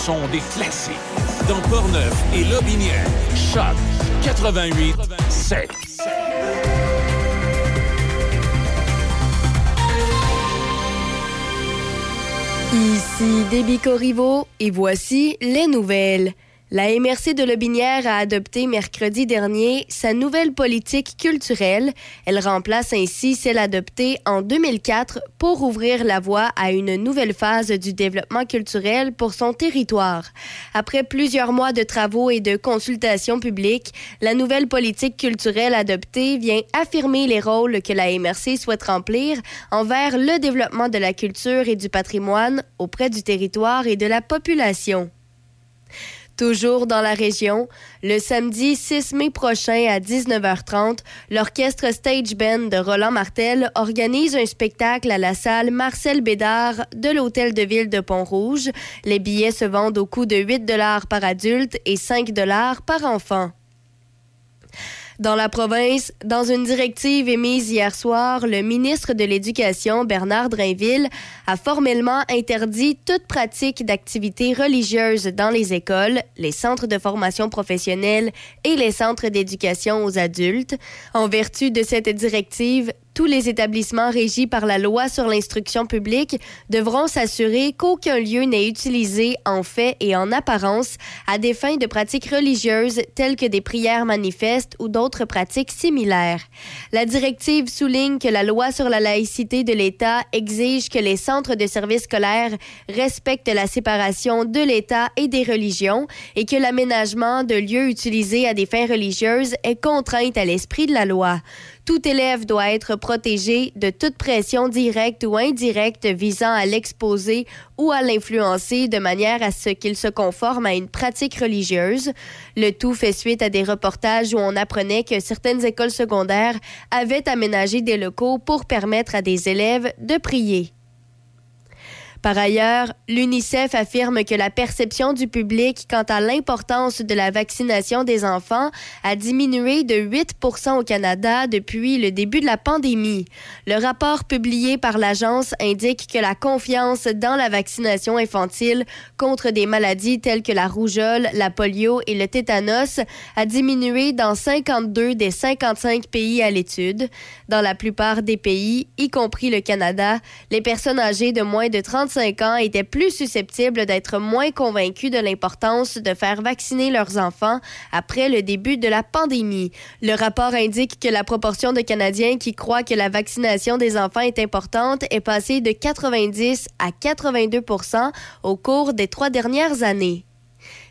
C-H-O-C. Le son des classiques. Dans Portneuf et Lobinière. Choc 88 7. Ici Débico Corriveau et voici les nouvelles. La MRC de Lobinière a adopté mercredi dernier sa nouvelle politique culturelle. Elle remplace ainsi celle adoptée en 2004 pour ouvrir la voie à une nouvelle phase du développement culturel pour son territoire. Après plusieurs mois de travaux et de consultations publiques, la nouvelle politique culturelle adoptée vient affirmer les rôles que la MRC souhaite remplir envers le développement de la culture et du patrimoine auprès du territoire et de la population. Toujours dans la région, le samedi 6 mai prochain à 19h30, l'orchestre Stage Band de Roland Martel organise un spectacle à la salle Marcel Bédard de l'Hôtel de Ville de Pont-Rouge. Les billets se vendent au coût de 8 par adulte et 5 par enfant. Dans la province, dans une directive émise hier soir, le ministre de l'Éducation, Bernard Drainville, a formellement interdit toute pratique d'activités religieuses dans les écoles, les centres de formation professionnelle et les centres d'éducation aux adultes. En vertu de cette directive, tous les établissements régis par la loi sur l'instruction publique devront s'assurer qu'aucun lieu n'est utilisé en fait et en apparence à des fins de pratiques religieuses telles que des prières manifestes ou d'autres pratiques similaires. La directive souligne que la loi sur la laïcité de l'État exige que les centres de services scolaires respectent la séparation de l'État et des religions et que l'aménagement de lieux utilisés à des fins religieuses est contrainte à l'esprit de la loi. Tout élève doit être protégé de toute pression directe ou indirecte visant à l'exposer ou à l'influencer de manière à ce qu'il se conforme à une pratique religieuse. Le tout fait suite à des reportages où on apprenait que certaines écoles secondaires avaient aménagé des locaux pour permettre à des élèves de prier. Par ailleurs, l'UNICEF affirme que la perception du public quant à l'importance de la vaccination des enfants a diminué de 8% au Canada depuis le début de la pandémie. Le rapport publié par l'agence indique que la confiance dans la vaccination infantile contre des maladies telles que la rougeole, la polio et le tétanos a diminué dans 52 des 55 pays à l'étude. Dans la plupart des pays, y compris le Canada, les personnes âgées de moins de 30 35 ans étaient plus susceptibles d'être moins convaincus de l'importance de faire vacciner leurs enfants après le début de la pandémie. Le rapport indique que la proportion de Canadiens qui croient que la vaccination des enfants est importante est passée de 90 à 82 au cours des trois dernières années.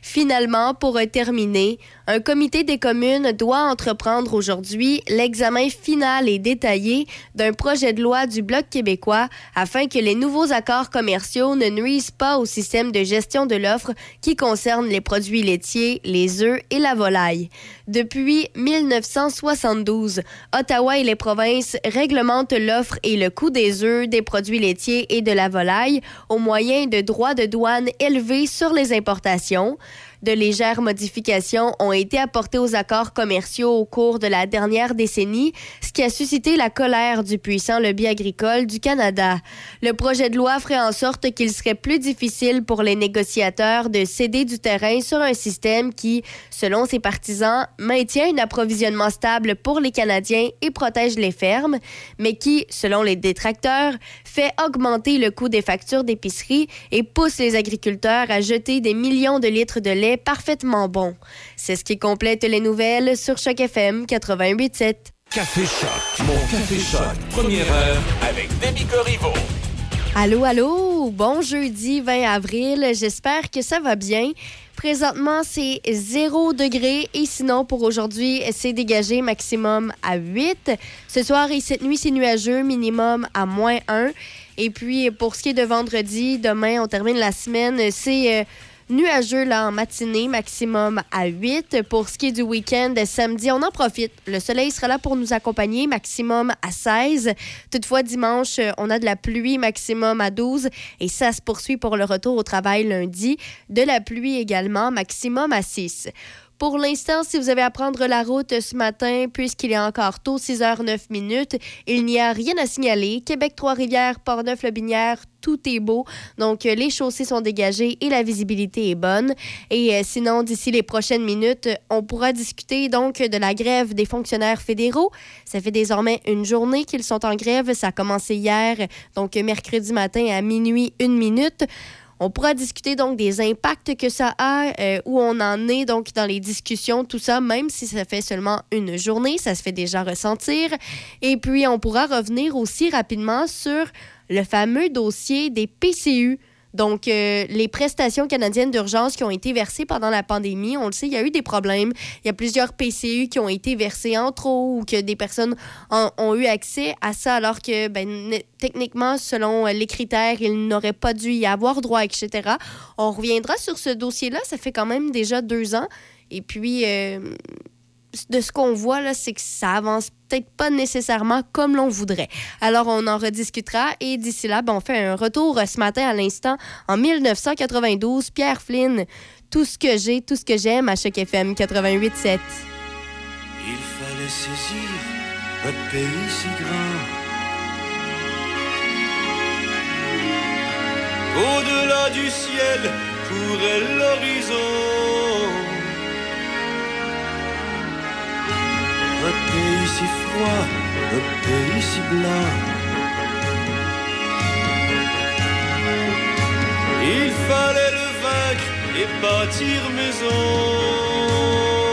Finalement, pour terminer, un comité des communes doit entreprendre aujourd'hui l'examen final et détaillé d'un projet de loi du Bloc québécois afin que les nouveaux accords commerciaux ne nuisent pas au système de gestion de l'offre qui concerne les produits laitiers, les œufs et la volaille. Depuis 1972, Ottawa et les provinces réglementent l'offre et le coût des œufs, des produits laitiers et de la volaille au moyen de droits de douane élevés sur les importations. De légères modifications ont été apportées aux accords commerciaux au cours de la dernière décennie, ce qui a suscité la colère du puissant lobby agricole du Canada. Le projet de loi ferait en sorte qu'il serait plus difficile pour les négociateurs de céder du terrain sur un système qui, selon ses partisans, maintient un approvisionnement stable pour les Canadiens et protège les fermes, mais qui, selon les détracteurs, fait augmenter le coût des factures d'épicerie et pousse les agriculteurs à jeter des millions de litres de lait parfaitement bon. C'est ce qui complète les nouvelles sur Choc FM 88.7. Café Choc, mon Café Choc, première heure avec Demi Corriveau. Allô, allô, bon jeudi 20 avril, j'espère que ça va bien. Présentement, c'est 0 degré et sinon, pour aujourd'hui, c'est dégagé maximum à 8. Ce soir et cette nuit, c'est nuageux, minimum à moins 1. Et puis, pour ce qui est de vendredi, demain, on termine la semaine, c'est... Euh, Nuageux là en matinée, maximum à 8. Pour ce qui est du week-end, samedi, on en profite. Le soleil sera là pour nous accompagner, maximum à 16. Toutefois, dimanche, on a de la pluie, maximum à 12. Et ça se poursuit pour le retour au travail lundi. De la pluie également, maximum à 6. Pour l'instant, si vous avez à prendre la route ce matin, puisqu'il est encore tôt, 6h09 minutes, il n'y a rien à signaler. Québec, Trois-Rivières, Portneuf-Lobinière, tout est beau. Donc, euh, les chaussées sont dégagées et la visibilité est bonne. Et euh, sinon, d'ici les prochaines minutes, on pourra discuter donc de la grève des fonctionnaires fédéraux. Ça fait désormais une journée qu'ils sont en grève. Ça a commencé hier, donc mercredi matin à minuit, une minute. On pourra discuter donc des impacts que ça a, euh, où on en est donc dans les discussions, tout ça, même si ça fait seulement une journée, ça se fait déjà ressentir. Et puis, on pourra revenir aussi rapidement sur le fameux dossier des PCU. Donc, euh, les prestations canadiennes d'urgence qui ont été versées pendant la pandémie, on le sait, il y a eu des problèmes. Il y a plusieurs PCU qui ont été versés en trop ou que des personnes ont eu accès à ça alors que, ben, techniquement, selon les critères, ils n'auraient pas dû y avoir droit, etc. On reviendra sur ce dossier-là. Ça fait quand même déjà deux ans. Et puis, euh, de ce qu'on voit, là, c'est que ça avance peut-être pas nécessairement comme l'on voudrait. Alors, on en rediscutera et d'ici là, ben, on fait un retour ce matin à l'instant. En 1992, Pierre Flynn, Tout ce que j'ai, tout ce que j'aime à chaque FM 88.7. Il fallait saisir notre pays si grand. Au-delà du ciel, courait l'horizon. Un pays si froid, un pays si blanc. Il fallait le vaincre et bâtir maison.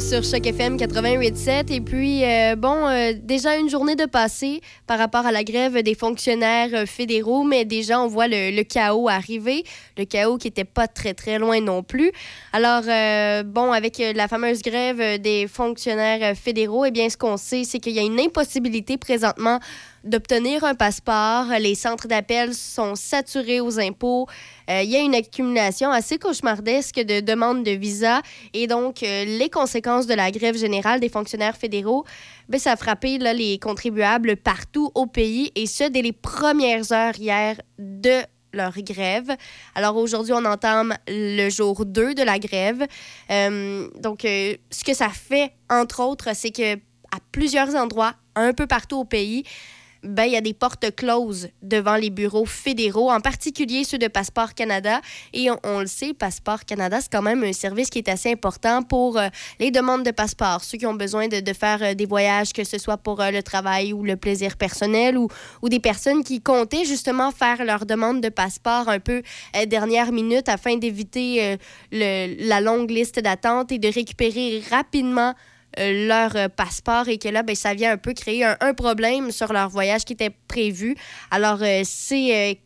Sur Choc FM 88.7. Et puis, euh, bon, euh, déjà une journée de passé par rapport à la grève des fonctionnaires euh, fédéraux, mais déjà, on voit le, chaos arriver. Le chaos qui n'était pas très, très loin non plus. Alors, bon, avec la fameuse grève des fonctionnaires fédéraux, eh bien, ce qu'on sait, c'est qu'il y a une impossibilité présentement d'obtenir un passeport. Les centres d'appel sont saturés aux impôts. Euh, il y a une accumulation assez cauchemardesque de demandes de visa et donc euh, les conséquences de la grève générale des fonctionnaires fédéraux, ben, ça a frappé les contribuables partout au pays et ce, dès les premières heures hier de leur grève. Alors aujourd'hui, on entame le jour 2 de la grève. Euh, donc, ce que ça fait, entre autres, c'est que à plusieurs endroits, un peu partout au pays, ben, il y a des portes closes devant les bureaux fédéraux, en particulier ceux de Passeport Canada. Et on, le sait, Passeport Canada, c'est quand même un service qui est assez important pour euh, les demandes de passeport, ceux qui ont besoin de, faire euh, des voyages, que ce soit pour euh, le travail ou le plaisir personnel, ou, ou, des personnes qui comptaient justement faire leur demande de passeport un peu dernière minute afin d'éviter la longue liste d'attente et de récupérer rapidement leur euh, passeport et que là, ben, ça vient un peu créer un, problème sur leur voyage qui était prévu. Alors, euh, c'est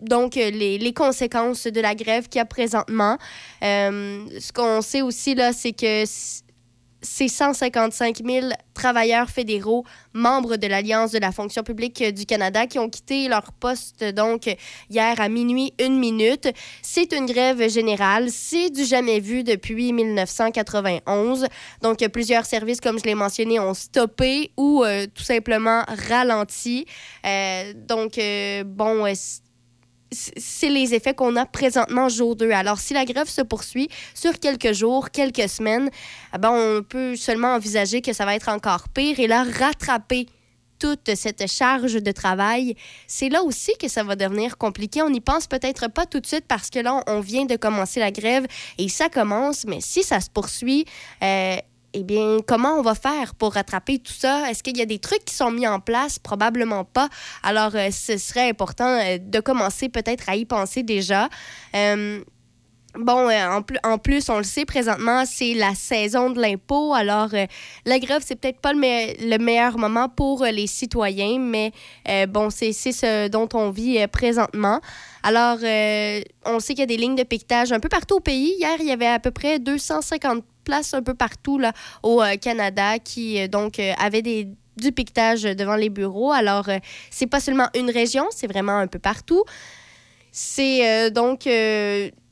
donc les, les, conséquences de la grève qu'il y a présentement. ce qu'on sait aussi, là, c'est que ces 155 000 travailleurs fédéraux, membres de l'Alliance de la fonction publique du Canada, qui ont quitté leur poste donc hier à minuit une minute. C'est une grève générale. C'est du jamais vu depuis 1991. Donc, plusieurs services, comme je l'ai mentionné, ont stoppé ou euh, tout simplement ralenti. Euh, donc, euh, bon, c'est les effets qu'on a présentement jour 2. Alors, si la grève se poursuit sur quelques jours, quelques semaines, eh ben, on peut seulement envisager que ça va être encore pire et là, rattraper toute cette charge de travail, c'est là aussi que ça va devenir compliqué. On n'y pense peut-être pas tout de suite parce que là, on vient de commencer la grève et ça commence, mais si ça se poursuit, euh, eh bien, comment on va faire pour rattraper tout ça? Est-ce qu'il y a des trucs qui sont mis en place? Probablement pas. Alors, euh, ce serait important euh, de commencer peut-être à y penser déjà. Euh, bon, en, plus, en plus, on le sait présentement, c'est la saison de l'impôt. Alors, la grève, c'est peut-être pas le, meilleur moment pour les citoyens, mais bon, c'est ce dont on vit présentement. Alors, on sait qu'il y a des lignes de piquetage un peu partout au pays. Hier, il y avait à peu près 250 un peu partout là, au euh, Canada qui euh, donc euh, avait des du piquetage devant les bureaux. Alors, c'est pas seulement une région, c'est vraiment un peu partout. C'est donc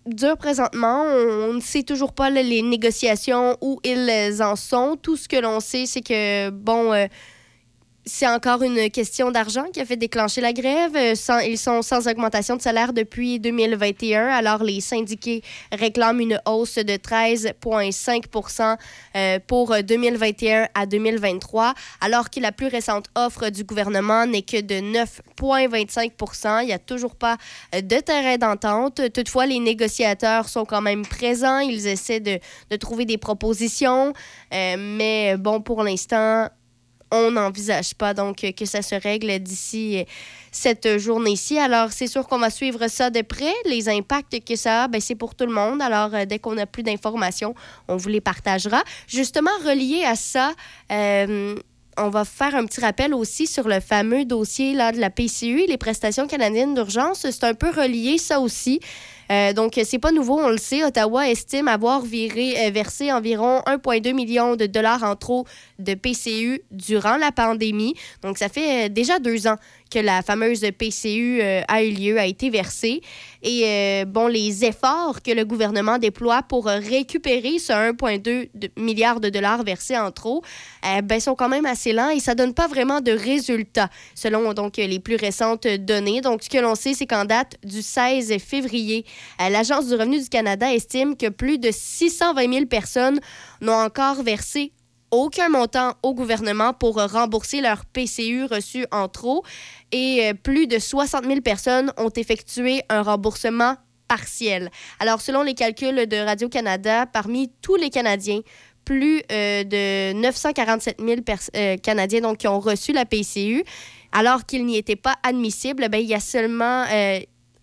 dur présentement. On ne sait toujours pas les négociations où ils en sont. Tout ce que l'on sait, c'est que, bon, c'est encore une question d'argent qui a fait déclencher la grève. Euh, ils sont sans augmentation de salaire depuis 2021. Alors, les syndiqués réclament une hausse de 13,5% euh, pour 2021 à 2023, alors que la plus récente offre du gouvernement n'est que de 9,25% Il n'y a toujours pas euh, de terrain d'entente. Toutefois, les négociateurs sont quand même présents. Ils essaient de trouver des propositions. mais bon, pour l'instant, on n'envisage pas donc que ça se règle d'ici euh, cette journée-ci. Alors, c'est sûr qu'on va suivre ça de près. Les impacts que ça a, ben, c'est pour tout le monde. Alors, euh, dès qu'on a plus d'informations, on vous les partagera. Justement, relié à ça, euh, on va faire un petit rappel aussi sur le fameux dossier là, de la PCU, les prestations canadiennes d'urgence. C'est un peu relié, ça aussi. Euh, donc, c'est pas nouveau, on le sait. Ottawa estime avoir viré, versé environ 1,2 million de dollars en trop de PCU durant la pandémie. Donc, ça fait déjà deux ans que la fameuse PCU euh, a eu lieu, a été versée. Et euh, bon, les efforts que le gouvernement déploie pour récupérer ce 1,2 milliard de dollars versés en trop euh, ben, sont quand même assez lents et ça donne pas vraiment de résultats selon donc les plus récentes données. Donc, ce que l'on sait, c'est qu'en date du 16 février, l'Agence du revenu du Canada estime que plus de 620 000 personnes n'ont encore versé aucun montant au gouvernement pour rembourser leur PCU reçu en trop et euh, plus de 60 000 personnes ont effectué un remboursement partiel. Alors, selon les calculs de Radio-Canada, parmi tous les Canadiens, plus euh, de 947 000 euh, Canadiens donc, qui ont reçu la PCU, alors qu'ils n'y étaient pas admissibles, ben, il y a seulement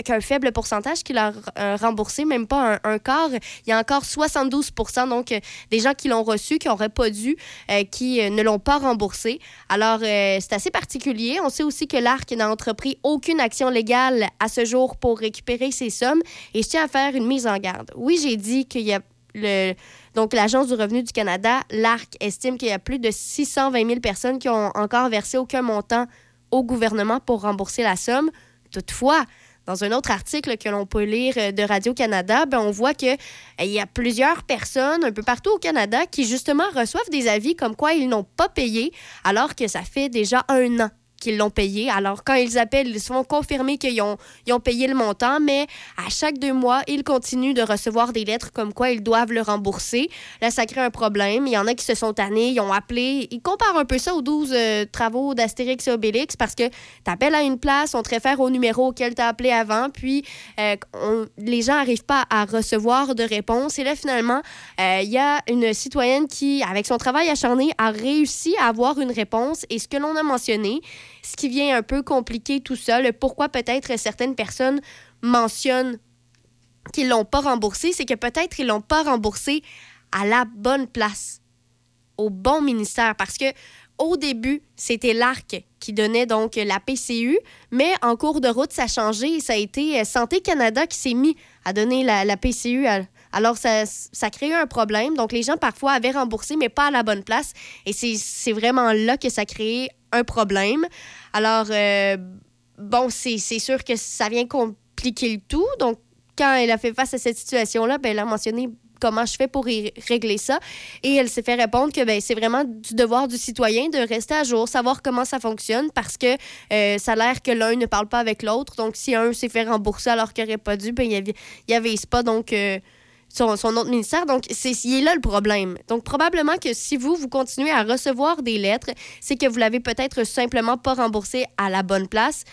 qu'un faible pourcentage qui l'a euh, remboursé, même pas un, quart. Il y a encore 72 donc euh, des gens qui l'ont reçu, qui n'auraient pas dû, euh, qui ne l'ont pas remboursé. Alors, c'est assez particulier. On sait aussi que l'ARC n'a entrepris aucune action légale à ce jour pour récupérer ces sommes. Et je tiens à faire une mise en garde. Oui, j'ai dit qu'il y a le, donc, l'Agence du revenu du Canada, l'ARC, estime qu'il y a plus de 620 000 personnes qui ont encore versé aucun montant au gouvernement pour rembourser la somme. Toutefois, dans un autre article que l'on peut lire euh, de Radio-Canada, ben, on voit qu'il euh, y a plusieurs personnes un peu partout au Canada qui, justement, reçoivent des avis comme quoi ils n'ont pas payé alors que ça fait déjà un an qu'ils l'ont payé. Alors, quand ils appellent, ils sont confirmés qu'ils ont, ils ont payé le montant, mais à chaque deux mois, ils continuent de recevoir des lettres comme quoi ils doivent le rembourser. Là, ça crée un problème. Il y en a qui se sont tannés, ils ont appelé. Ils comparent un peu ça aux 12 euh, travaux d'Astérix et Obélix parce que tu appelles à une place, on te réfère au numéro auquel tu as appelé avant, puis euh, les gens n'arrivent pas à recevoir de réponse. Et là, finalement, euh, il y a une citoyenne qui, avec son travail acharné, a réussi à avoir une réponse. Et ce que l'on a mentionné, ce qui vient un peu compliquer tout ça, le pourquoi peut-être certaines personnes mentionnent qu'ils l'ont pas remboursé, c'est que peut-être ils l'ont pas remboursé à la bonne place, au bon ministère, parce que au début, c'était l'ARC qui donnait donc la PCU, mais en cours de route, ça a changé et ça a été euh, Santé Canada qui s'est mis à donner la, PCU. Alors, ça, ça créé un problème. Donc, les gens, parfois, avaient remboursé, mais pas à la bonne place. Et c'est vraiment là que ça crée un problème. Alors, euh, bon, c'est sûr que ça vient compliquer le tout. Donc, quand elle a fait face à cette situation-là, ben, elle a mentionné comment je fais pour régler ça. Et elle s'est fait répondre que ben, c'est vraiment du devoir du citoyen de rester à jour, savoir comment ça fonctionne, parce que euh, ça a l'air que l'un ne parle pas avec l'autre. Donc, si un s'est fait rembourser alors qu'il n'aurait pas dû, ben, il n'y avait, pas. Donc, euh, son, son, autre ministère. Donc, c'est est là le problème. Donc, probablement que si vous, vous continuez à recevoir des lettres, c'est que vous l'avez peut-être simplement pas remboursé à la bonne place.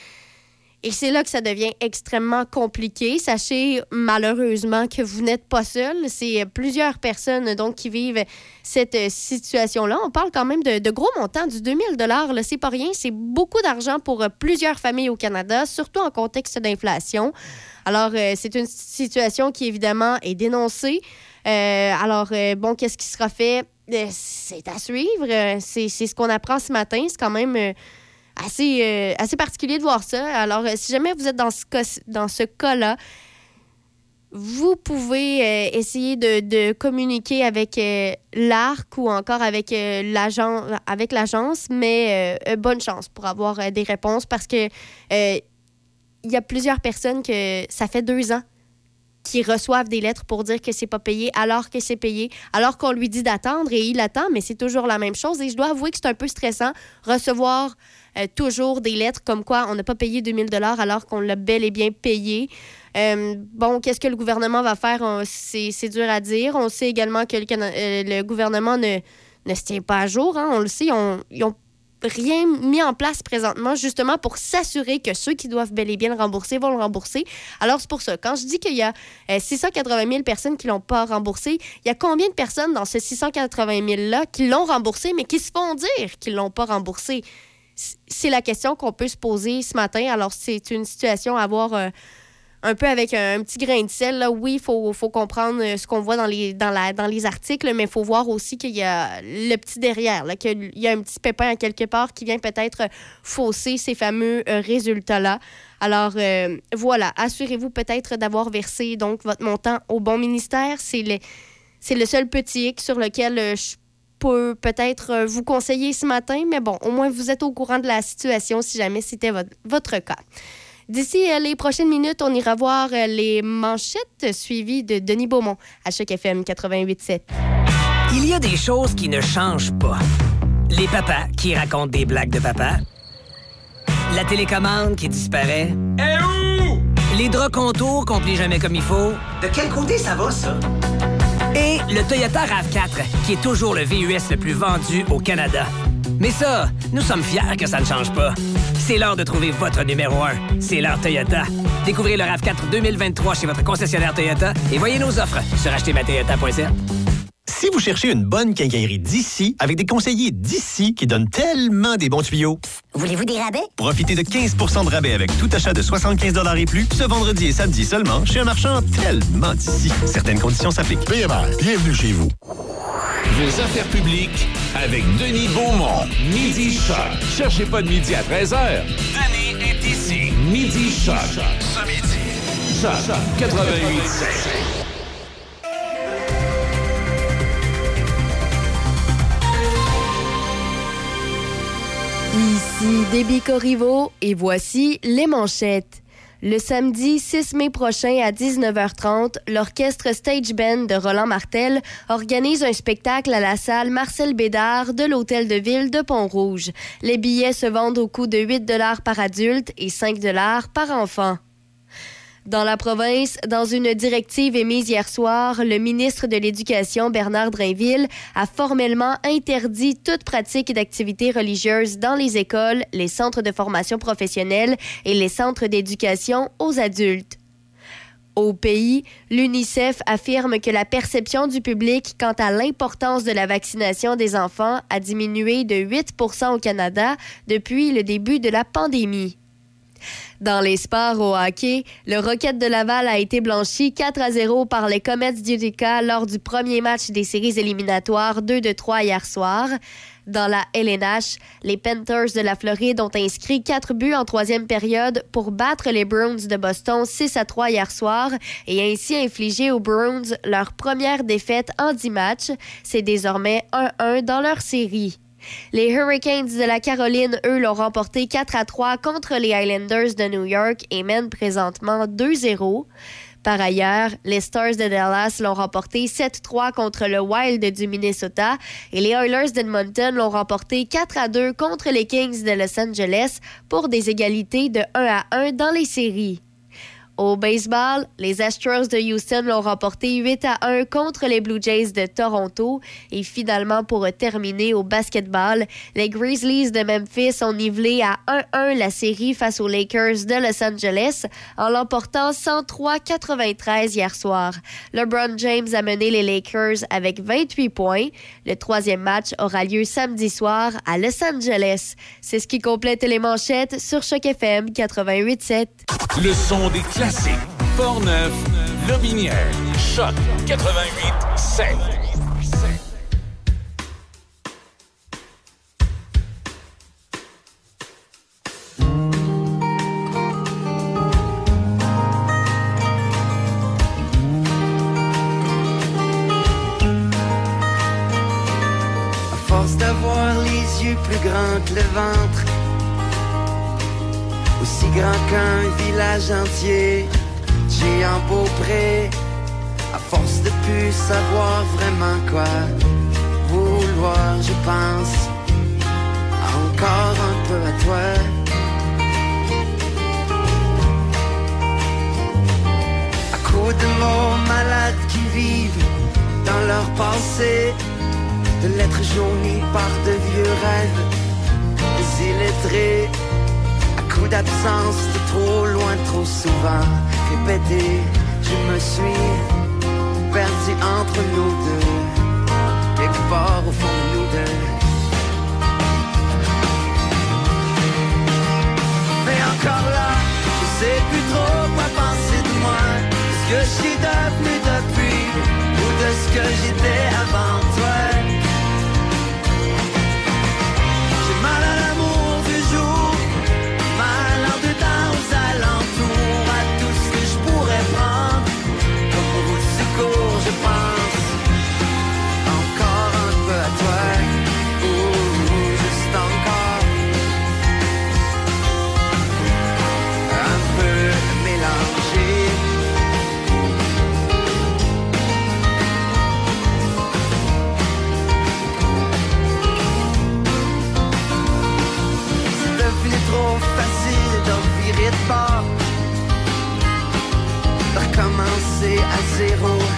Et c'est là que ça devient extrêmement compliqué. Sachez malheureusement que vous n'êtes pas seul. C'est plusieurs personnes donc qui vivent cette situation-là. On parle quand même de, gros montants, du 2000 dollars. C'est pas rien. C'est beaucoup d'argent pour plusieurs familles au Canada, surtout en contexte d'inflation. Alors, euh, c'est une situation qui, évidemment, est dénoncée. Euh, alors, euh, bon, qu'est-ce qui sera fait? c'est à suivre. c'est ce qu'on apprend ce matin. C'est quand même assez, assez particulier de voir ça. Alors, si jamais vous êtes dans ce, dans ce cas-là, vous pouvez essayer de, communiquer avec l'ARC ou encore avec l'agence, mais bonne chance pour avoir des réponses parce que il y a plusieurs personnes que ça fait deux ans qui reçoivent des lettres pour dire que c'est pas payé alors que c'est payé, alors qu'on lui dit d'attendre et il attend, mais c'est toujours la même chose. Et je dois avouer que c'est un peu stressant recevoir euh, toujours des lettres comme quoi on n'a pas payé 2000 dollars alors qu'on l'a bel et bien payé. Euh, bon, qu'est-ce que le gouvernement va faire? C'est dur à dire. On sait également que le, euh, le gouvernement ne, ne, se tient pas à jour. Hein. On le sait, on, ils ont rien mis en place présentement, justement pour s'assurer que ceux qui doivent bel et bien le rembourser vont le rembourser. Alors, c'est pour ça. Quand je dis qu'il y a 680 euh, 000 personnes qui ne l'ont pas remboursé, il y a combien de personnes dans ces 680 000-là qui l'ont remboursé, mais qui se font dire qu'ils ne l'ont pas remboursé? C'est la question qu'on peut se poser ce matin. Alors, c'est une situation à voir. Euh, un peu avec un, petit grain de sel. Là. Oui, il faut, comprendre euh, ce qu'on voit dans les, dans, les articles, mais il faut voir aussi qu'il y a le petit derrière, qu'il y a un petit pépin quelque part qui vient peut-être fausser ces fameux euh, résultats-là. Alors euh, voilà, assurez-vous peut-être d'avoir versé donc votre montant au bon ministère. C'est le, le seul petit X sur lequel je peux peut-être vous conseiller ce matin, mais bon, au moins vous êtes au courant de la situation si jamais c'était votre, votre cas. D'ici euh, les prochaines minutes, on ira voir euh, les manchettes suivies de Denis Beaumont à chaque FM 88.7. Il y a des choses qui ne changent pas. Les papas qui racontent des blagues de papa. La télécommande qui disparaît. Eh où? Les draps contours qu'on plie jamais comme il faut. De quel côté ça va, ça? Et le Toyota RAV4, qui est toujours le VUS le plus vendu au Canada. Mais ça, nous sommes fiers que ça ne change pas. C'est l'heure de trouver votre numéro 1. C'est l'heure Toyota. Découvrez le RAV4 2023 chez votre concessionnaire Toyota et voyez nos offres sur achetermatoyota.ca. Si vous cherchez une bonne quincaillerie d'ici, avec des conseillers d'ici qui donnent tellement des bons tuyaux, Voulez-vous des rabais? profitez de 15% de rabais avec tout achat de 75 et plus ce vendredi et samedi seulement chez un marchand tellement d'ici. Certaines conditions s'appliquent. PMR, bienvenue chez vous. Vos affaires publiques avec Denis Beaumont. Midi Choc. Cherchez pas de midi à 13h. Denis est ici. Midi Choc. Ce midi. Choc 88 Ici Déby Corriveau et voici les manchettes. Le samedi 6 mai prochain à 19h30, l'orchestre Stage Band de Roland Martel organise un spectacle à la salle Marcel Bédard de l'Hôtel de Ville de Pont-Rouge. Les billets se vendent au coût de 8 par adulte et 5 par enfant. Dans la province, dans une directive émise hier soir, le ministre de l'Éducation, Bernard Drainville, a formellement interdit toute pratique d'activité religieuse dans les écoles, les centres de formation professionnelle et les centres d'éducation aux adultes. Au pays, l'UNICEF affirme que la perception du public quant à l'importance de la vaccination des enfants a diminué de 8 au Canada depuis le début de la pandémie. Dans les sports au hockey, le Rocket de Laval a été blanchi 4 à 0 par les Comets d'Utica lors du premier match des séries éliminatoires 2 de 3 hier soir. Dans la LNH, les Panthers de la Floride ont inscrit 4 buts en troisième période pour battre les Bruins de Boston 6 à 3 hier soir et ainsi infliger aux Bruins leur première défaite en 10 matchs. C'est désormais 1-1 dans leur série. Les Hurricanes de la Caroline, eux, l'ont remporté 4 à 3 contre les Islanders de New York et mènent présentement 2-0. Par ailleurs, les Stars de Dallas l'ont remporté 7-3 contre le Wild du Minnesota et les Oilers d'Edmonton l'ont remporté 4 à 2 contre les Kings de Los Angeles pour des égalités de 1 à 1 dans les séries. Au baseball, les Astros de Houston l'ont remporté 8 à 1 contre les Blue Jays de Toronto. Et finalement, pour terminer au basketball, les Grizzlies de Memphis ont nivelé à 1-1 la série face aux Lakers de Los Angeles en l'emportant 103-93 hier soir. LeBron James a mené les Lakers avec 28 points. Le troisième match aura lieu samedi soir à Los Angeles. C'est ce qui complète les manchettes sur Choc FM 88.7. Le son des classiques. Portneuf, Lobinière, Choc 88 7. À force d'avoir les yeux plus grands que le ventre, grand qu'un village entier, j'ai un beau pré. À force de plus savoir vraiment quoi vouloir, je pense encore un peu à toi. À coups de mots malades qui vivent dans leur pensée, de lettres jaunies par de vieux rêves, des illettrés coup d'absence de trop loin, trop souvent répété, je me suis perdu entre nous deux, quelque part au fond de nous deux. Mais encore là, je sais plus trop quoi penser de moi, ce que je suis devenu depuis, ou de ce que j'étais avant toi. Recommencer à zéro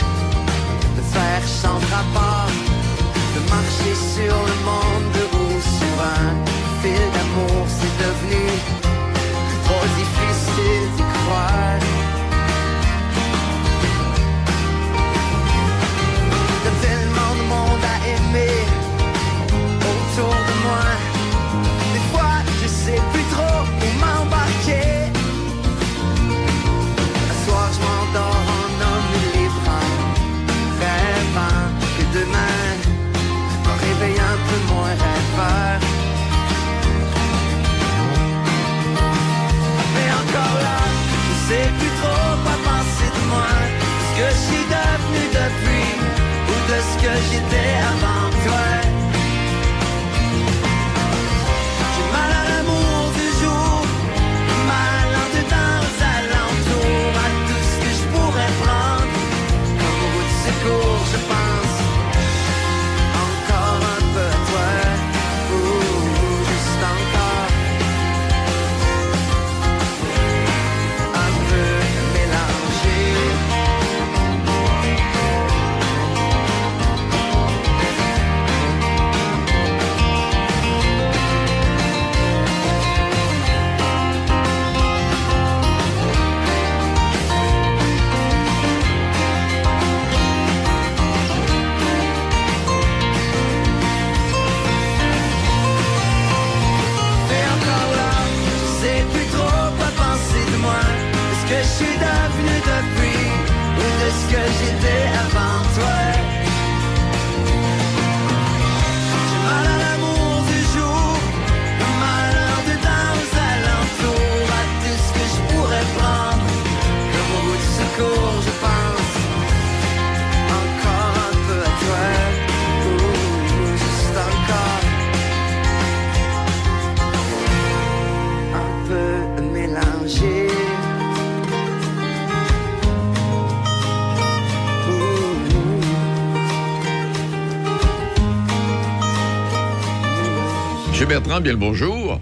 Monsieur Bertrand, bien le bonjour.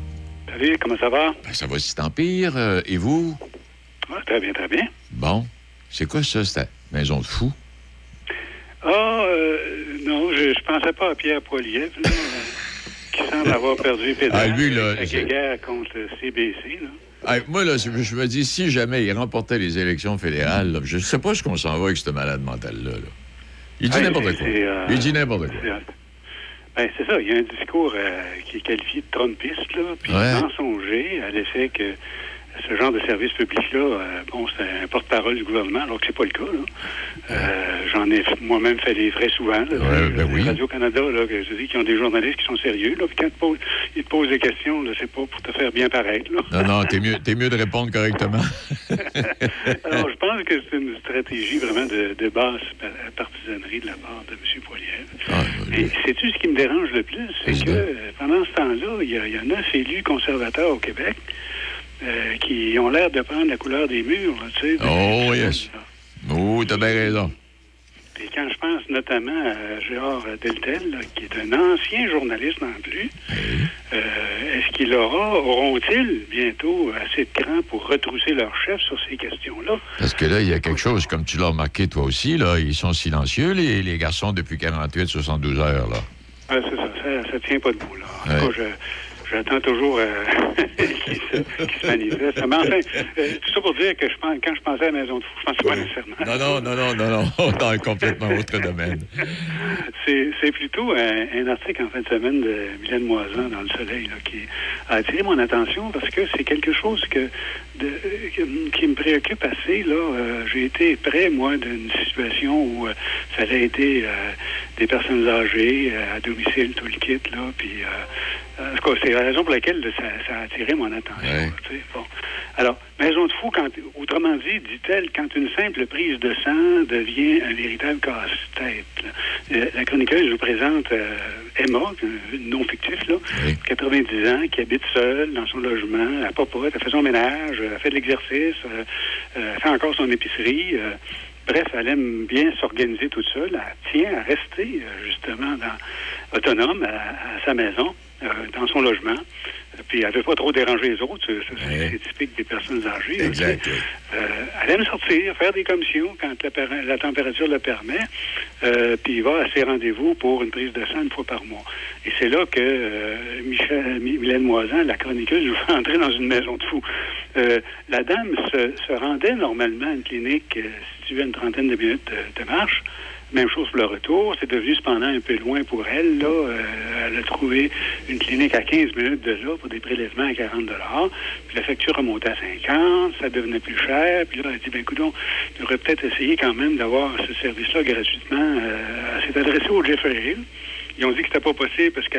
Salut, comment ça va? Ben, ça va si tant pire. Euh, et vous? Ah, très bien, très bien. Bon. C'est quoi ça, cette maison de fou? Ah, euh, non, je, je pensais pas à Pierre Poilievre, là, euh, qui semble avoir perdu les pédales Ah, lui, là, avec la guerre contre le CBC. Là. Ah, moi, là, je me dis, si jamais il remportait les élections fédérales, là, je ne sais pas ce qu'on s'en va avec ce malade mental-là. là. Il dit Ah, n'importe quoi. euh, Il dit n'importe quoi. C'est ben, c'est ça, il y a un discours euh, qui est qualifié de trompiste, là, puis Ouais. mensonger à l'effet que ce genre de service public-là, euh, bon, c'est un porte-parole du gouvernement, alors que c'est pas le cas. là. Euh, J'en ai moi-même fait les frais souvent. là. Ouais, ben oui. Radio-Canada, là, que je dis qu'ils ont des journalistes qui sont sérieux. Là, puis quand ils te posent, ils te posent des questions, c'est pas pour te faire bien paraître. Là. Non, non, t'es mieux, t'es mieux de répondre correctement. Alors, que c'est une stratégie vraiment de, de basse pa- partisanerie de la part de M. Poilievre. Ah, Et sais-tu ce qui me dérange le plus? C'est que euh, pendant ce temps-là, il y, a, il y a neuf élus conservateurs au Québec euh, qui ont l'air de prendre la couleur des murs. Là, tu sais, Oh, yes. Oh, t'as bien raison. Et quand je pense notamment à Gérard Deltel, là, qui est un ancien journaliste non plus, euh, est-ce qu'il aura, auront-ils bientôt assez de cran pour retrousser leur chef sur ces questions-là? Parce que là, il y a quelque chose, comme tu l'as remarqué toi aussi, là, ils sont silencieux, les, les garçons, depuis 48, 72 heures, là. Ah, c'est ça, ça, ça tient pas debout, là. En Ouais. tout cas, je- j'attends toujours euh, qu'il se, qu'il se manifeste. Mais enfin, euh, tout ça pour dire que je pense, quand je pensais à la Maison de Fou, je pensais pas nécessairement. Non, non, non, non, non, non, dans un complètement autre domaine. C'est c'est plutôt un, un article en fin de semaine de Mylène Moisan dans Le Soleil là, qui a attiré mon attention parce que c'est quelque chose que de- qui- qui me préoccupe assez. Là, Euh, J'ai été près, moi, d'une situation où euh, ça allait aider euh, des personnes âgées à domicile, tout le kit. Là, puis, en tout cas, c'est la raison pour laquelle ça, ça a attiré mon attention. Ouais. là, tu sais. Bon. Alors, Maison de fou, quand, autrement dit, dit-elle, quand une simple prise de sang devient un véritable casse-tête. Euh, La chroniqueuse vous présente euh, Emma, nom fictif, là, Oui. 90 ans, qui habite seule dans son logement, elle papote, elle fait son ménage, elle fait de l'exercice, euh, euh, elle fait encore son épicerie. euh, bref, elle aime bien s'organiser toute seule. Elle tient à rester, justement, dans, autonome à, à sa maison, dans son logement. Puis elle veut pas trop déranger les autres. C'est- typique des personnes âgées. Exact. Euh, elle aime sortir, faire des commissions quand la, température le permet, euh, puis il va à ses rendez-vous pour une prise de sang une fois par mois. Et c'est là que euh, Michel, Mi- Mylène Moisan, la chroniqueuse, vous fait entrer dans une maison de fous. Euh, la dame se, rendait normalement à une clinique euh, située à une trentaine de minutes de marche. Même chose pour le retour. C'est devenu cependant un peu loin pour elle. Là. Euh, elle a trouvé une clinique à 15 minutes de là pour des prélèvements à 40 Puis la facture remontait à 50 ça devenait plus cher. Puis là, elle a dit, ben écoute, on devrait peut-être essayer quand même d'avoir ce service-là gratuitement. Euh, elle s'est adressée au Jeffrey Hill. Ils ont dit que c'était pas possible parce que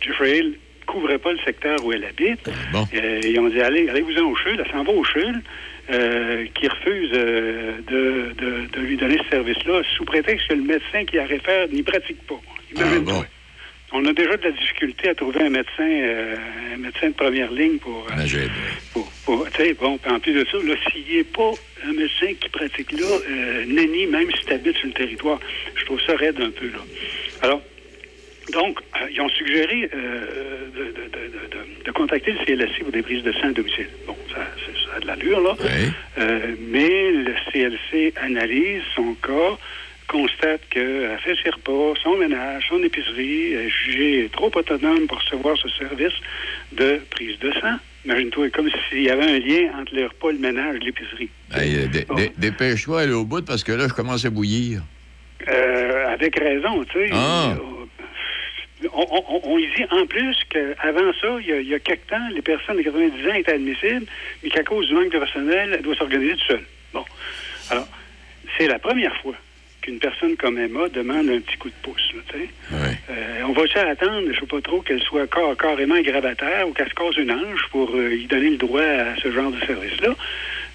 Jeffrey Hill couvrait pas le secteur où elle habite. Bon. Euh, ils ont dit, allez, allez-vous-en au CHUL. Elle s'en va au CHUL, euh, qui refuse euh, de, de- de lui donner ce service-là sous prétexte que le médecin qui la réfère n'y pratique pas. Ah, bon. On a déjà de la difficulté à trouver un médecin, euh, un médecin de première ligne pour, Imagine. pour, pour- tu sais, bon, en plus de ça, là, s'il n'est pas un médecin qui pratique là, euh, nenni, même si tu habites sur le territoire, je trouve ça raide un peu, là. Alors, donc, euh, ils ont suggéré euh, de, de- de- de- de contacter le CLSC pour des prises de sang à domicile. Bon, ça, a de l'allure, là. Oui. Euh, mais le CLC analyse son cas, constate qu'elle fait ses repas, son ménage, son épicerie, est jugée trop autonome pour recevoir ce service de prise de sang. Imagine-toi, comme s'il y avait un lien entre le repas, le ménage et l'épicerie. Hey, Dépêche-toi, aller au bout, parce que là, je commence à bouillir. Avec raison, tu sais. Ah. On, on- on y dit en plus qu'avant ça, il y, a, il y a quelque temps, les personnes de 90 ans étaient admissibles, mais qu'à cause du manque de personnel, elle doit s'organiser tout seul. Bon. Alors, c'est la première fois qu'une personne comme Emma demande un petit coup de pouce. là. Euh, on va-tu attendre, je sais pas trop, qu'elle soit car- carrément gravataire ou qu'elle se casse une hanche pour euh, y donner le droit à ce genre de service-là?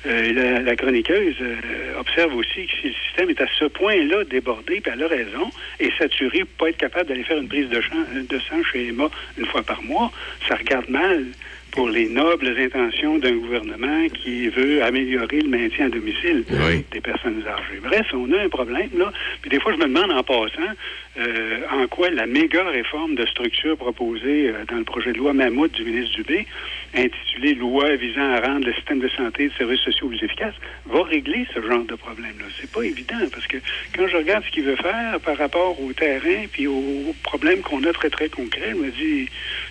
Euh, la, la chroniqueuse euh, observe aussi que si le système est à ce point-là débordé, puis elle a raison, et saturé pour pas être capable d'aller faire une prise de, champ- de sang chez Emma une fois par mois, ça regarde mal pour les nobles intentions d'un gouvernement qui veut améliorer le maintien à domicile des personnes âgées. Bref, on a un problème, là. Puis des fois, je me demande en passant euh, en quoi la méga réforme de structure proposée dans le projet de loi Mammouth du ministre Dubé, intitulé Loi visant à rendre le système de santé et de services sociaux plus efficace, va régler ce genre de problème-là. C'est pas évident parce que quand je regarde ce qu'il veut faire par rapport au terrain puis aux, problèmes qu'on a très, très concrets, je me dis,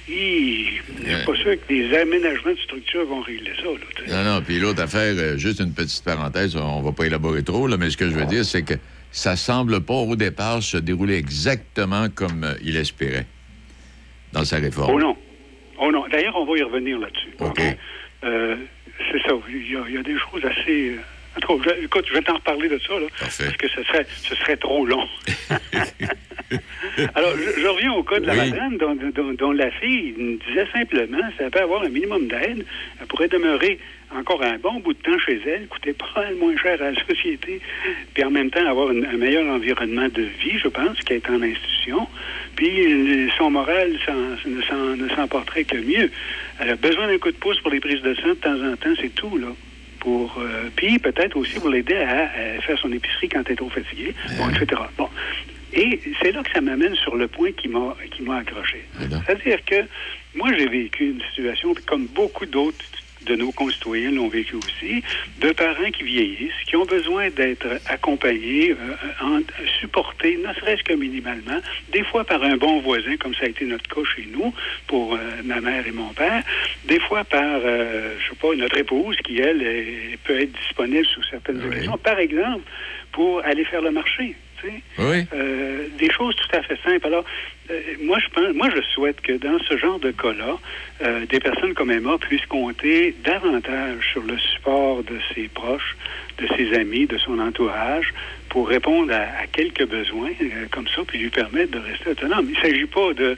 je suis pas sûr que des aménagements de structure vont régler ça. Là. Non, non. Puis l'autre affaire, euh, juste une petite parenthèse, on va pas élaborer trop, là, mais ce que je veux dire, c'est que ça semble pas au départ se dérouler exactement comme euh, il espérait dans sa réforme. Oh non. Oh non. D'ailleurs, on va y revenir là-dessus. OK. Euh, c'est ça. Il y, a, il y a des choses assez. euh, En tout cas, je- écoute, je vais t'en reparler de ça, là, parce que ce serait, ce serait trop long. Alors, je, je reviens au cas de la Oui. madame dont, dont- dont la fille disait simplement, si elle peut avoir un minimum d'aide, elle pourrait demeurer encore un bon bout de temps chez elle, coûter pas mal moins cher à la société, puis en même temps avoir une- un meilleur environnement de vie, je pense, qu'être en institution. Puis euh, son moral ne s'en- ne s'en porterait que mieux. Elle a besoin d'un coup de pouce pour les prises de sang de temps en temps, c'est tout, là. Pour, euh, puis peut-être aussi pour l'aider à, à faire son épicerie quand elle est trop fatiguée, bon, etc. Bon. Et c'est là que ça m'amène sur le point qui m'a qui m'a accroché. C'est-à-dire que moi, j'ai vécu une situation, comme beaucoup d'autres de nos concitoyens l'ont vécu aussi, de parents qui vieillissent, qui ont besoin d'être accompagnés, euh, en- supportés, ne serait-ce que minimalement, des fois par un bon voisin, comme ça a été notre cas chez nous, pour euh, ma mère et mon père, des fois par, euh, je sais pas, notre épouse, qui, elle, est- peut être disponible sous certaines occasions, par exemple, pour aller faire le marché. Tu sais. Oui. Euh, des choses tout à fait simples. Alors, euh, moi, je pense, moi, je souhaite que dans ce genre de cas-là, euh, des personnes comme Emma puissent compter davantage sur le support de ses proches, de ses amis, de son entourage, pour répondre à, à quelques besoins comme ça, puis lui permettre de rester autonome. Il ne s'agit pas de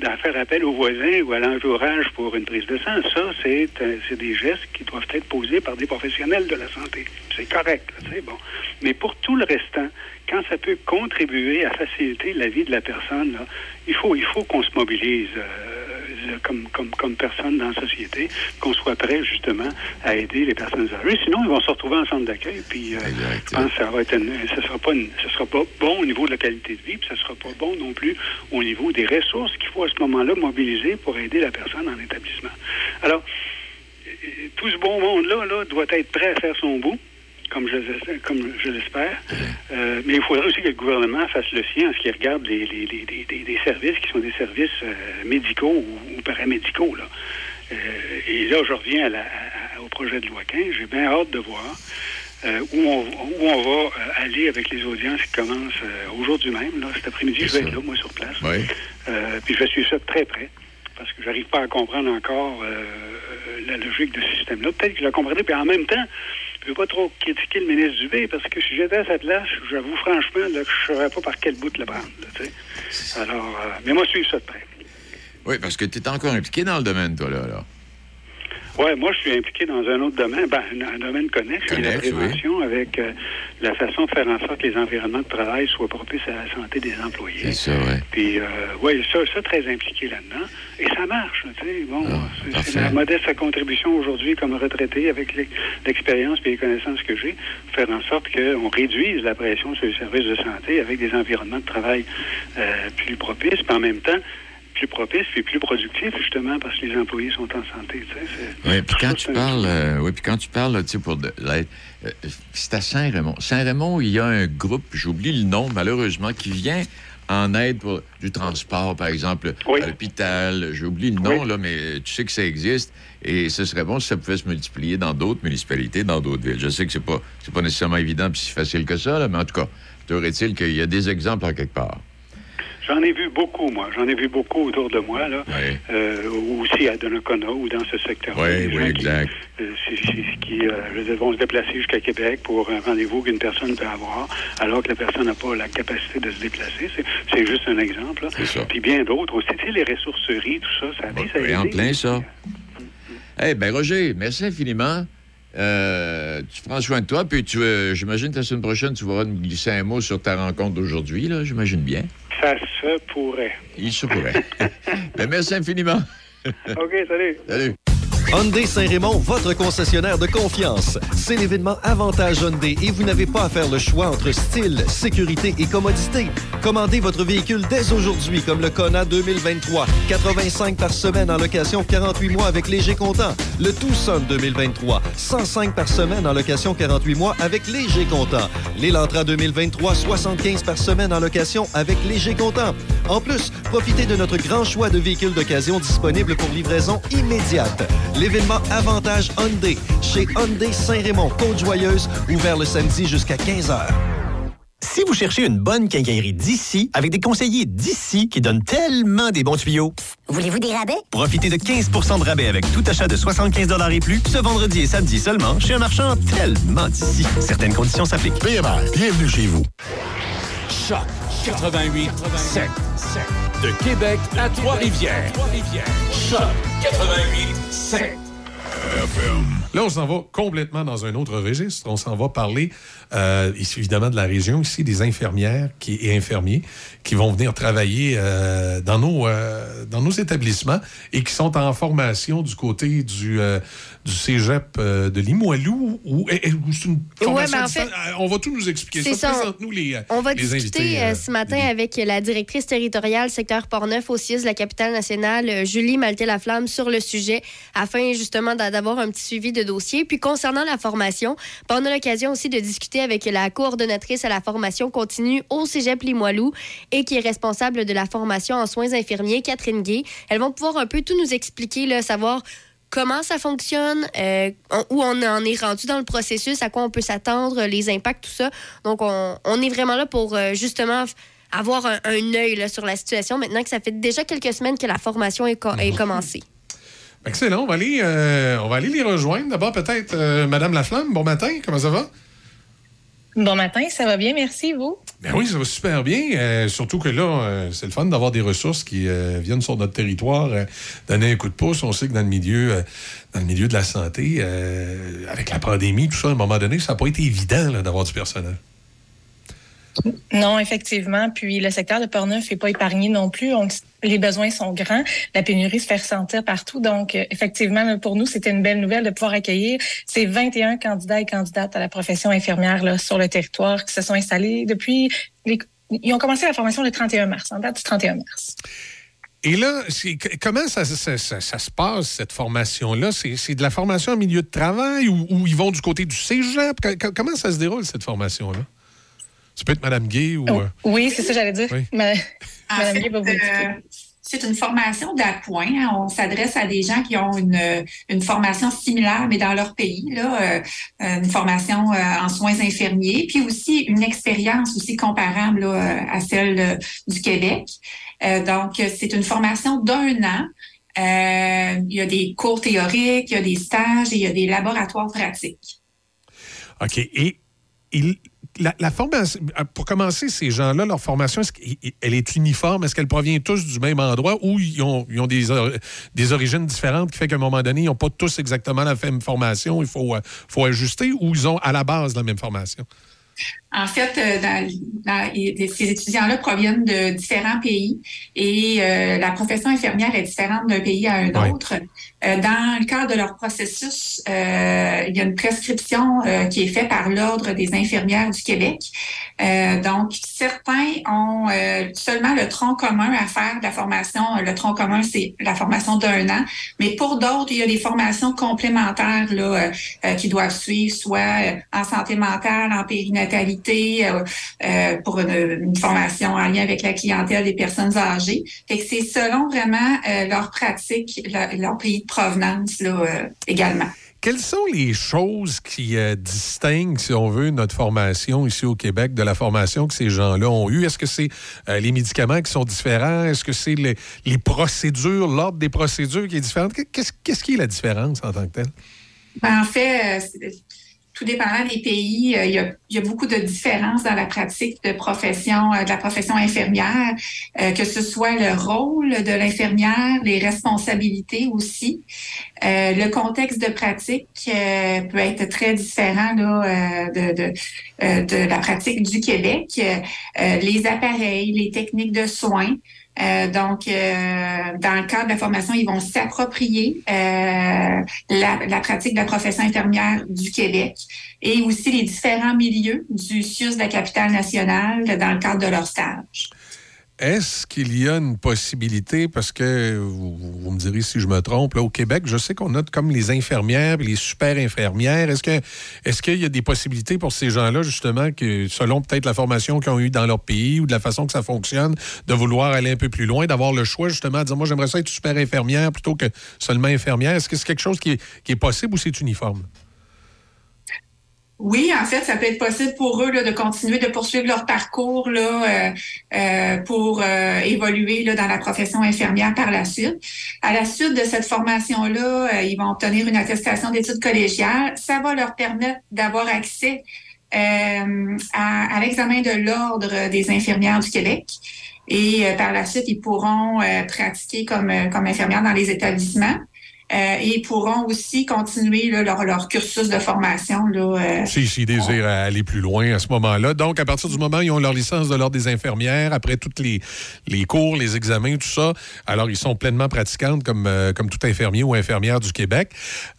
d'en faire appel aux voisins ou à l'entourage pour une prise de sang. Ça, c'est euh, c'est des gestes qui doivent être posés par des professionnels de la santé. C'est correct, c'est bon. Mais pour tout le restant, quand ça peut contribuer à faciliter la vie de la personne, là, il faut, il faut qu'on se mobilise euh, comme, comme, comme personne dans la société, qu'on soit prêt justement à aider les personnes âgées. Sinon, ils vont se retrouver en centre d'accueil, puis euh, je pense que ça va être une- ça sera pas une- ça sera pas bon au niveau de la qualité de vie, puis ça sera pas bon non plus au niveau des ressources qu'il faut à ce moment-là mobiliser pour aider la personne en établissement. Alors, euh, tout ce bon monde-là là, doit être prêt à faire son bout, comme je, comme je l'espère. Euh, mais il faudrait aussi que le gouvernement fasse le sien en ce qui regarde les, les- les- les- les- les services qui sont des services euh, médicaux ou, ou paramédicaux. Là. Euh, et là, je reviens à la- à- au projet de loi 15. J'ai bien hâte de voir où, on, où on va aller avec les audiences qui commencent aujourd'hui même. Là, cet après-midi, je vais être là, moi, sur place. Oui. Puis je vais suivre ça de très près, parce que j'arrive pas à comprendre encore euh, euh, la logique de ce système-là. Peut-être que je la comprendrai, puis en même temps, je ne veux pas trop critiquer le ministre Dubé, parce que si j'étais à sa place, j'avoue franchement là, que je ne saurais pas par quel bout de le prendre. là. Alors, euh, mais moi, je suis ça de près. Oui, parce que tu es encore impliqué dans le domaine, toi, là. là. Oui, moi, je suis impliqué dans un autre domaine, ben, un domaine connexe, la prévention, avec euh, la façon de faire en sorte que les environnements de travail soient propices à la santé des employés. C'est ça, oui. Puis, euh, oui, ça, ça, très impliqué là-dedans. Et ça marche, tu sais. Bon, c'est- c'est ma modeste contribution aujourd'hui comme retraité avec l'ex- l'expérience et les connaissances que j'ai, faire en sorte qu'on réduise la pression sur les services de santé avec des environnements de travail euh, plus propices, puis en même temps, plus propices puis plus productifs, justement, parce que les employés sont en santé, c'est- Oui, puis quand tu parles, euh, oui, puis quand tu parles, tu sais, pour de l'aide, euh, c'est à Saint-Raymond. Saint-Raymond, il y a un groupe, j'oublie le nom, malheureusement, qui vient en aide pour du transport, par exemple, à l'hôpital. J'oublie le nom, là, mais tu sais que ça existe. Et ce serait bon si ça pouvait se multiplier dans d'autres municipalités, dans d'autres villes. Je sais que c'est pas, c'est pas nécessairement évident puis si facile que ça, là, mais en tout cas, est-il qu'il y a des exemples en quelque part? J'en ai vu beaucoup, moi. J'en ai vu beaucoup autour de moi, là. Euh, aussi à Donnacona ou dans ce secteur. Oui, oui, exact. Qui, euh, qui euh, je veux dire, vont se déplacer jusqu'à Québec pour un rendez-vous qu'une personne peut avoir, alors que la personne n'a pas la capacité de se déplacer. C'est, juste un exemple. là. C'est ça. Puis bien d'autres aussi. Tu sais, les ressourceries, tout ça, ça a ça a Oui, en plein ça. Eh ben Roger, merci infiniment. Euh, tu prends soin de toi, puis tu, euh, j'imagine que la semaine prochaine, tu vas nous glisser un mot sur ta rencontre d'aujourd'hui, là, j'imagine bien. Ça se pourrait. Il se pourrait. ben, merci infiniment. OK, salut. Salut. Hyundai Saint-Raymond, votre concessionnaire de confiance. C'est l'événement Avantage Hyundai et vous n'avez pas à faire le choix entre style, sécurité et commodité. Commandez votre véhicule dès aujourd'hui comme le Kona 2023. 85 par semaine en location 48 mois avec léger comptant. Le Tucson 2023. 105 par semaine en location 48 mois avec léger comptant. L'Elantra 2023. 75 par semaine en location avec léger comptant. En plus, profitez de notre grand choix de véhicules d'occasion disponibles pour livraison immédiate. L'événement Avantage Hyundai chez Hyundai Saint-Raymond, Côte-Joyeuse, ouvert le samedi jusqu'à 15h. Si vous cherchez une bonne quincaillerie d'ici, avec des conseillers d'ici qui donnent tellement des bons tuyaux, Voulez-vous des rabais? profitez de 15% de rabais avec tout achat de 75 et plus ce vendredi et samedi seulement chez un marchand tellement d'ici. Certaines conditions s'appliquent. PMR, bienvenue chez vous. Choc 88 7. De Québec à Trois-Rivières. Choc 88 7. Là, on s'en va complètement dans un autre registre. On s'en va parler, euh, évidemment, de la région, ici, des infirmières qui, et infirmiers qui vont venir travailler euh, dans, nos, euh, dans nos établissements et qui sont en formation du côté du, euh, du cégep euh, de Limoilou. C'est une formation mais en fait, Euh, on va tout nous expliquer. Ça, ça. présente-nous les, euh, On va les discuter invités. euh, ce matin avec la directrice territoriale secteur Portneuf au CIS de la capitale nationale, Julie Maltais-Laflamme, sur le sujet, afin justement d'a- d'avoir un petit suivi de dossier. Puis concernant la formation, ben, on a l'occasion aussi de discuter avec la coordonnatrice à la formation continue au Cégep Limoilou et qui est responsable de la formation en soins infirmiers, Catherine Gay. Elles vont pouvoir un peu tout nous expliquer, là, savoir comment ça fonctionne, euh, on- où on en est rendu dans le processus, à quoi on peut s'attendre, les impacts, tout ça. Donc, on, on est vraiment là pour euh, justement avoir un, un œil là, sur la situation maintenant que ça fait déjà quelques semaines que la formation est, co- est commencée. Excellent. On va aller, euh, on va aller les rejoindre. D'abord, peut-être, Madame Laflamme, bon matin. Comment ça va? Bon matin, ça va bien, merci, vous? Ben oui, ça va super bien. euh, surtout que là, euh, c'est le fun d'avoir des ressources qui euh, viennent sur notre territoire, donner un coup de pouce. On sait que dans le milieu, dans le milieu de la santé, avec la pandémie, tout ça, à un moment donné, ça n'a pas été évident d'avoir du personnel. Non, effectivement. Puis le secteur de Portneuf n'est pas épargné non plus. Les besoins sont grands. La pénurie se fait ressentir partout. Donc, euh, effectivement, pour nous, c'était une belle nouvelle de pouvoir accueillir ces 21 candidats et candidates à la profession infirmière sur le territoire qui se sont installés depuis... Ils ont commencé la formation le 31 mars, en date du 31 mars. Et là, comment ça, se passe, cette formation-là? C'est de la formation en milieu de travail ou, ou ils vont du côté du cégep? Co- co- Comment ça se déroule, cette formation-là? Ça peut être Mme Gay ou... euh, Oui, c'est ça, j'allais dire. Oui. Ma- En Madame fait, Gay va vous euh, expliquer. c'est une formation d'appoint. hein. On s'adresse à des gens qui ont une, une formation similaire, mais dans leur pays, là, euh, euh, une formation euh, en soins infirmiers, puis aussi une expérience aussi comparable là, euh, à celle euh, du Québec. Euh, donc, euh, c'est une formation d'un an. Euh, il y a des cours théoriques, il y a des stages et il y a des laboratoires pratiques. OK. Et il- la, euh, pour commencer, ces gens-là, leur formation, est-ce qu'elle est uniforme? Est-ce qu'elle provient tous du même endroit ou ils ont, ils ont des, des origines différentes qui fait qu'à un moment donné, ils n'ont pas tous exactement la même formation, il faut, euh, faut ajuster ou ils ont à la base la même formation? En fait, euh, dans- dans- ces étudiants-là proviennent de différents pays et euh, la profession infirmière est différente d'un pays à un autre. Euh, dans le cadre de leur processus, euh, il y a une prescription euh, qui est faite par l'Ordre des infirmières du Québec. Euh, donc, certains ont euh, seulement le tronc commun à faire de la formation. Le tronc commun, c'est la formation d'un an. Mais pour d'autres, il y a des formations complémentaires là, qui doivent suivre, soit en santé mentale, en périnatalité, euh, euh, pour une, une formation en lien avec la clientèle des personnes âgées. Fait que c'est selon vraiment euh, leur pratique, leur, leur pays de provenance là, également. Quelles sont les choses qui euh, distinguent, si on veut, notre formation ici au Québec de la formation que ces gens-là ont eue? Est-ce que c'est euh, les médicaments qui sont différents? Est-ce que c'est les, les procédures, l'ordre des procédures qui est différent? Qu'est-ce qu'est-ce qui est la différence en tant que telle? Ben, en fait, euh, tout dépendant des pays, euh, il y, a, beaucoup de différences dans la pratique de profession, euh, de la profession infirmière, euh, que ce soit le rôle de l'infirmière, les responsabilités aussi. Le contexte de pratique peut être très différent de, la pratique du Québec. Les appareils, les techniques de soins. Euh, donc, euh, dans le cadre de la formation, ils vont s'approprier euh, la, pratique de la profession infirmière du Québec et aussi les différents milieux du CIUS de la capitale nationale dans le cadre de leur stage. Est-ce qu'il y a une possibilité, parce que vous, me direz si je me trompe, là, au Québec, je sais qu'on a comme les infirmières les super infirmières. Est-ce qu'il y a des possibilités pour ces gens-là, justement, que selon peut-être la formation qu'ils ont eue dans leur pays ou de la façon que ça fonctionne, de vouloir aller un peu plus loin, d'avoir le choix, justement, de dire moi j'aimerais ça être super infirmière plutôt que seulement infirmière? Est-ce que c'est quelque chose qui est possible ou c'est uniforme? Oui, en fait, ça peut être possible pour eux de continuer de poursuivre leur parcours euh, euh, pour euh, évoluer dans la profession infirmière par la suite. À la suite de cette formation-là, ils vont obtenir une attestation d'études collégiales. Ça va leur permettre d'avoir accès à, l'examen de l'Ordre des infirmières du Québec. Et par la suite, ils pourront pratiquer comme, comme infirmières dans les établissements. Euh, et ils pourront aussi continuer là, leur, leur cursus de formation. Là, euh, Si, s'ils désirent aller plus loin à ce moment-là. Donc, à partir du moment où ils ont leur licence de l'Ordre des infirmières, après tous les, les cours, les examens, tout ça, alors ils sont pleinement pratiquantes comme, euh, comme tout infirmier ou infirmière du Québec.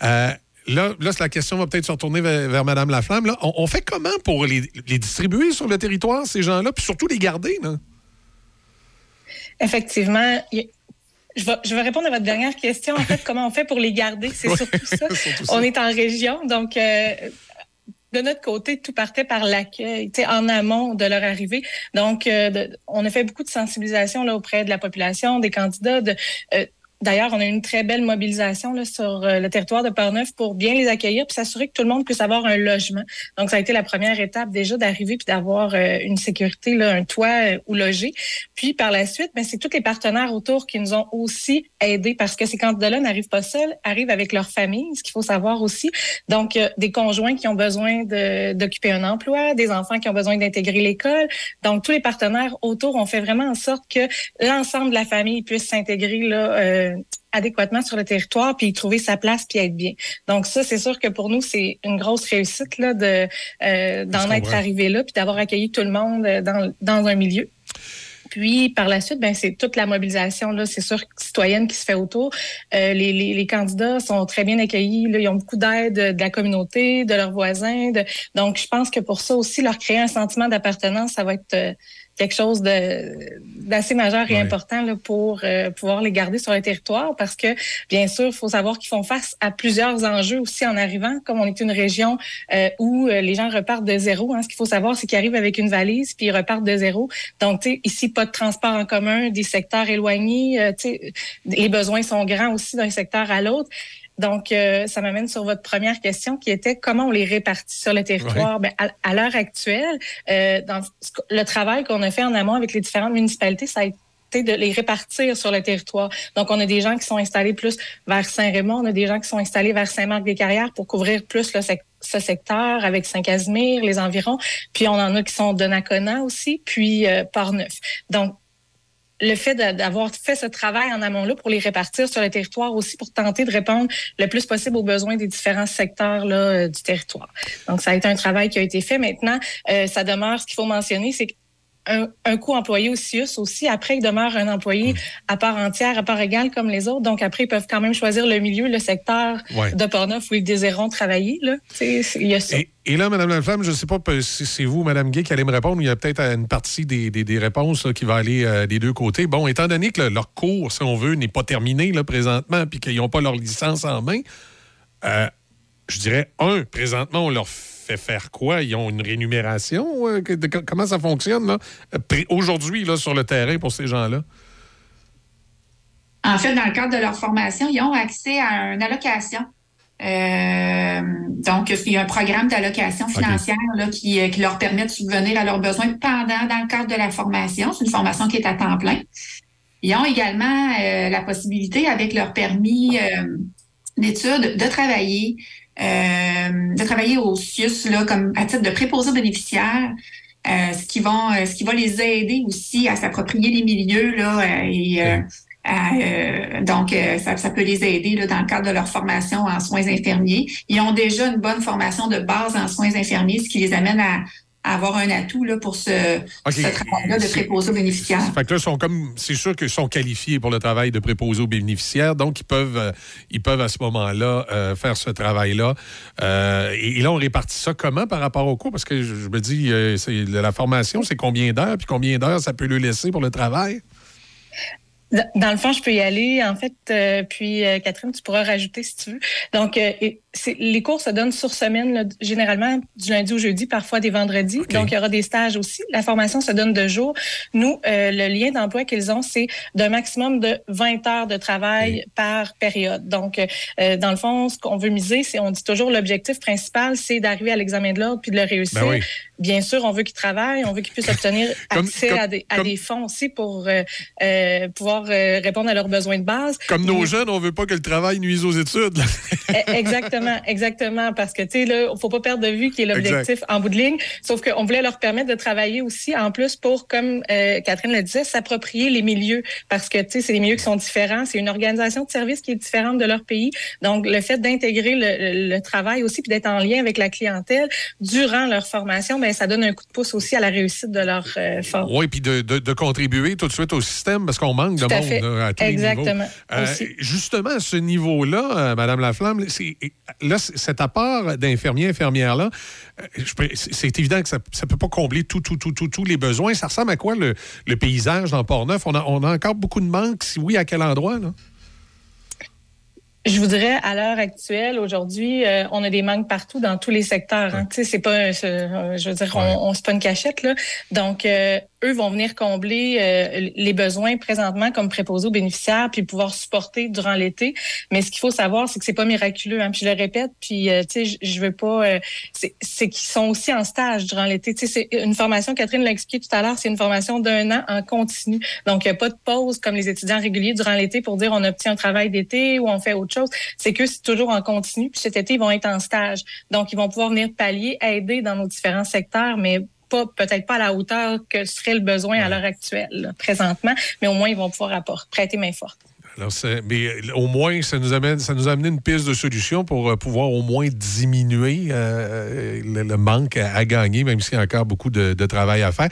Euh, Là, là, la question va peut-être se retourner vers, vers Mme Laflamme. Là. On, on fait comment pour les, les distribuer sur le territoire, ces gens-là, puis surtout les garder? Là? Effectivement, il je vais, je vais répondre à votre dernière question. En fait, comment on fait pour les garder? C'est Ouais, surtout ça. surtout ça. On est en région, donc euh, de notre côté, tout partait par l'accueil, tu sais, en amont de leur arrivée. Donc, euh, de- on a fait beaucoup de sensibilisation là, auprès de la population, des candidats. De, euh, D'ailleurs, on a eu une très belle mobilisation là, sur euh, le territoire de Portneuf pour bien les accueillir puis s'assurer que tout le monde puisse avoir un logement. Donc, ça a été la première étape déjà d'arriver puis d'avoir euh, une sécurité, là, un toit euh, où loger. Puis par la suite, ben, c'est tous les partenaires autour qui nous ont aussi aidés parce que ces candidats-là n'arrivent pas seuls, arrivent avec leur famille, ce qu'il faut savoir aussi. Donc, euh, des conjoints qui ont besoin d'occuper un emploi, des enfants qui ont besoin d'intégrer l'école. Donc, tous les partenaires autour ont fait vraiment en sorte que l'ensemble de la famille puisse s'intégrer là, adéquatement sur le territoire puis y trouver sa place puis être bien. Donc ça c'est sûr que pour nous c'est une grosse réussite là de euh, d'en être arrivé là puis d'avoir accueilli tout le monde euh, dans dans un milieu. Puis par la suite, ben c'est toute la mobilisation là, c'est sûr citoyenne qui se fait autour. Euh, les, les, les candidats sont très bien accueillis, là, ils ont beaucoup d'aide de, la communauté, de leurs voisins. de- donc je pense que pour ça aussi leur créer un sentiment d'appartenance, ça va être euh, quelque chose de d'assez majeur et Ouais. important là, pour euh, pouvoir les garder sur le territoire parce que bien sûr, il faut savoir qu'ils font face à plusieurs enjeux aussi en arrivant, comme on est une région euh, où euh, les gens repartent de zéro. Hein, ce qu'il faut savoir, c'est qu'ils arrivent avec une valise puis ils repartent de zéro. Donc, tu sais, ici, pas de transport en commun, des secteurs éloignés. euh, tu sais, les besoins sont grands aussi d'un secteur à l'autre. Donc, euh, ça m'amène sur votre première question qui était comment on les répartit sur le territoire. Ben, à, à l'heure actuelle, euh, dans le travail qu'on a fait en amont avec les différentes municipalités, ça a été de les répartir sur le territoire. Donc, on a des gens qui sont installés plus vers Saint-Raymond, on a des gens qui sont installés vers Saint-Marc-des-Carrières pour couvrir plus le ce secteur avec Saint-Casimir, les environs. Puis, on en a qui sont de Nakona aussi, puis euh, Port-Neuf. Donc, le fait d'avoir fait ce travail en amont-là pour les répartir sur le territoire aussi pour tenter de répondre le plus possible aux besoins des différents secteurs là, euh, du territoire. Donc, ça a été un travail qui a été fait. Maintenant, euh, ça demeure, ce qu'il faut mentionner, c'est un, un coût employé au CIUS aussi. Après, il demeure un employé à part entière, à part égale comme les autres. Donc, après, ils peuvent quand même choisir le milieu, le secteur Ouais. de Portneuf où ils désireront travailler. Là. Il y a ça. Et, et là, Mme Laflamme, je ne sais pas si c'est vous, Mme Gay, qui allez me répondre. Il y a peut-être une partie des, des- des réponses là, qui va aller euh, des deux côtés. Bon, étant donné que le- leur cours, si on veut, n'est pas terminé là, présentement, puis qu'ils n'ont pas leur licence en main, euh, je dirais, un, présentement, on leur fait faire quoi? Ils ont une rémunération? euh, de- comment ça fonctionne euh, aujourd'hui là, sur le terrain pour ces gens-là? En fait, dans le cadre de leur formation, ils ont accès à une allocation Euh, donc, il y a un programme d'allocation financière là, qui, qui leur permet de subvenir à leurs besoins pendant, dans le cadre de la formation. C'est une formation qui est à temps plein. Ils ont également euh, la possibilité, avec leur permis euh, d'études, de travailler, de travailler au CIUS là, comme à titre de préposé bénéficiaire. Euh, ce qui vont, ce qui va les aider aussi à s'approprier les milieux là et euh, donc, ça, ça, peut les aider là, dans le cadre de leur formation en soins infirmiers. Ils ont déjà une bonne formation de base en soins infirmiers, ce qui les amène à avoir un atout là, pour ce, ce travail-là de préposé aux bénéficiaires. Fait que là, sont comme, c'est sûr qu'ils sont qualifiés pour le travail de préposé aux bénéficiaires, donc ils peuvent, euh, ils peuvent à ce moment-là euh, faire ce travail-là. Euh, et, et, là, on répartit ça comment par rapport au cours? Parce que je, je me dis, c'est, la formation, c'est combien d'heures, puis combien d'heures ça peut le laisser pour le travail? Dans le fond, je peux y aller, en fait. Euh, puis, euh, Catherine, tu pourras rajouter si tu veux. Donc, euh, les cours se donnent sur semaine, là, généralement du lundi au jeudi, parfois des vendredis. Okay. Donc, il y aura des stages aussi. La formation se donne de jour. Nous, le lien d'emploi qu'ils ont, c'est d'un maximum de 20 heures de travail par période. Donc, dans le fond, ce qu'on veut miser, c'est, on dit toujours, l'objectif principal, c'est d'arriver à l'examen de l'ordre puis de le réussir. Ben oui. Bien sûr, on veut qu'ils travaillent, on veut qu'ils puissent obtenir comme, accès comme, à, des, à comme... des, fonds aussi pour pouvoir euh, répondre à leurs besoins de base. Comme nos Mais... jeunes, on veut pas que le travail nuise aux études. Eh, exactement, exactement, parce que tu sais là, faut pas perdre de vue qui est l'objectif en bout de ligne. Sauf qu'on voulait leur permettre de travailler aussi en plus pour, comme euh, Catherine le disait, s'approprier les milieux, parce que tu sais, c'est des milieux qui sont différents. C'est une organisation de service qui est différente de leur pays. Donc le fait d'intégrer le, le, travail aussi puis d'être en lien avec la clientèle durant leur formation, ben ça donne un coup de pouce aussi à la réussite de leur euh, formation. Oui, puis de, de, de, contribuer tout de suite au système parce qu'on manque de Tout monde. À fait. Là, à tous Exactement. Euh, justement, à ce niveau-là, euh, Madame Laflamme, là, cet apport d'infirmiers, infirmières-là, euh, c'est évident que ça ne peut pas combler tous tout, tout, tout, tous les besoins. Ça ressemble à quoi le, le paysage dans Port-Neuf? On a, on a encore beaucoup de manques. Si oui, à quel endroit? Là? Je vous dirais, à l'heure actuelle, aujourd'hui, euh, on a des manques partout dans tous les secteurs. Hein. Tu sais, c'est pas, je veux dire, ouais. on, on c'est pas une cachette là. Donc, euh, eux vont venir combler euh, les besoins présentement comme préposés aux bénéficiaires, puis pouvoir supporter durant l'été. Mais ce qu'il faut savoir, c'est que c'est pas miraculeux. Hein. Puis je le répète, puis euh, tu sais, je veux pas. Euh, c'est qu'ils sont aussi en stage durant l'été. Tu sais, c'est une formation. Catherine l'a expliqué tout à l'heure. C'est une formation d'un an en continu. Donc, il n'y a pas de pause comme les étudiants réguliers durant l'été pour dire on obtient un travail d'été ou on fait autre chose. C'est que c'est toujours en continu. Puis cet été, ils vont être en stage. Donc, ils vont pouvoir venir pallier, aider dans nos différents secteurs, mais pas peut-être pas à la hauteur que serait le besoin ouais. à l'heure actuelle, là, présentement, mais au moins ils vont pouvoir apporter, prêter main forte. Alors, mais au moins, ça nous amène, ça nous a amené une piste de solution pour euh, pouvoir au moins diminuer euh, le, le, manque à, à, gagner, même s'il y a encore beaucoup de, de travail à faire.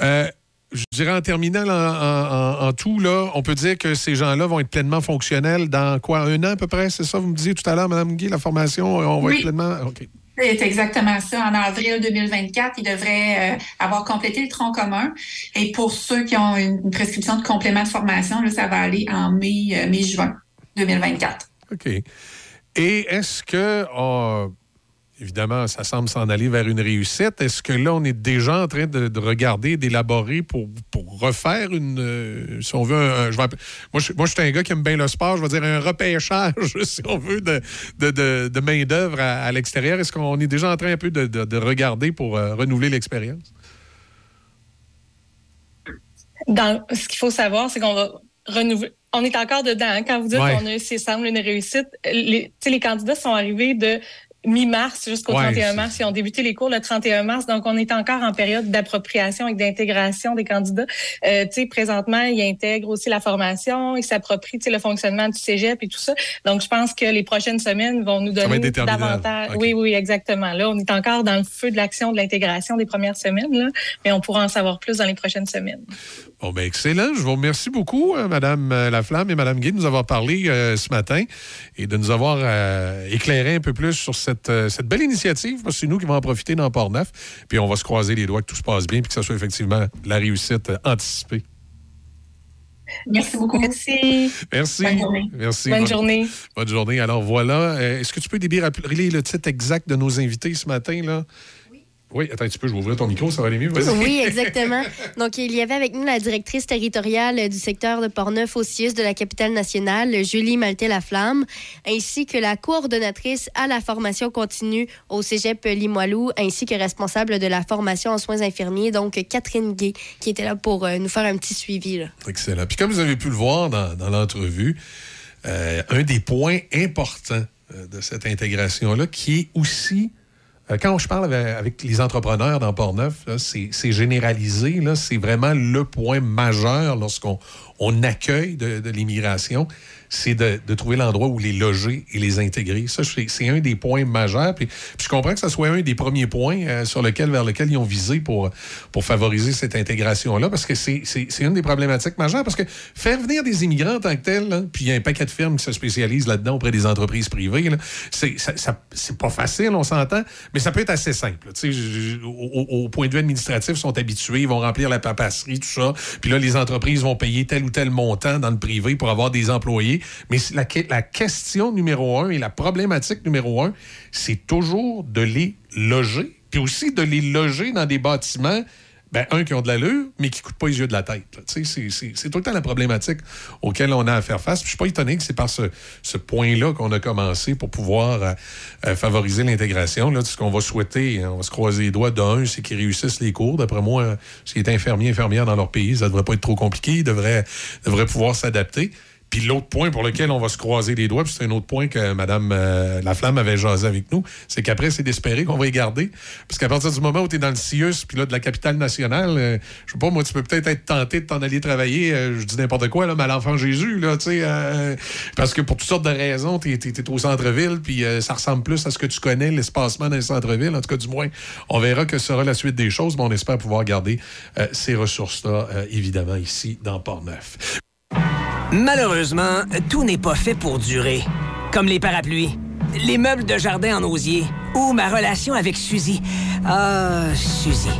Euh, je dirais en terminant en, en, en, tout, là, on peut dire que ces gens-là vont être pleinement fonctionnels dans quoi, un an à peu près, c'est ça? Vous me disiez tout à l'heure, Mme Guy, la formation, on va oui. être pleinement. OK. C'est exactement ça. En avril 2024, ils devraient avoir complété le tronc commun. Et pour ceux qui ont une prescription de complément de formation, ça va aller en mai, euh, mai-juin 2024. OK. Et est-ce que, oh, évidemment, ça semble s'en aller vers une réussite, est-ce que là, on est déjà en train de, de regarder, d'élaborer pour, pour refaire une, euh, si on veut, un, un, je vais, moi, je, moi, je suis un gars qui aime bien le sport, je vais dire un repêchage, si on veut, de, de, de, de main-d'œuvre à, à l'extérieur. Est-ce qu'on est déjà en train un peu de, de regarder pour euh, renouveler l'expérience? Dans, ce qu'il faut savoir, c'est qu'on va renouveler. On est encore dedans. Hein, quand vous dites ouais. qu'on a, c'est semble une réussite, les, les candidats sont arrivés de mi-mars jusqu'au ouais, 31 mars. Ils ont débuté les cours le 31 mars, donc on est encore en période d'appropriation et d'intégration des candidats. Euh, tu sais, présentement, ils intègrent aussi la formation, ils s'approprient le fonctionnement du cégep et tout ça. Donc, je pense que les prochaines semaines vont nous donner davantage. Okay. Oui, oui, exactement. Là, on est encore dans le feu de l'action de l'intégration des premières semaines, là, mais on pourra en savoir plus dans les prochaines semaines. Bon, ben excellent. Je vous remercie beaucoup, euh, Madame euh, Laflamme et Madame Guy, de nous avoir parlé euh, ce matin et de nous avoir euh, éclairé un peu plus sur cette, euh, cette belle initiative, c'est nous qui vont en profiter dans Port-Neuf. Puis on va se croiser les doigts que tout se passe bien et que ce soit effectivement la réussite euh, anticipée. Merci beaucoup. Merci. Merci. Bonne journée. Merci. Bonne, bonne journée. Bonne journée. Alors voilà. Est-ce que tu peux, Déby, rappeler le titre exact de nos invités ce matin? là? Oui, attends un petit peu, je vais ouvrir ton micro, ça va aller mieux. Oui, exactement. Donc, il y avait avec nous la directrice territoriale du secteur de Portneuf au CIUS de la capitale nationale, Julie Maltais-Laflamme, ainsi que la coordonnatrice à la formation continue au cégep Limoilou, ainsi que responsable de la formation en soins infirmiers, donc Catherine Gay, qui était là pour euh, nous faire un petit suivi. là. Excellent. Puis comme vous avez pu le voir dans, dans l'entrevue, euh, un des points importants euh, de cette intégration-là, qui est aussi, quand je parle avec, les entrepreneurs dans Port-Neuf, c'est généralisé, c'est vraiment le point majeur lorsqu'on on accueille de, l'immigration, c'est de, trouver l'endroit où les loger et les intégrer. Ça, c'est un des points majeurs. Puis, je comprends que ce soit un des premiers points euh, sur lequel, vers lequel ils ont visé pour, pour favoriser cette intégration-là, parce que c'est une des problématiques majeures. Parce que faire venir des immigrants en tant que tels, puis il y a un paquet de firmes qui se spécialisent là-dedans auprès des entreprises privées, c'est ça- ça- pas facile, on s'entend, mais ça peut être assez simple. Tu sais, au- au point de vue administratif, ils sont habitués, ils vont remplir la papasserie, tout ça. Puis là, les entreprises vont payer tel ou tel montant dans le privé pour avoir des employés. Mais la question numéro un et la problématique numéro un, c'est toujours de les loger, puis aussi de les loger dans des bâtiments ben, un, qui ont de l'allure, mais qui ne coûtent pas les yeux de la tête. C'est tout le temps la problématique auquel on a à faire face. Je suis pas étonné que c'est par ce, ce point-là qu'on a commencé pour pouvoir euh, euh, favoriser l'intégration. Ce qu'on va souhaiter, on va se croiser les doigts d'un, c'est qu'ils réussissent les cours. D'après moi, euh, s'ils étaient infirmiers, infirmières dans leur pays, ça devrait pas être trop compliqué. Ils devraient, devraient pouvoir s'adapter. Puis l'autre point pour lequel on va se croiser les doigts, puis c'est un autre point que Mme euh, Laflamme avait jasé avec nous, c'est qu'après, c'est d'espérer qu'on va y garder. Parce qu'à partir du moment où tu es dans le CIUS, puis là, de la capitale nationale, euh, je sais pas, moi, tu peux peut-être être tenté de t'en aller travailler, euh, je dis n'importe quoi, là, mais à l'enfant Jésus, là, tu sais, euh, parce que pour toutes sortes de raisons, tu es, au centre-ville, puis euh, ça ressemble plus à ce que tu connais, l'espacement dans le centre-ville. En tout cas, du moins, on verra que sera la suite des choses, mais on espère pouvoir garder euh, ces ressources-là, évidemment, ici, dans Port-Neuf. Malheureusement, tout n'est pas fait pour durer. Comme les parapluies, les meubles de jardin en osier ou ma relation avec Suzy. Ah, Suzy.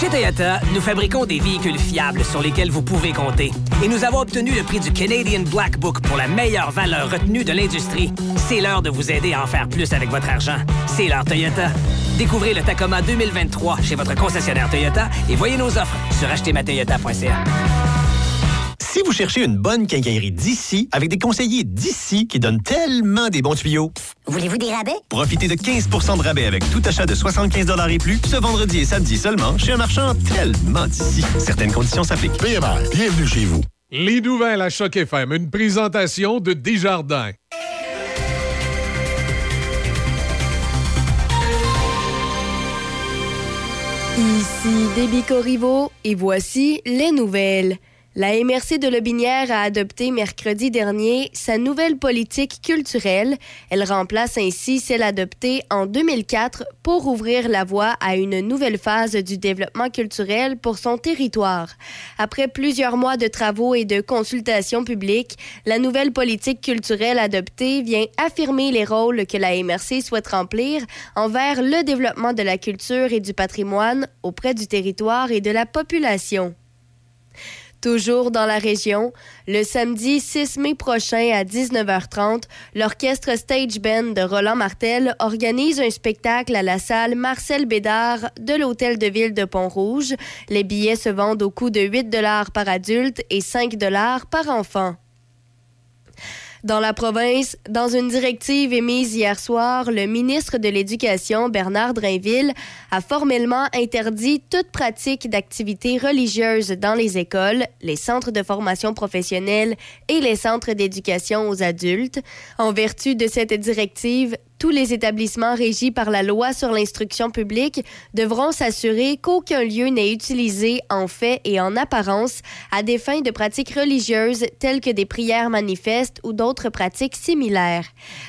Chez Toyota, nous fabriquons des véhicules fiables sur lesquels vous pouvez compter. Et nous avons obtenu le prix du Canadian Black Book pour la meilleure valeur retenue de l'industrie. C'est l'heure de vous aider à en faire plus avec votre argent. C'est l'heure Toyota. Découvrez le Tacoma 2023 chez votre concessionnaire Toyota et voyez nos offres sur achetermatoyota.ca. Si vous cherchez une bonne quincaillerie d'ici, avec des conseillers d'ici qui donnent tellement des bons tuyaux, Voulez-vous des rabais? profitez de 15% de rabais avec tout achat de 75 et plus ce vendredi et samedi seulement chez un marchand tellement d'ici. Certaines conditions s'appliquent. PMR, bienvenue chez vous. Les nouvelles à Choc FM, une présentation de Desjardins. Ici Déby Corriveau et voici les nouvelles. La MRC de Lobinière a adopté mercredi dernier sa nouvelle politique culturelle. Elle remplace ainsi celle adoptée en 2004 pour ouvrir la voie à une nouvelle phase du développement culturel pour son territoire. Après plusieurs mois de travaux et de consultations publiques, la nouvelle politique culturelle adoptée vient affirmer les rôles que la MRC souhaite remplir envers le développement de la culture et du patrimoine auprès du territoire et de la population. Toujours dans la région, le samedi 6 mai prochain à 19h30, l'orchestre Stage Band de Roland Martel organise un spectacle à la salle Marcel Bédard de l'Hôtel de Ville de Pont-Rouge. Les billets se vendent au coût de 8 par adulte et 5 par enfant. Dans la province, dans une directive émise hier soir, le ministre de l'Éducation, Bernard Drainville, a formellement interdit toute pratique d'activités religieuses dans les écoles, les centres de formation professionnelle et les centres d'éducation aux adultes. En vertu de cette directive, tous les établissements régis par la loi sur l'instruction publique devront s'assurer qu'aucun lieu n'est utilisé en fait et en apparence à des fins de pratiques religieuses telles que des prières manifestes ou d'autres pratiques similaires.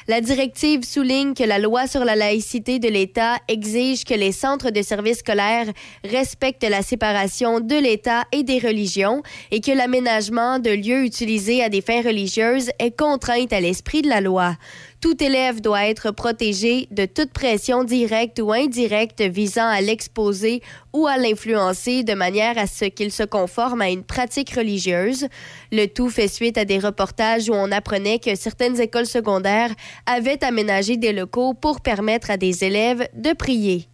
La directive souligne que la loi sur la laïcité de l'État exige que les centres de services scolaires respectent la séparation de l'État et des religions et que l'aménagement de lieux utilisés à des fins religieuses est contrainte à l'esprit de la loi. Tout élève doit être protégé de toute pression directe ou indirecte visant à l'exposer ou à l'influencer de manière à ce qu'il se conforme à une pratique religieuse. Le tout fait suite à des reportages où on apprenait que certaines écoles secondaires avaient aménagé des locaux pour permettre à des élèves de prier.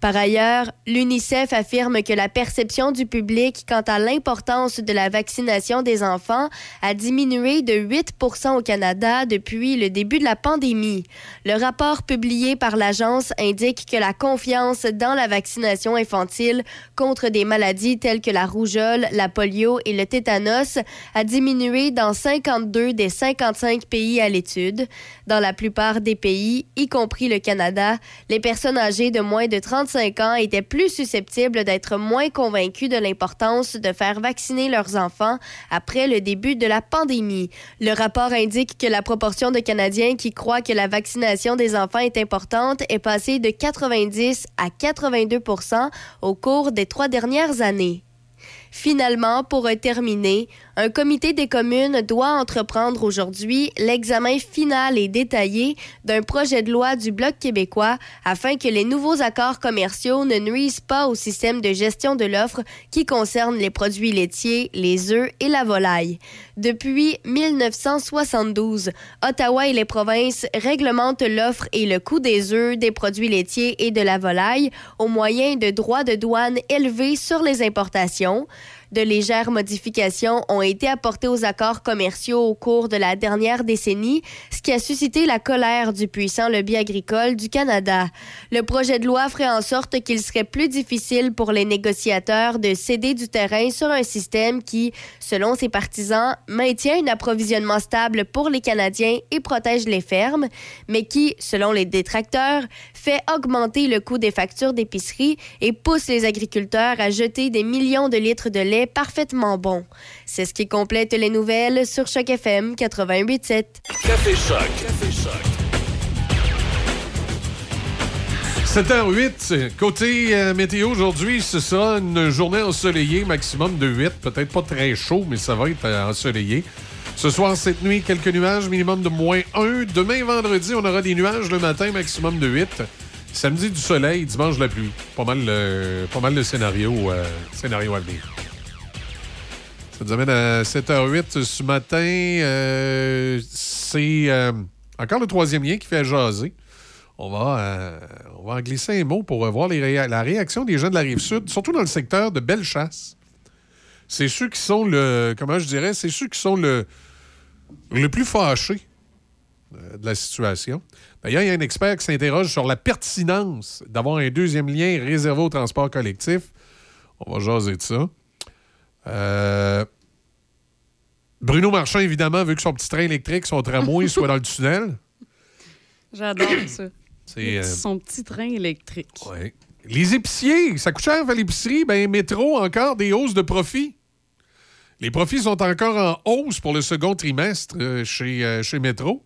Par ailleurs, l'UNICEF affirme que la perception du public quant à l'importance de la vaccination des enfants a diminué de 8% au Canada depuis le début de la pandémie. Le rapport publié par l'agence indique que la confiance dans la vaccination infantile contre des maladies telles que la rougeole, la polio et le tétanos a diminué dans 52 des 55 pays à l'étude. Dans la plupart des pays, y compris le Canada, les personnes âgées de moins de 35 ans étaient plus susceptibles d'être moins convaincues de l'importance de faire vacciner leurs enfants après le début de la pandémie. Le rapport indique que la proportion de Canadiens qui croient que la vaccination des enfants est importante est passée de 90 à 82% au cours des trois dernières années. Finalement, pour terminer, un comité des communes doit entreprendre aujourd'hui l'examen final et détaillé d'un projet de loi du Bloc québécois afin que les nouveaux accords commerciaux ne nuisent pas au système de gestion de l'offre qui concerne les produits laitiers, les œufs et la volaille. Depuis 1972, Ottawa et les provinces réglementent l'offre et le coût des œufs, des produits laitiers et de la volaille au moyen de droits de douane élevés sur les importations. De légères modifications ont été apportées aux accords commerciaux au cours de la dernière décennie, ce qui a suscité la colère du puissant lobby agricole du Canada. Le projet de loi ferait en sorte qu'il serait plus difficile pour les négociateurs de céder du terrain sur un système qui, selon ses partisans, maintient un approvisionnement stable pour les Canadiens et protège les fermes, mais qui, selon les détracteurs, fait augmenter le coût des factures d'épicerie et pousse les agriculteurs à jeter des millions de litres de lait parfaitement bon. C'est ce qui complète les nouvelles sur Choc FM 88.7. Café Choc. Café Choc. 7h08, côté euh, météo aujourd'hui, c'est ça, une journée ensoleillée, maximum de 8, peut-être pas très chaud, mais ça va être euh, ensoleillé. Ce soir, cette nuit, quelques nuages, minimum de moins 1. Demain, vendredi, on aura des nuages le matin, maximum de 8. Samedi, du soleil, dimanche, la pluie. Pas mal, euh, pas mal de scénarios, euh, scénarios à venir. Ça nous amène à 7h08 ce matin. Euh, c'est euh, encore le troisième lien qui fait jaser. On va, euh, on va en glisser un mot pour voir la réaction des gens de la rive sud, surtout dans le secteur de Bellechasse. C'est ceux qui sont le. Comment je dirais? C'est ceux qui sont le, le plus fâchés de la situation. D'ailleurs, il y a un expert qui s'interroge sur la pertinence d'avoir un deuxième lien réservé au transport collectif. On va jaser de ça. Euh, Bruno Marchand, évidemment, veut que son petit train électrique, son tramway, soit dans le tunnel. J'adore ça. C'est, euh, Son petit train électrique. Ouais. Les épiciers, ça coûte cher faire l'épicerie. Ben, métro, encore des hausses de profit. Les profits sont encore en hausse pour le second trimestre euh, chez, euh, chez Métro.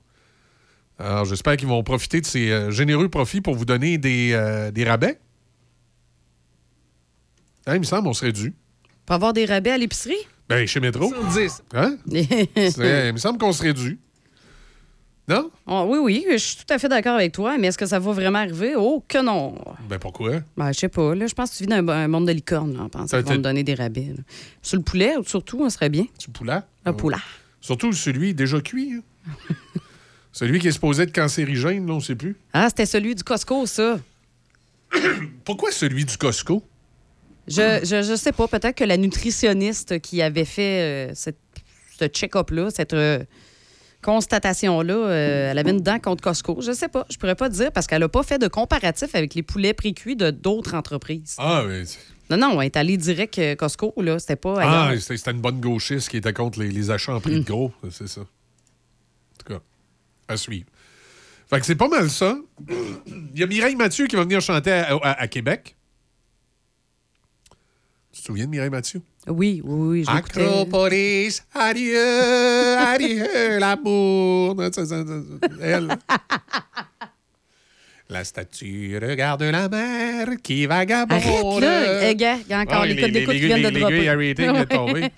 Alors, j'espère qu'ils vont profiter de ces généreux profits pour vous donner des, des rabais. Hein, il me semble qu'on serait dû. Pour avoir des rabais à l'épicerie? Ben, chez Métro. Hein? C'est- il me semble qu'on serait dû. Non? Ah, oui, oui, je suis tout à fait d'accord avec toi, mais est-ce que ça va vraiment arriver? Oh, que non! Ben, pourquoi? Ben, je sais pas. Là, je pense que tu vis dans un, un monde de licorne, là, en pensant qu'ils vont t'as- me donner des rabais. là. Sur le poulet, surtout, on serait bien. Du poulet? Un poulet. Surtout celui déjà cuit. hein. celui qui est supposé être cancérigène, là, on ne sait plus. Ah, c'était celui du Costco, ça. Pourquoi celui du Costco? Je, je, je sais pas. Peut-être que la nutritionniste qui avait fait euh, cette, ce check-up-là, cette euh, constatation-là, euh, elle avait une dent contre Costco. Je sais pas. Je pourrais pas te dire parce qu'elle a pas fait de comparatif avec les poulets précuits de d'autres entreprises. Ah, mais... Non, non, elle est allée direct Costco, là. C'était pas Ah, c'était c'était une bonne gauchiste qui était contre les, les achats en prix de gros. C'est ça. En tout cas, à suivre. Fait que c'est pas mal ça. Il y a Mireille Mathieu qui va venir chanter à, à- à Québec. Tu te souviens de Mireille Mathieu? Oui, oui, oui. Acropolis, adieu, adieu, l'amour. Elle. La statue regarde la mer qui vagabonde. Arrête, là. Eh, il y a encore les codes d'écoute qui viennent de dropper. rating est tombée.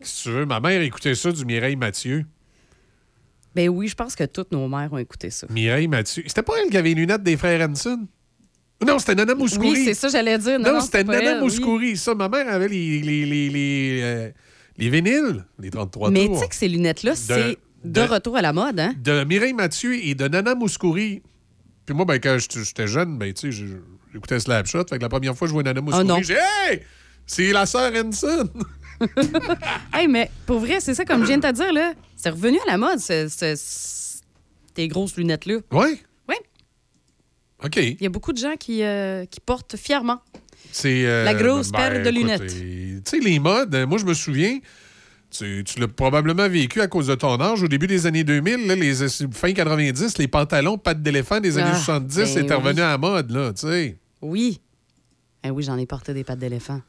Si tu veux, ma mère écoutait ça du Mireille Mathieu. Ben oui, je pense que toutes nos mères ont écouté ça. Mireille Mathieu. C'était pas elle qui avait les lunettes des frères Hanson? Non, c'était Nana Mouskouri. Oui, c'est ça, j'allais dire. Non, Non, c'était Nana elle, oui. Mouskouri. Ça, ma mère avait les, les, les, les, euh, les vinyles, les 33 Mais tours. tu sais que ces lunettes-là, c'est de, de- retour à la mode, hein? de Mireille Mathieu et de Nana Mouskouri. Puis moi, ben, quand j'étais jeune, ben, tu sais, J'écoutais Slapshot. Fait que la première fois que je vois Nana Ah. Mouskouri, j'ai Hey! C'est la sœur Henson! Hey, mais pour vrai, c'est ça, comme je viens de te dire, là. C'est revenu à la mode, ce- ce- ce- tes grosses lunettes-là. Oui? OK. Il y a beaucoup de gens qui, euh, qui portent fièrement. Euh, La grosse ben, paire de lunettes. euh, Tu sais, les modes, moi, je me souviens, tu, tu l'as probablement vécu à cause de ton âge. Au début des années 2000, là, les fin 90, les pantalons pattes d'éléphant des années Ah, 70 ben c'était oui. revenu à la mode, là, tu sais. Oui. Eh oui, j'en ai porté des pattes d'éléphant.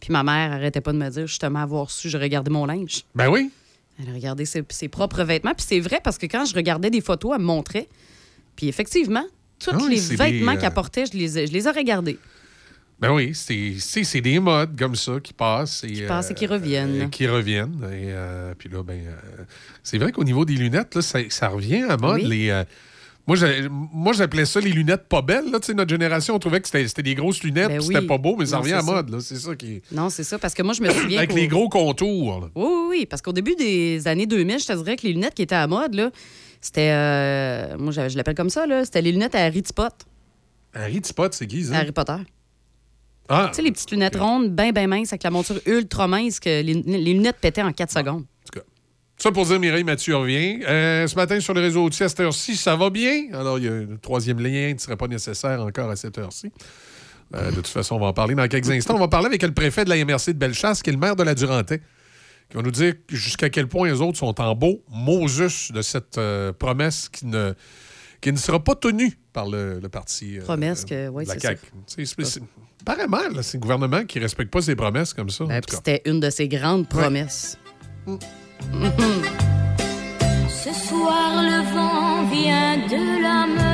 Puis ma mère arrêtait pas de me dire, justement, avoir su, je regardais mon linge. Ben oui. Elle regardait ses, ses propres vêtements. Puis c'est vrai parce que quand je regardais des photos, elle me montrait. Puis effectivement, tous Ah oui, les vêtements des, euh, qu'elle portait, je les, ai- je les ai regardés. Ben oui, c'est des modes comme ça qui passent. Qui passent et qui reviennent. qui reviennent. Et euh, puis là, ben, euh, c'est vrai qu'au niveau des lunettes, là, ça, ça revient à mode. Oui. Les, euh, moi, j'appelais ça les lunettes pas belles. Là. Notre génération, on trouvait que c'était des grosses lunettes, Ben oui. c'était pas beau, mais ça Non, revient à ça. mode. C'est ça qui. Non, c'est ça. Parce que moi, je me souviens. Avec les gros contours. là. Oui, oui, oui. Parce qu'au début des années 2000, je te dirais que les lunettes qui étaient à mode, là, c'était. euh, moi, je, je l'appelle comme ça, là. C'était les lunettes à Harry Spot, Harry Spot, c'est qui, ça? Harry Potter. Ah, Tu sais, les petites lunettes rondes, bien, bien minces, avec la monture ultra mince, que les, les lunettes pétaient en 4 secondes. Ça pour dire, Mireille Mathieu revient. Euh, ce matin, sur le réseau aussi, à cette heure-ci, ça va bien? Alors, il y a un troisième lien qui ne serait pas nécessaire encore à cette heure-ci. Euh, de toute façon, on va en parler dans quelques instants. On va parler avec le préfet de la MRC de Bellechasse, qui est le maire de la Durantais, qui va nous dire jusqu'à quel point les autres sont en beau Moses de cette euh, promesse qui ne, qui ne sera pas tenue par le, le parti. euh, Promesse que, oui, c'est ça. C'est- paraît mal, c'est le gouvernement qui ne respecte pas ses promesses comme ça. en Ben, c'était une de ses grandes promesses. Ce soir, le vent vient de la mer.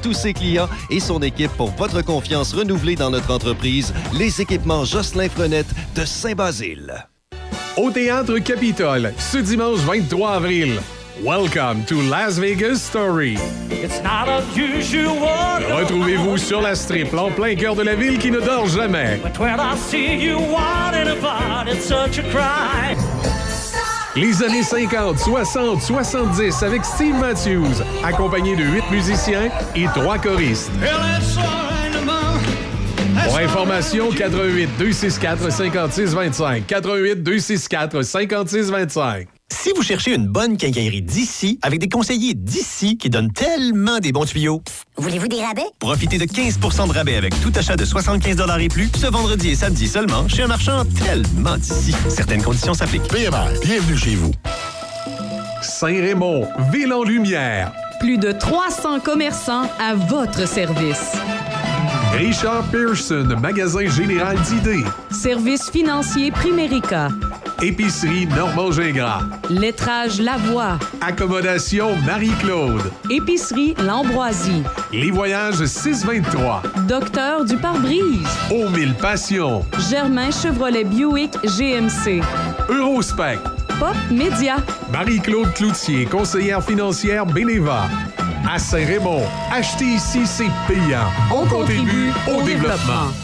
tous ses clients et son équipe pour votre confiance renouvelée dans notre entreprise. Les équipements Jocelyn Frenette de Saint-Basile. Au Théâtre Capitole, ce dimanche 23 avril. Welcome to Las Vegas Story. Retrouvez-vous sur la strip, en plein cœur de la ville qui ne dort jamais. Les années 50, 60, 70 avec Steve Matthews, accompagné de huit musiciens et trois choristes. Pour information, 88 264 56 25. 88 264 56 25. Si vous cherchez une bonne quincaillerie d'ici, avec des conseillers d'ici qui donnent tellement des bons tuyaux, Voulez-vous des rabais? profitez de 15% de rabais avec tout achat de 75 et plus ce vendredi et samedi seulement chez un marchand tellement d'ici. Certaines conditions s'appliquent. PMR, bienvenue chez vous. Saint-Raymond, ville en lumière. Plus de 300 commerçants à votre service. Richard Pearson, magasin général d'idées. Service financier Primérica. Épicerie Normand Gingras. Lettrage Lavoie. Accommodation Marie-Claude. Épicerie L'Ambroisie. Les voyages 623. Docteur du pare-brise. Aux mille passions. Germain Chevrolet Buick GMC. Eurospec. Pop Média. Marie-Claude Cloutier, conseillère financière Beneva. À Saint-Raymond, acheter ici, c'est payant. On contribue au développement.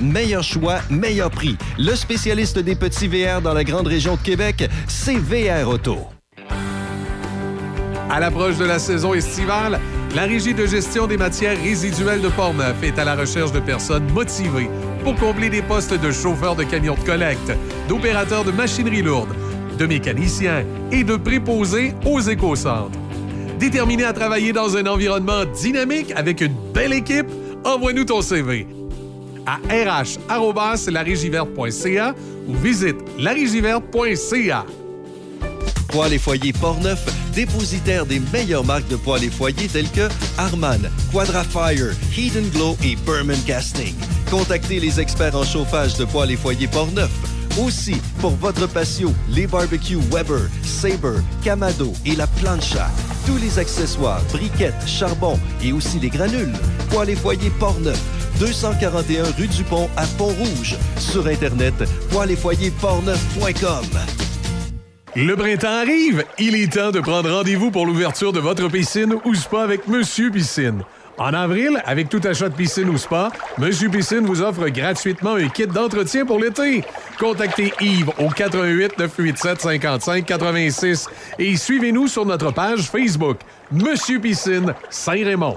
Meilleur choix, meilleur prix. Le spécialiste des petits VR dans la grande région de Québec, c'est VR Auto. À l'approche de la saison estivale, la Régie de gestion des matières résiduelles de Portneuf est à la recherche de personnes motivées pour combler des postes de chauffeur de camions de collecte, d'opérateurs de machinerie lourde, de mécaniciens et de préposés aux éco-centres. Déterminé à travailler dans un environnement dynamique avec une belle équipe, envoie-nous ton CV à rh.larigiverte.ca ou visite larigiverte.ca. Poêles et foyers Portneuf, dépositaire des meilleures marques de poêles et foyers telles que Harman, Quadrafire, Heat Glow et Berman Casting. Contactez les experts en chauffage de poêles et foyers Portneuf. Aussi, pour votre patio, les barbecues Weber, Sabre, Camado et la plancha. Tous les accessoires, briquettes, charbon et aussi les granules. Poêles et foyers Portneuf, 241 rue du Pont à Pont-Rouge. Sur Internet, poêles et foyers portneuf.com. Le printemps arrive. Il est temps de prendre rendez-vous pour l'ouverture de votre piscine ou spa avec Monsieur Piscine. En avril, avec tout achat de piscine ou spa, Monsieur Piscine vous offre gratuitement un kit d'entretien pour l'été. Contactez Yves au 88 987 55 86 et suivez-nous sur notre page Facebook Monsieur Piscine Saint-Raymond.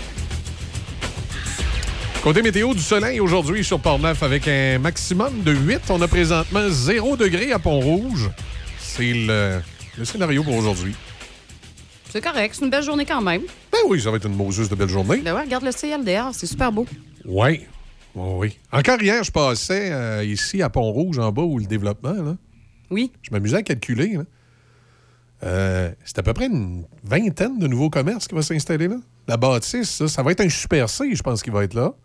Côté météo, du soleil aujourd'hui sur Port-Neuf avec un maximum de 8. On a présentement 0 degré à Pont-Rouge. C'est le, le scénario pour aujourd'hui. C'est correct, c'est une belle journée quand même. Ben oui, ça va être une moseuse de belle journée. Ben ouais, regarde le ciel dehors, c'est super beau. Oui. Oui, oui. Encore hier, je passais euh, ici à Pont-Rouge, en bas, où le développement, là. Oui. Je m'amusais à calculer, là. Euh, c'est à peu près une vingtaine de nouveaux commerces qui vont s'installer là. La bâtisse, ça, ça va être un Super C, je pense, qui va être là.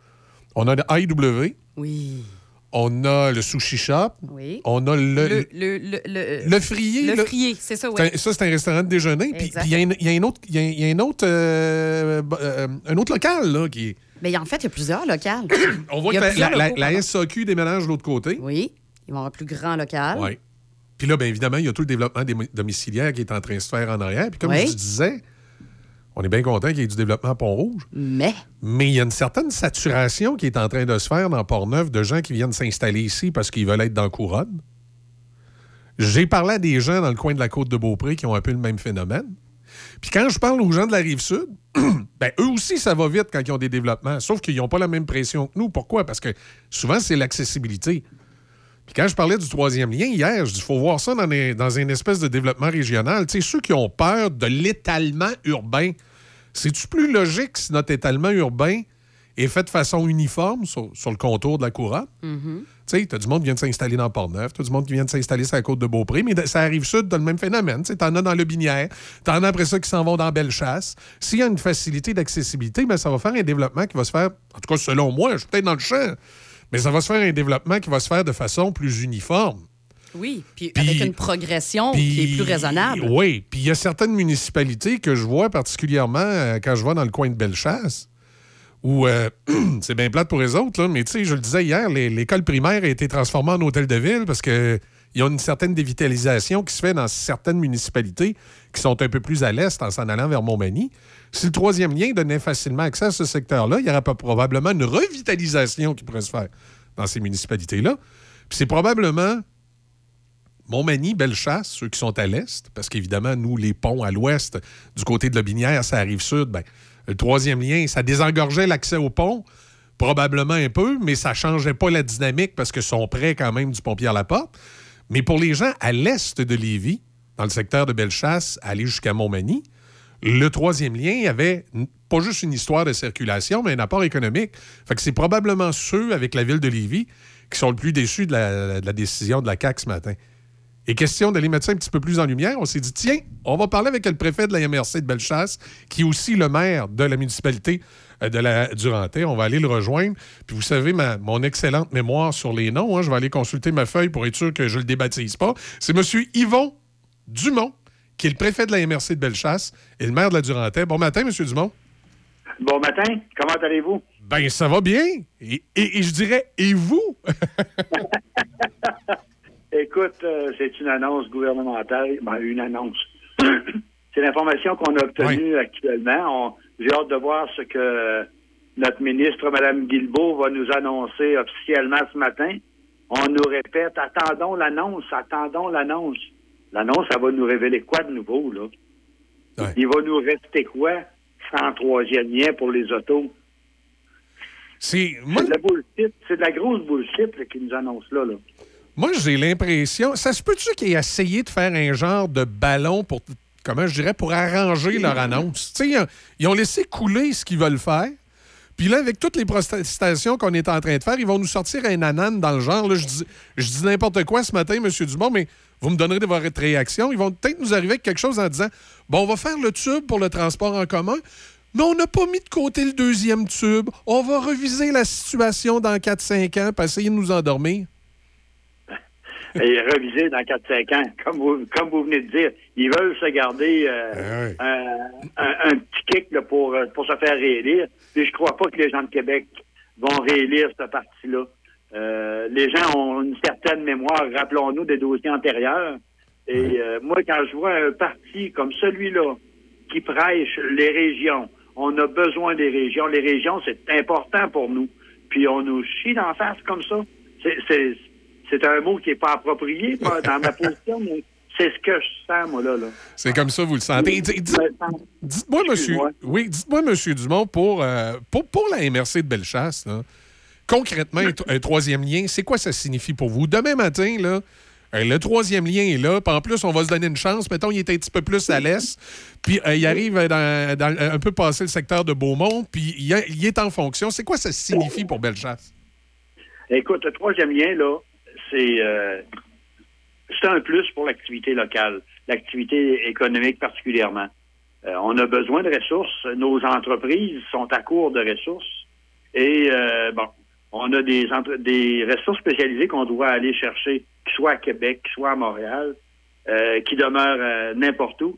On a le IW. Oui. On a le Sushi Shop. Oui. On a le... Le, le, le, le, Le frier, Le frier, c'est ça, oui. Ça, c'est un restaurant de déjeuner. Puis il y, a un- il y a un autre, il y a un- il y a un autre, euh, euh, un autre local là, qui est. Mais en fait, il y a plusieurs locales. On voit que la, la- la- locaux, la pardon. SAQ déménage de l'autre côté. Oui. Ils vont avoir un plus grand local. Oui. Puis là, bien évidemment, il y a tout le développement des domiciliaires qui est en train de se faire en arrière. Puis comme Oui. je disais, on est bien content qu'il y ait du développement à Pont-Rouge. Mais. Mais il y a une certaine saturation qui est en train de se faire dans Port-Neuf de gens qui viennent s'installer ici parce qu'ils veulent être dans Couronne. J'ai parlé à des gens dans le coin de la côte de Beaupré qui ont un peu le même phénomène. Puis quand je parle aux gens de la rive sud, ben eux aussi, ça va vite quand ils ont des développements. Sauf qu'ils n'ont pas la même pression que nous. Pourquoi? Parce que souvent, c'est l'accessibilité. Puis quand je parlais du troisième lien hier, je dis il faut voir ça dans, des- dans une espèce de développement régional. Tu sais, ceux qui ont peur de l'étalement urbain, c'est-tu plus logique si notre étalement urbain est fait de façon uniforme sur, sur le contour de la couronne? Mm-hmm. Tu sais, t'as du monde qui vient de s'installer dans Port-Neuf, t'as du monde qui vient de s'installer sur la côte de Beaupré, mais ça arrive sud, t'as le même phénomène. Tu sais, t'en as dans le Binière, t'en as après ça qui s'en vont dans Bellechasse. S'il y a une facilité d'accessibilité, ben, ça va faire un développement qui va se faire, en tout cas selon moi, je suis peut-être dans le champ, mais ça va se faire un développement qui va se faire de façon plus uniforme. Oui. Puis, avec une progression qui est plus raisonnable. Oui, puis il y a certaines municipalités que je vois particulièrement euh, quand je vais dans le coin de Bellechasse, où euh, c'est bien plate pour les autres, là, mais tu sais, je le disais hier, l'école primaire a été transformée en hôtel de ville parce que il y a une certaine dévitalisation qui se fait dans certaines municipalités qui sont un peu plus à l'est en s'en allant vers Montmagny. Si le troisième lien donnait facilement accès à ce secteur-là, il y aurait pas probablement une revitalisation qui pourrait se faire dans ces municipalités-là. Puis c'est probablement Montmagny, Bellechasse, ceux qui sont à l'est, parce qu'évidemment, nous, les ponts à l'ouest, du côté de la Binière, ça arrive sud, ben, le troisième lien, ça désengorgeait l'accès au pont, probablement un peu, mais ça changeait pas la dynamique parce que sont près quand même du pompier à la porte. Mais pour les gens à l'est de Lévis, dans le secteur de Bellechasse, aller jusqu'à Montmagny, le troisième lien avait pas juste une histoire de circulation, mais un apport économique. Fait que c'est probablement ceux avec la ville de Lévis qui sont le plus déçus de la, décision de la CAQ ce matin. Et question d'aller mettre ça un petit peu plus en lumière, on s'est dit, tiens, on va parler avec le préfet de la MRC de Bellechasse, qui est aussi le maire de la municipalité euh, de la Durantais. On va aller le rejoindre. Puis vous savez, mon excellente mémoire sur les noms, hein, je vais aller consulter ma feuille pour être sûr que je le débaptise pas. C'est M. Yvon Dumont, qui est le préfet de la MRC de Bellechasse et le maire de la Durantais. Bon matin, M. Dumont. Bon matin, comment allez-vous? Ben, ça va bien. Et, et- et je dirais, et vous? Écoute, euh, c'est une annonce gouvernementale, ben, une annonce. c'est l'information qu'on a obtenue actuellement. On- J'ai hâte de voir ce que notre ministre, Mme Guilbeault, va nous annoncer officiellement ce matin. On nous répète, attendons l'annonce, attendons l'annonce. L'annonce, ça va nous révéler quoi de nouveau, là? Il va nous rester quoi? 103e lien pour les autos? C'est de la bullshit. C'est de la grosse bullshit là, qui nous annonce là. là. Moi, j'ai l'impression. Ça se peut-tu qu'ils aient essayé de faire un genre de ballon pour. Comment je dirais, pour arranger leur annonce? Tu sais, ils ont- laissé couler ce qu'ils veulent faire. Puis là, avec toutes les protestations qu'on est en train de faire, ils vont nous sortir un anane dans le genre. Là, je dis, je dis n'importe quoi ce matin, M. Dumont, mais vous me donnerez de votre réaction. Ils vont peut-être nous arriver avec quelque chose en disant Bon, on va faire le tube pour le transport en commun, mais on n'a pas mis de côté le deuxième tube. On va reviser la situation dans 4-5 ans pour essayer de nous endormir. Et réviser dans 4-5 ans, comme vous, comme vous venez de dire. Ils veulent se garder euh, un, un- un petit kick là, pour, euh, pour se faire réélire. Puis je crois pas que les gens de Québec vont réélire ce parti-là. Euh, les gens ont une certaine mémoire, rappelons-nous, des dossiers antérieurs. Et euh, moi, quand je vois un parti comme celui-là qui prêche les régions, on a besoin des régions. Les régions, c'est important pour nous. Puis on nous chie d'en face comme ça. C'est- un mot qui n'est pas approprié pas dans ma position, mais c'est ce que je sens, moi, là. là. C'est comme ça, vous le sentez. Dites- Dites-moi, monsieur, oui, dites-moi, monsieur Dumont, pour, euh, pour, pour la MRC de Bellechasse, là, concrètement, un, tro- un troisième lien, c'est quoi ça signifie pour vous? Demain matin, là, euh, le troisième lien est là, puis en plus, on va se donner une chance. Mettons, il est un petit peu plus à l'est, puis euh, il arrive dans, dans- un peu passé le secteur de Beaumont, puis il, est en fonction. C'est quoi ça signifie pour Bellechasse? Écoute, le troisième lien, là, c'est euh, un plus pour l'activité locale, l'activité économique particulièrement. Euh, on a besoin de ressources. Nos entreprises sont à court de ressources. Et euh, bon, on a des, entre- des ressources spécialisées qu'on doit aller chercher, qu'ils soient à Québec, qu'ils soient à Montréal, euh, qui demeurent euh, n'importe où.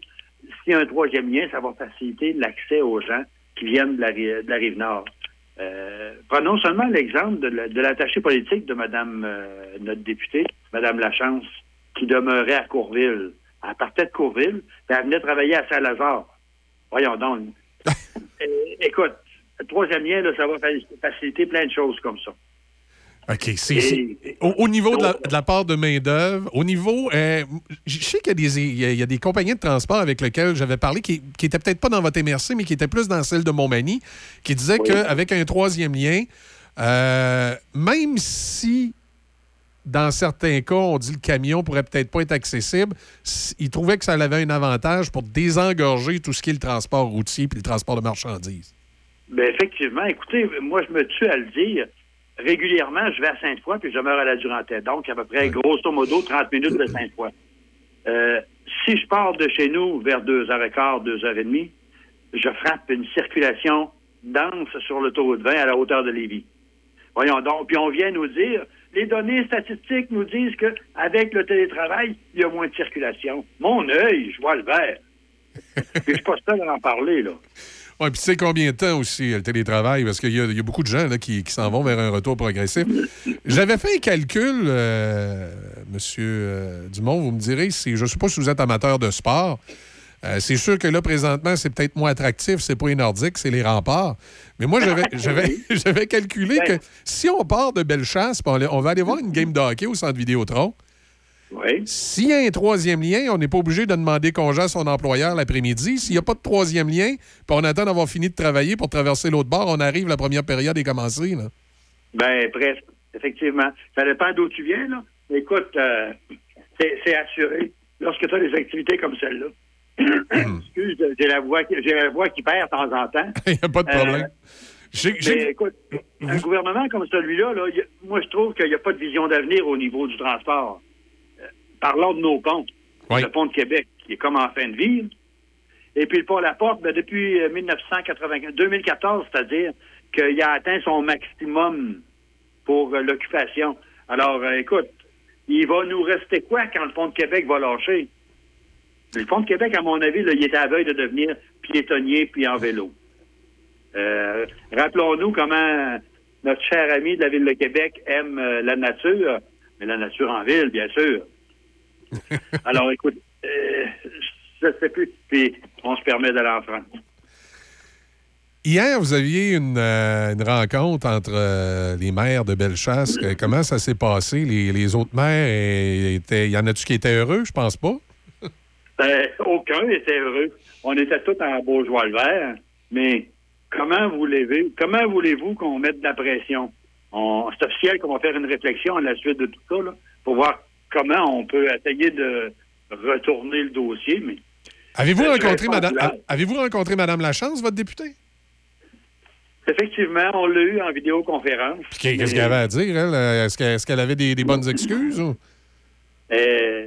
S'il y a un troisième lien, ça va faciliter l'accès aux gens qui viennent de la, de la rive nord. Euh, prenons seulement l'exemple de la- de l'attaché politique de Madame notre députée, Madame Lachance, qui demeurait à Courville. Elle partait de Courville, puis elle venait travailler à Saint-Lazare. Voyons donc. Écoute, le troisième lien, là, ça va fa- faciliter plein de choses comme ça. OK. c'est- au, au niveau de la, de la part de main-d'œuvre, au niveau. euh, je sais qu'il y, a des- il y a- il y a des compagnies de transport avec lesquelles j'avais parlé qui n'étaient peut-être pas dans votre MRC, mais qui étaient plus dans celle de Montmagny, qui disaient qu'avec un troisième lien, euh, même si dans certains cas, on dit le camion pourrait peut-être pas être accessible, ils trouvaient que ça avait un avantage pour désengorger tout ce qui est le transport routier puis le transport de marchandises. Ben effectivement, écoutez, moi je me tue à le dire. Régulièrement, je vais à Sainte-Foy puis je demeure à la Durantais. Donc, à peu près, grosso modo, 30 minutes de Sainte-Foy. Euh, si je pars de chez nous vers 2h15, 2h30, je frappe une circulation dense sur l'autoroute 20 à la hauteur de Lévis. Voyons donc, puis on vient nous dire, les données statistiques nous disent que avec le télétravail, il y a moins de circulation. Mon œil, je vois le vert. puis je suis pas seul à en parler, là. Oui, puis tu sais combien de temps aussi le télétravail, parce qu'il y, a- il y a beaucoup de gens là, qui, qui s'en vont vers un retour progressif. J'avais fait un calcul, euh, Monsieur euh, Dumont, vous me direz, si, je ne sais pas si vous êtes amateur de sport. Euh, c'est sûr que là, présentement, c'est peut-être moins attractif, c'est pas les Nordiques, c'est les remparts. Mais moi, j'avais, calculé que si on part de Bellechasse, on, on va aller voir une game de hockey au centre Vidéotron, s'il y a un troisième lien, on n'est pas obligé de demander congé à son employeur l'après-midi. S'il n'y a pas de troisième lien, puis on attend d'avoir fini de travailler pour traverser l'autre bord, on arrive, la première période est commencée. Là. Ben, presque, effectivement. Ça dépend d'où tu viens, là. Écoute, euh, c'est assuré. Lorsque tu as des activités comme celle-là, Excuse, j'ai la voix, qui- la voix qui perd de temps en temps. Il n'y a pas de problème. J'ai- Mais écoute, un gouvernement comme celui-là, là, moi, je trouve qu'il n'y a pas de vision d'avenir au niveau du transport. Euh, parlons de nos ponts. Le pont de Québec, qui est comme en fin de vie. Et puis le pont La Porte, ben, depuis euh, 1980, 2014, c'est-à-dire qu'il a atteint son maximum pour euh, l'occupation. Alors, euh, écoute, il va nous rester quoi quand le pont de Québec va lâcher? Le pont de Québec, à mon avis, là, il est à veille de devenir piétonnier puis en vélo. Euh, Rappelons-nous comment notre cher ami de la ville de Québec aime euh, la nature, mais la nature en ville, bien sûr. Alors, écoute, euh, je sais plus. Puis, on se permet d'aller en France. Hier, vous aviez une, euh, une rencontre entre euh, les maires de Bellechasse. Comment ça s'est passé? Les, les autres maires, étaient, y en a-tu qui étaient heureux? Je pense pas. Aucun n'était heureux. On était tous en joie le vert, mais comment voulez-vous comment voulez-vous qu'on mette de la pression? On- C'est officiel qu'on va faire une réflexion à la suite de tout ça, là, pour voir comment on peut essayer de retourner le dossier, mais Avez-vous rencontré, madame, avez-vous rencontré Mme Lachance, votre députée? effectivement, on l'a eu en vidéoconférence. Qu'est- Qu'est-ce Mais- qu'elle avait à dire, elle? Est-ce qu'elle avait des, des bonnes excuses? ou? Euh,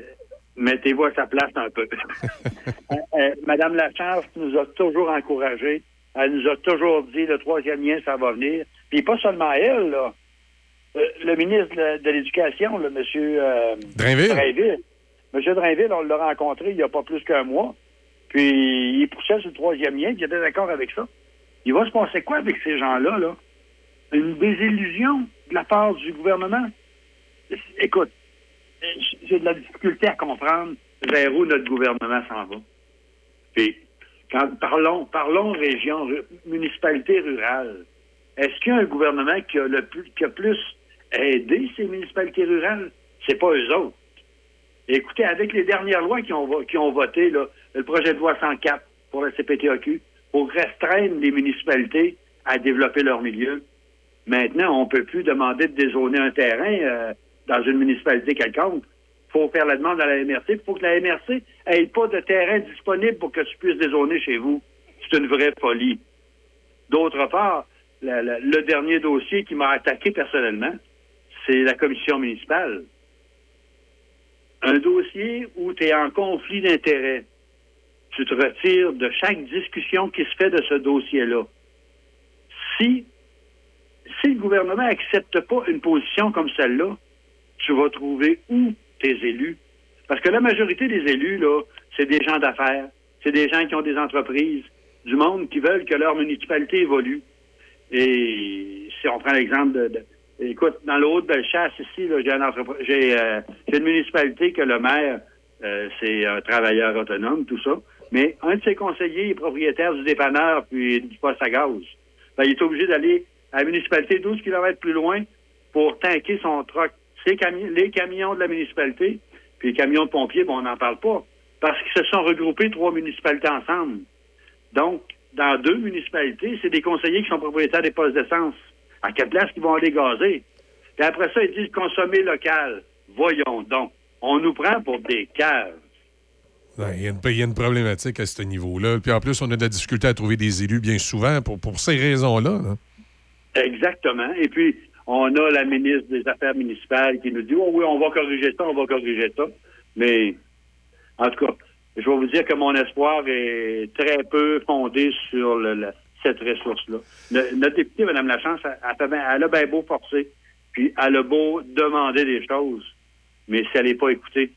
Mettez-vous à sa place un peu. Euh, euh, Madame Lachance nous a toujours encouragés. Elle nous a toujours dit le troisième lien, ça va venir. Puis pas seulement elle, là. Euh, le ministre de, l'Éducation, le monsieur euh, Drainville. Drainville. Monsieur Drainville, on l'a rencontré il n'y a pas plus qu'un mois. Puis il poussait sur le troisième lien, puis il était d'accord avec ça. Il va se passer quoi avec ces gens-là, là? Une désillusion de la part du gouvernement? Écoute, j'ai de la difficulté à comprendre vers où notre gouvernement s'en va. Puis, quand, parlons, parlons région, municipalité rurale. Est-ce qu'il y a un gouvernement qui a, le plus, qui a plus aidé ces municipalités rurales? C'est pas eux autres. Écoutez, avec les dernières lois qui ont, qui ont voté, le projet de loi 104 pour la CPTAQ, pour restreindre les municipalités à développer leur milieu, maintenant, on ne peut plus demander de dézoner un terrain euh, dans une municipalité quelconque. Il faut faire la demande à la MRC. Il faut que la MRC ait pas de terrain disponible pour que tu puisses dézoner chez vous. C'est une vraie folie. D'autre part, le dernier dossier qui m'a attaqué personnellement, c'est la commission municipale. Un dossier où tu es en conflit d'intérêts. Tu te retires de chaque discussion qui se fait de ce dossier-là. Si, si le gouvernement n'accepte pas une position comme celle-là, tu vas trouver où tes élus? Parce que la majorité des élus, là, c'est des gens d'affaires, c'est des gens qui ont des entreprises, du monde qui veulent que leur municipalité évolue. Et si on prend l'exemple de, de- écoute, dans le haut de Bellechasse, ici, j'ai, un euh, une municipalité que le maire, euh, c'est un travailleur autonome, tout ça. Mais un de ses conseillers est propriétaire du dépanneur puis du poste à gaz. Ben, il est obligé d'aller à la municipalité 12 km plus loin pour tanker son truck. Ses les camions de la municipalité, puis les camions de pompiers, bon, on n'en parle pas, parce qu'ils se sont regroupés trois municipalités ensemble. Donc, dans deux municipalités, c'est des conseillers qui sont propriétaires des postes d'essence. À quelle place ils vont aller gazer? Puis après ça, ils disent consommer local. Voyons donc. On nous prend pour des caves. Ouais, Il y, a une- il y a une problématique à ce niveau-là. Puis en plus, on a de la difficulté à trouver des élus bien souvent pour, pour ces raisons-là. là. Exactement. Et puis, on a la ministre des Affaires municipales qui nous dit Oh oui, on va corriger ça, on va corriger ça. Mais, en tout cas, je vais vous dire que mon espoir est très peu fondé sur le- le- cette ressource-là. Notre députée, Mme Lachance, elle, elle bien- a bien beau forcer, puis elle a beau demander des choses, mais si elle n'est pas écoutée,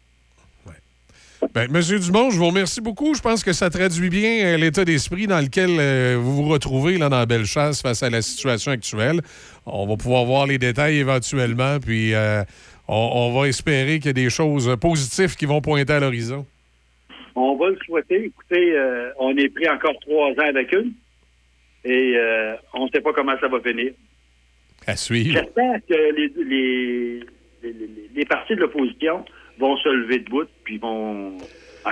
Ben, Monsieur Dumont, je vous remercie beaucoup. Je pense que ça traduit bien euh, l'état d'esprit dans lequel euh, vous vous retrouvez là, dans la Bellechasse face à la situation actuelle. On va pouvoir voir les détails éventuellement, puis euh, on, on va espérer qu'il y a des choses positives qui vont pointer à l'horizon. On va le souhaiter. Écoutez, on est pris encore trois ans avec eux et euh, on ne sait pas comment ça va finir. À suivre. J'espère que les, les, les, partis de l'opposition vont se lever de bout puis vont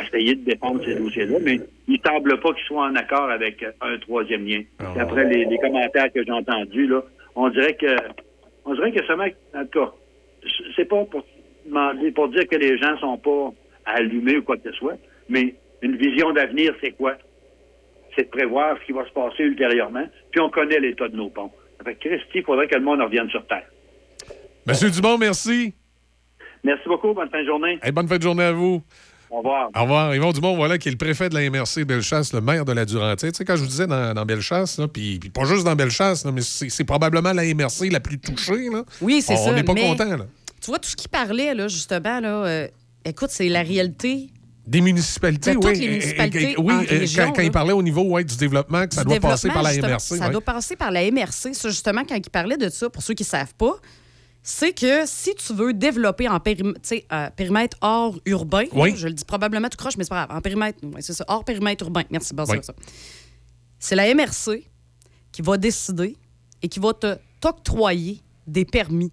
essayer de défendre ces dossiers-là, mais il ne semble pas qu'ils soient en accord avec un troisième lien. D'après les, les commentaires que j'ai entendus, là, on dirait que on dirait que seulement, en tout cas, c'est pas pour pour dire que les gens sont pas allumés ou quoi que ce soit, mais Une vision d'avenir, c'est quoi? C'est de prévoir ce qui va se passer ultérieurement, puis on connaît l'état de nos ponts. Fait que Christy, il faudrait que le monde revienne sur Terre. Monsieur Dumont, merci. Merci beaucoup, bonne fin de journée. Hey, bonne fin de journée à vous. Au revoir. Au revoir. Yvon Dumont, voilà, qui est le préfet de la MRC Bellechasse, le maire de la Durantaye. Tu sais, quand je vous disais dans, dans Bellechasse, là, puis puis pas juste dans Bellechasse, là, mais c'est probablement la MRC la plus touchée. Là. Oui, c'est ça. On n'est pas mais content. là. Tu vois, tout ce qu'il parlait, là, justement, là, euh, écoute, c'est la réalité Des municipalités, De oui. toutes les municipalités oui, en région, quand, il parlait au niveau ouais, du développement, que ça doit passer par la MRC. Ça ouais. doit passer par la MRC. Ça, justement, quand il parlait de ça, pour ceux qui ne savent pas, c'est que si tu veux développer en périm- euh, périmètre hors urbain, Oui. je le dis probablement tout croche, mais c'est pas grave, en périmètre, c'est ça, hors périmètre urbain. Merci, bon, Oui. c'est ça. C'est la MRC qui va décider et qui va te t'octroyer des permis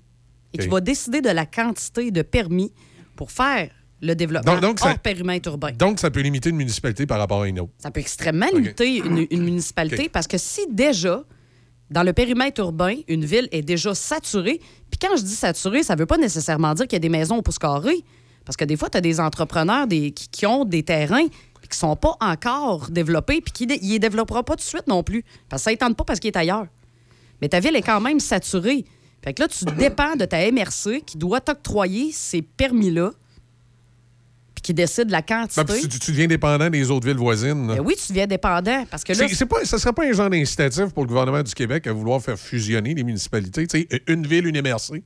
et qui va décider de la quantité de permis pour faire le développement Donc- donc, hors ça- périmètre urbain. Donc, ça peut limiter une municipalité par rapport à une autre. Ça peut extrêmement limiter une, une municipalité parce que si déjà, dans le périmètre urbain, une ville est déjà saturée, puis quand je dis saturée, ça ne veut pas nécessairement dire qu'il y a des maisons au pouce carré. Parce que des fois, tu as des entrepreneurs des, qui, qui ont des terrains qui sont pas encore développés, puis qui ne les développeront pas tout de suite non plus. Parce que ça ne tente pas parce qu'il est ailleurs. Mais ta ville est quand même saturée. Fait que là, tu dépends de ta MRC qui doit t'octroyer ces permis-là, qui décide la quantité. Ben, puis tu, tu deviens dépendant des autres villes voisines. Ben oui, tu deviens dépendant. Parce que là, C'est- pas, ça ne serait pas un genre d'incitatif pour le gouvernement du Québec à vouloir faire fusionner les municipalités. Une ville, une MRC.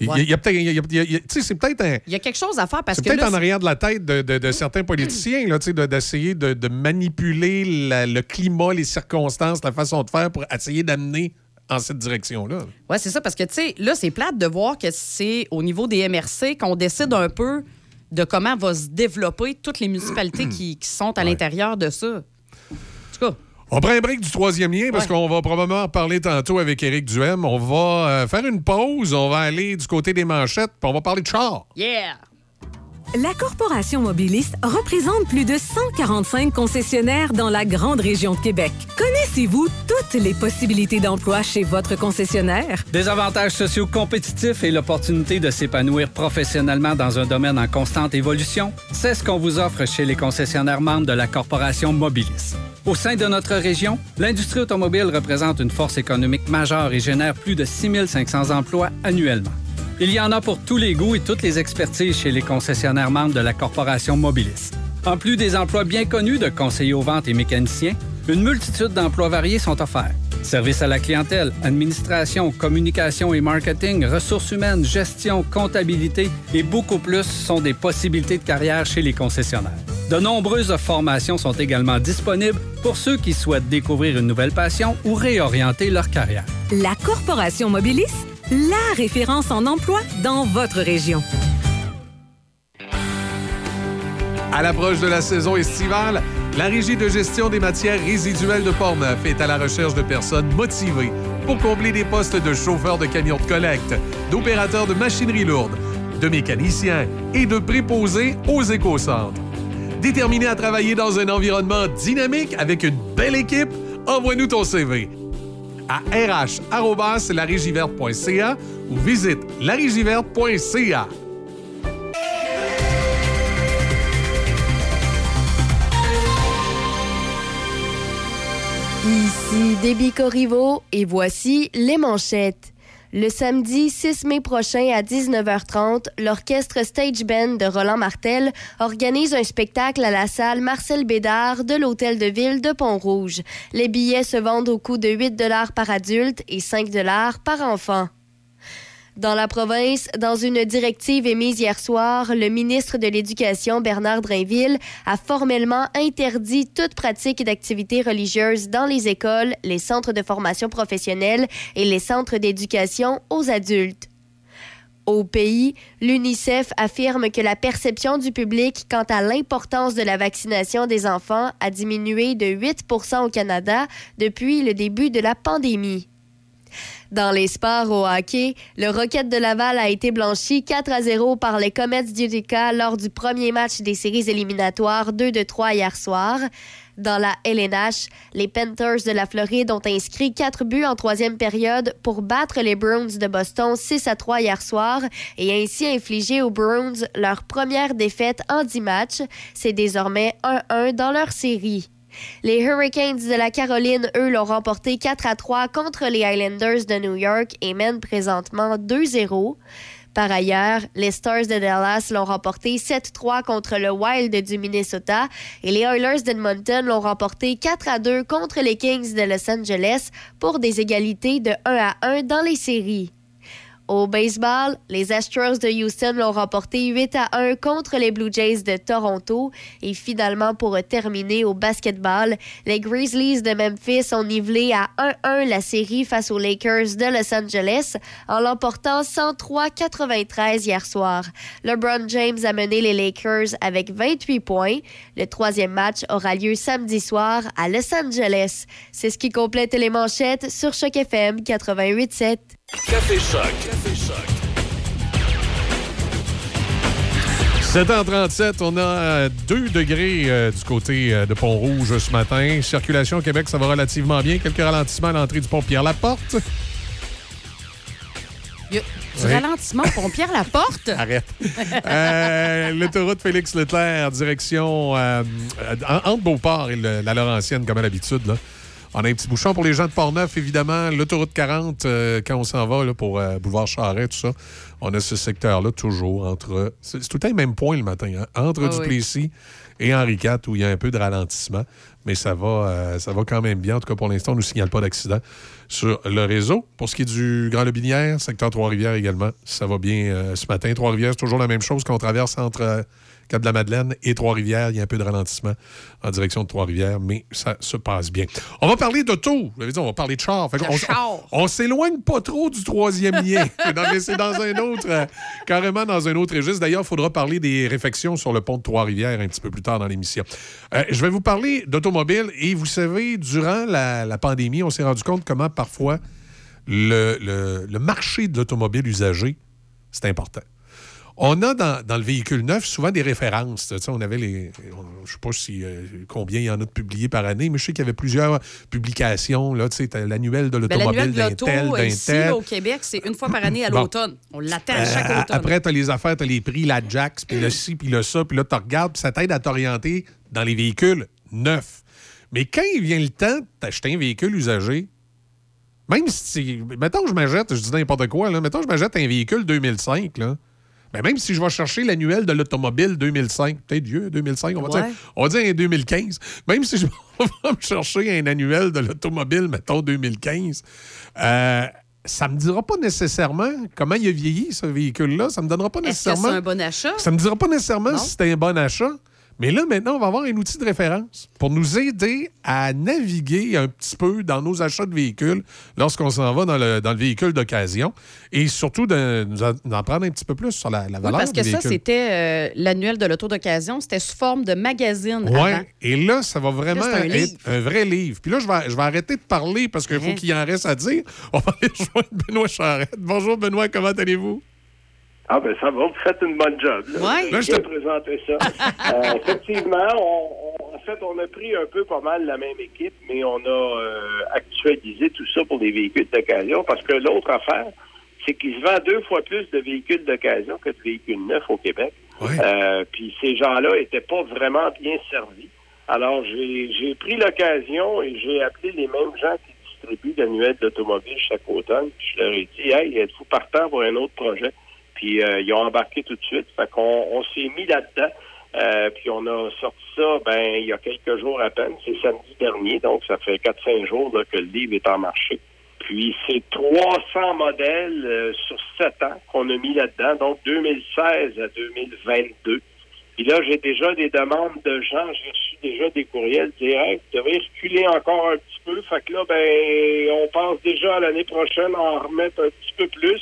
Il y a- Ouais. il y a peut-être. a- C'est peut-être un. il y a quelque chose à faire parce C'est que peut-être en arrière de la tête de, de- de certains politiciens, d'essayer de, de manipuler la- le climat, les circonstances, la façon de faire pour essayer d'amener en cette direction-là. Oui, c'est ça, parce que, tu sais, là, c'est plate de voir que c'est au niveau des MRC qu'on décide un peu de comment va se développer toutes les municipalités qui, qui sont à l'intérieur de ça. En tout cas, On prend un break du troisième lien parce Ouais. qu'on va probablement en parler tantôt avec Éric Duhem. On va euh, faire une pause, on va aller du côté des manchettes, puis on va parler de char. yeah! La Corporation Mobiliste représente plus de 145 concessionnaires dans la grande région de Québec. Connaissez-vous toutes les possibilités d'emploi chez votre concessionnaire? Des avantages sociaux compétitifs et l'opportunité de s'épanouir professionnellement dans un domaine en constante évolution, c'est ce qu'on vous offre chez les concessionnaires membres de la Corporation Mobilis. Au sein de notre région, l'industrie automobile représente une force économique majeure et génère plus de 6500 emplois annuellement. Il y en a pour tous les goûts et toutes les expertises chez les concessionnaires membres de la Corporation Mobilis. En plus des emplois bien connus de conseillers aux ventes et mécaniciens, une multitude d'emplois variés sont offerts. Services à la clientèle, administration, communication et marketing, ressources humaines, gestion, comptabilité et beaucoup plus sont des possibilités de carrière chez les concessionnaires. De nombreuses formations sont également disponibles pour ceux qui souhaitent découvrir une nouvelle passion ou réorienter leur carrière. La Corporation Mobiliste, la référence en emploi dans votre région. À l'approche de la saison estivale, la Régie de gestion des matières résiduelles de Portneuf est à la recherche de personnes motivées pour combler des postes de chauffeurs de camions de collecte, d'opérateurs de machinerie lourde, de mécaniciens et de préposés aux éco-centres. Déterminé à travailler dans un environnement dynamique avec une belle équipe, envoie-nous ton CV à rh.larigiverte.ca ou visite larigiverte.ca. Ici Déby Corriveau et voici les manchettes. Le samedi 6 mai prochain à 19h30, l'orchestre Stage Band de Roland Martel organise un spectacle à la salle Marcel Bédard de l'Hôtel de Ville de Pont-Rouge. Les billets se vendent au coût de 8 par adulte et 5 par enfant. Dans la province, dans une directive émise hier soir, le ministre de l'Éducation, Bernard Drainville, a formellement interdit toute pratique d'activité religieuse dans les écoles, les centres de formation professionnelle et les centres d'éducation aux adultes. Au pays, l'UNICEF affirme que la perception du public quant à l'importance de la vaccination des enfants a diminué de 8 au Canada depuis le début de la pandémie. Dans les sports au hockey, le Rocket de Laval a été blanchi 4 à 0 par les Comets d'Utica lors du premier match des séries éliminatoires 2 de 3 hier soir. Dans la LNH, les Panthers de la Floride ont inscrit quatre buts en troisième période pour battre les Bruins de Boston 6 à 3 hier soir et ainsi infliger aux Bruins leur première défaite en 10 matchs. C'est désormais 1-1 dans leur série. Les Hurricanes de la Caroline, eux, l'ont remporté 4 à 3 contre les Islanders de New York et mènent présentement 2-0. Par ailleurs, les Stars de Dallas l'ont remporté 7-3 contre le Wild du Minnesota et les Oilers d'Edmonton l'ont remporté 4 à 2 contre les Kings de Los Angeles pour des égalités de 1 à 1 dans les séries. Au baseball, les Astros de Houston l'ont remporté 8 à 1 contre les Blue Jays de Toronto. Et finalement, pour terminer au basketball, les Grizzlies de Memphis ont nivelé à 1-1 la série face aux Lakers de Los Angeles en l'emportant 103-93 hier soir. LeBron James a mené les Lakers avec 28 points. Le troisième match aura lieu samedi soir à Los Angeles. C'est ce qui complète les manchettes sur Choc FM 88.7. Café Choc. Café Choc. 7h37, on a 2 degrés euh, du côté euh, de Pont-Rouge ce matin. Circulation au Québec, ça va relativement bien. Quelques ralentissements à l'entrée du pont Pierre-Laporte. Du Oui. ralentissement pour Pierre Laporte? Arrête. Euh, L'autoroute Félix Leclerc, direction euh, euh, en- entre Beauport et le- la Laurentienne, comme à l'habitude. On a un petit bouchon pour les gens de Portneuf, évidemment. L'autoroute 40, euh, quand on s'en va là, pour euh, Boulevard Charret, tout ça, on a ce secteur-là toujours entre. C'est tout le même point le matin, hein, entre Ah oui. Duplessis et Henri IV, où il y a un peu de ralentissement. Mais ça va, euh, ça va quand même bien. En tout cas, pour l'instant, on ne nous signale pas d'accident sur le réseau. Pour ce qui est du Grand Lobinière, secteur Trois-Rivières également, ça va bien ce matin. Trois-Rivières, c'est toujours la même chose qu'on traverse entre euh, Cap-de-la-Madeleine et Trois-Rivières. Il y a un peu de ralentissement en direction de Trois-Rivières, mais ça se passe bien. On va parler d'auto. On va parler de char. Fait De qu'on- char. on s'éloigne pas trop du troisième lien. Non, mais c'est dans un autre, euh, carrément dans un autre registre. D'ailleurs, il faudra parler des réfections sur le pont de Trois-Rivières un petit peu plus tard dans l'émission. Euh, je vais vous parler d'automobile. Et vous savez, durant la, la pandémie, on s'est rendu compte comment parfois le, le- le marché de l'automobile usagé, c'est important. On a dans, dans le véhicule neuf souvent des références. Tu sais, on avait les. on- Je sais pas si, euh, combien il y en a de publiés par année, mais je sais qu'il y avait plusieurs publications. Là, tu sais, t'as l'annuel de Ben, l'automobile d'un d'un ici, là, au Québec, c'est une fois par année à Bon. l'automne. On l'attend à chaque Euh, automne. Après, tu as les affaires, tu as les prix, la Jax, puis le ci, puis le ça, puis là, tu regardes, puis ça t'aide à t'orienter dans les véhicules neufs. Mais quand il vient le temps d'acheter un véhicule usagé, même si. Mettons que je m'achète, je dis n'importe quoi, là, mettons que je m'achète un véhicule 2005, là. Ben même si je vais chercher l'annuel de l'automobile 2005, peut-être vieux, 2005, on va, Ouais. dire, on va dire un 2015. Même si je vais me chercher un annuel de l'automobile, mettons 2015, euh, ça me dira pas nécessairement comment il a vieilli, ce véhicule-là. Ça me donnera pas Est-ce que nécessairement. c'est un bon achat? Ça me dira pas nécessairement Non. si c'était un bon achat. Mais là, maintenant, on va avoir un outil de référence pour nous aider à naviguer un petit peu dans nos achats de véhicules lorsqu'on s'en va dans le, dans le véhicule d'occasion et surtout de- nous en- d'en prendre un petit peu plus sur la, la Oui, valeur parce que ça, c'était euh, l'annuel de l'auto d'occasion. C'était sous forme de magazine avant. Et là, ça va vraiment Là, c'est un être livre. un vrai livre. Puis là, je vais, je vais arrêter de parler parce qu'il faut qu'il en reste à dire. On va aller rejoindre Benoît Charette. Bonjour, Benoît, comment allez-vous? Ah ben ça va, vous faites une bonne job. Là, Ouais. Là, je te- présenter ça. Euh, effectivement, on, on- en fait, on a pris un peu pas mal la même équipe, mais on a euh, actualisé tout ça pour des véhicules d'occasion parce que l'autre affaire, c'est qu'il se vend deux fois plus de véhicules d'occasion que de véhicules neufs au Québec. Euh, puis ces gens-là étaient pas vraiment bien servis. Alors j'ai j'ai pris l'occasion et j'ai appelé les mêmes gens qui distribuent l'annuel d'automobile chaque automne. Puis je leur ai dit, hey, êtes-vous partant pour un autre projet? Puis euh, ils ont embarqué tout de suite. Fait qu'on on s'est mis là-dedans. Euh, puis on a sorti ça ben il y a quelques jours à peine. C'est samedi dernier, donc ça fait 4-5 jours que le livre est en marché. Puis c'est 300 modèles euh, sur 7 ans qu'on a mis là-dedans, donc 2016 à 2022. Puis là, j'ai déjà des demandes de gens, j'ai reçu déjà des courriels direct. Vous devez reculer encore un petit peu. Fait que là, ben, on pense déjà à l'année prochaine à en remettre un petit peu plus.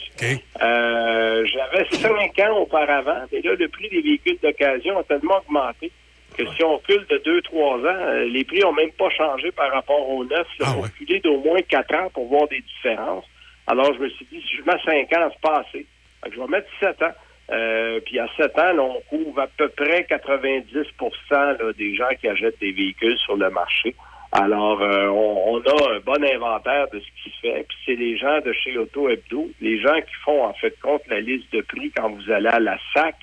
Euh, J'avais cinq ans auparavant, mais là, le prix des véhicules d'occasion a tellement augmenté que si on recule de 2-3 ans, euh, les prix ont même pas changé par rapport aux neufs. Il faut reculer d'au moins 4 ans pour voir des différences. Alors, je me suis dit, si je mets 5 ans, c'est pas assez. Fait que je vais mettre 7 ans. Euh, puis à 7 ans, là, on couvre à peu près 90 là, des gens qui achètent des véhicules sur le marché. Alors, euh, on, on a un bon inventaire de ce qui se fait. Puis c'est les gens de chez Auto Hebdo, les gens qui font en fait compte la liste de prix quand vous allez à la SAC.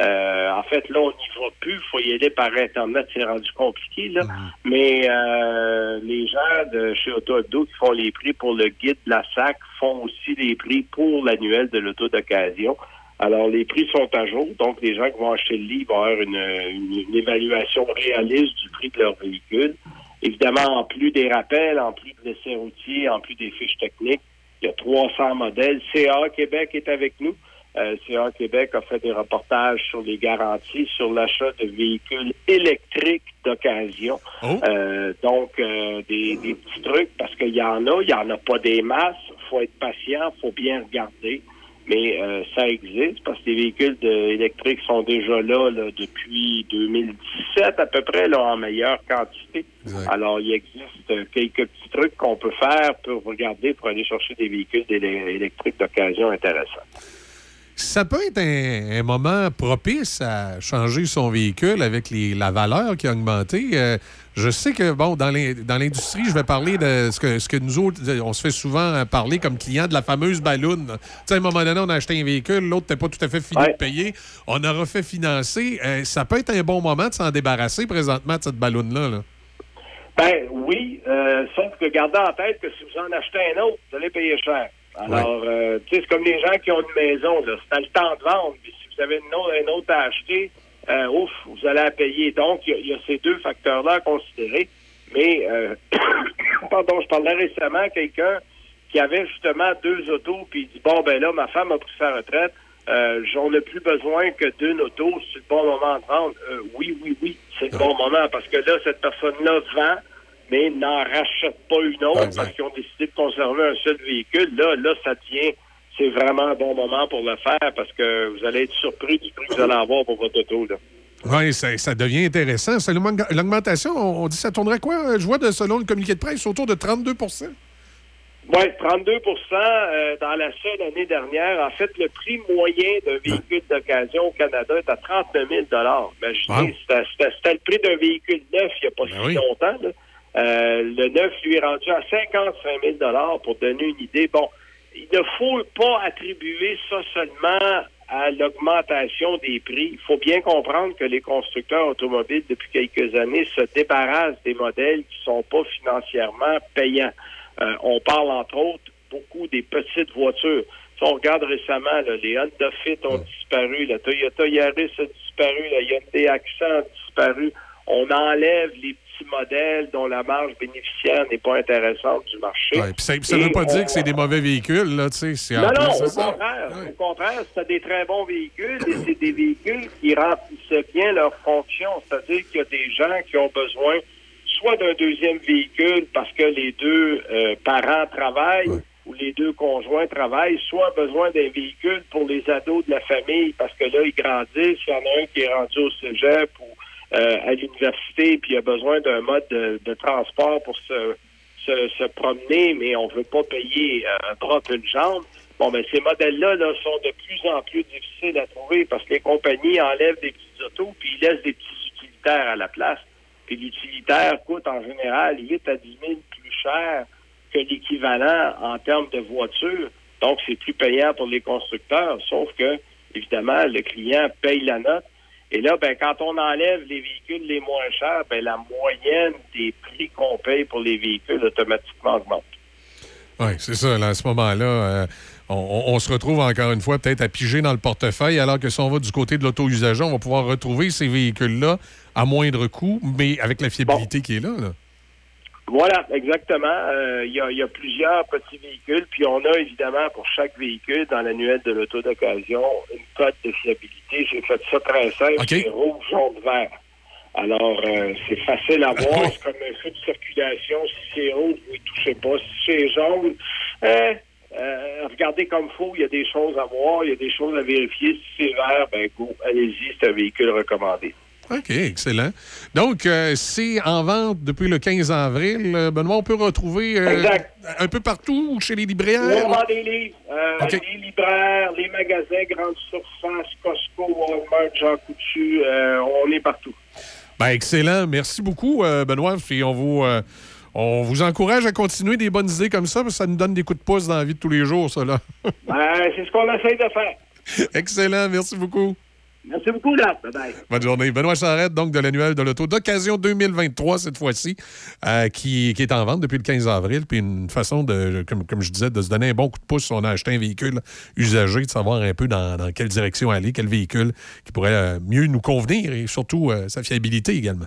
Euh, en fait, là, on n'y va plus. Il faut y aller par Internet. C'est rendu compliqué, là. Mais euh, les gens de chez Auto Hebdo qui font les prix pour le guide de la SAC font aussi les prix pour l'annuel de l'auto d'occasion. Alors, les prix sont à jour. Donc, les gens qui vont acheter le livre vont avoir une, une- une évaluation réaliste du prix de leur véhicule. Évidemment, en plus des rappels, en plus de l'essai routier, en plus des fiches techniques, il y a 300 modèles. CA Québec est avec nous. Euh, CA Québec a fait des reportages sur les garanties, sur l'achat de véhicules électriques d'occasion. Euh, donc, euh, des, des petits trucs, parce qu'il y en a, il y en a pas des masses. faut être patient, faut bien regarder. Mais euh, ça existe parce que les véhicules de- électriques sont déjà là, là, depuis 2017 à peu près là, en meilleure quantité. Alors il existe quelques petits trucs qu'on peut faire pour regarder pour aller chercher des véhicules électriques d'occasion intéressants. Ça peut être un, un moment propice à changer son véhicule avec les- la valeur qui a augmenté. Euh, je sais que, bon, dans l'in- dans l'industrie, je vais parler de ce que, ce que nous autres, euh, on se fait souvent parler comme client de la fameuse balloune. Tu sais, à un moment donné, on a acheté un véhicule, l'autre n'était pas tout à fait fini de payer. On a refait financer. Euh, ça peut être un bon moment de s'en débarrasser présentement de cette balloune-là. là. Ben oui, euh, sauf que gardez en tête que si vous en achetez un autre, vous allez payer cher. Alors, euh, tu sais, c'est comme les gens qui ont une maison, là. C'est à le temps de vendre. Puis si vous avez une autre, à acheter, euh, ouf, vous allez la payer. Donc, il y a- il y, a ces deux facteurs-là à considérer. Mais, euh, pardon, je parlais récemment à quelqu'un qui avait justement deux autos, puis il dit, bon, ben là, ma femme a pris sa retraite, euh, j'en ai plus besoin que d'une auto, c'est le bon moment de vendre. Euh, oui, oui, oui, c'est le bon moment, parce que là, cette personne-là vend, mais n'en rachète pas une autre parce qu'ils ont décidé de conserver un seul véhicule. Là, là, ça tient. C'est vraiment un bon moment pour le faire parce que vous allez être surpris du prix que vous allez avoir pour votre auto. Là. Oui, ça, ça devient intéressant. L'augmentation, on, on dit ça tournerait quoi? Je vois, de, selon le communiqué de presse, autour de 32% Oui, 32% euh, dans la seule année dernière. En fait, le prix moyen d'un véhicule d'occasion au Canada est à 39 000 Imaginez, c'était- le prix d'un véhicule neuf il n'y a pas si longtemps. là. Euh, le neuf, lui, est rendu à 55 000 pour donner une idée. Bon, il ne faut pas attribuer ça seulement à l'augmentation des prix. Il faut bien comprendre que les constructeurs automobiles, depuis quelques années, se débarrassent des modèles qui sont pas financièrement payants. Euh, on parle, entre autres, beaucoup des petites voitures. Si on regarde récemment, là, les Honda Fit ont disparu, la Toyota Yaris a disparu, la Hyundai Accent a disparu. On enlève les petits modèles dont la marge bénéficiaire n'est pas intéressante du marché. Ouais, ça ne veut pas on- dire que c'est des mauvais véhicules, là, tu sais. non, non, au ça. contraire. Au contraire, c'est des très bons véhicules et c'est des véhicules qui remplissaient bien leur fonction. C'est-à-dire qu'il y a des gens qui ont besoin soit d'un deuxième véhicule parce que les deux euh, parents travaillent ou les deux conjoints travaillent, soit besoin d'un véhicule pour les ados de la famille parce que là, ils grandissent. Il y en a un qui est rendu au cégep ou euh, à l'université puis il a besoin d'un mode de, de transport pour se se, se promener, mais on veut pas payer euh, un bras une jambe. Bon, mais ces modèles-là là, sont de plus en plus difficiles à trouver parce que les compagnies enlèvent des petits autos puis ils laissent des petits utilitaires à la place. Puis l'utilitaire coûte en général 8 à 10 000 plus cher que l'équivalent en termes de voiture. Donc, c'est plus payant pour les constructeurs, sauf que, évidemment, le client paye la note. Et là, ben, quand on enlève les véhicules les moins chers, ben, la moyenne des prix qu'on paye pour les véhicules automatiquement augmente. Oui, c'est ça. Là, à ce moment-là, euh, on, se retrouve encore une fois peut-être à piger dans le portefeuille, alors que si on va du côté de l'auto-usager, on va pouvoir retrouver ces véhicules-là à moindre coût, mais avec la fiabilité qui est là. là. Voilà, exactement. Euh, Il y, a, il y a plusieurs petits véhicules, puis on a évidemment pour chaque véhicule dans l'annuel de l'auto d'occasion une cote de fiabilité. J'ai fait ça très simple, c'est rouge, jaune, vert. Alors, euh, c'est facile à voir, c'est comme un feu de circulation. Si c'est rouge, vous ne touchez pas. Si c'est jaune, hein, euh, regardez comme faut, il y a des choses à voir, il y a des choses à vérifier. Si c'est vert, ben go, allez-y, c'est un véhicule recommandé. OK, excellent. Donc, euh, c'est en vente depuis le 15 avril. Euh, Benoît, on peut retrouver euh, Exact. un peu partout chez les libraires? On vend des livres. Euh. Les libraires, les magasins, Grande Surface, Costco, Walmart, Jean Coutu, on est partout. Ben, excellent. Merci beaucoup, Benoît. Puis on vous, on vous encourage à continuer des bonnes idées comme ça, parce que ça nous donne des coups de pouce dans la vie de tous les jours, ça, là. Ben, c'est ce qu'on essaye de faire. excellent. Merci beaucoup. Merci beaucoup, là. Bye-bye. Bonne journée. Benoît Charrette, donc de l'annuel de l'auto d'occasion 2023 cette fois-ci, euh, qui, est en vente depuis le 15 avril. Puis une façon de, comme, je disais, de se donner un bon coup de pouce si on a acheté un véhicule usagé, de savoir un peu dans, dans quelle direction aller, quel véhicule qui pourrait euh, mieux nous convenir et surtout euh, sa fiabilité également.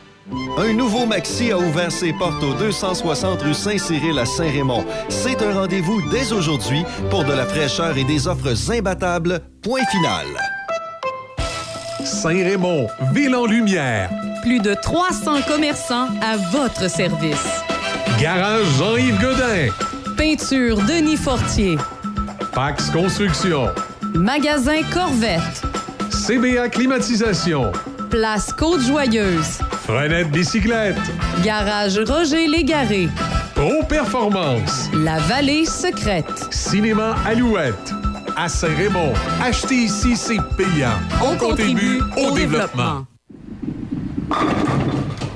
Un nouveau Maxi a ouvert ses portes au 260 rue Saint-Cyril à Saint-Raymond. C'est un rendez-vous dès aujourd'hui pour de la fraîcheur et des offres imbattables. Point final. Saint-Raymond, ville en lumière. Plus de 300 commerçants à votre service. Garage Jean-Yves Godin. Peinture Denis Fortier. Pax Construction. Magasin Corvette. CBA Climatisation. Place Côte-Joyeuse. Frenette Bicyclette. Garage Roger Légaré. Pro Performance. La Vallée Secrète. Cinéma Alouette. À Saint-Raymond. Acheter ici, c'est payant. On contribue au développement.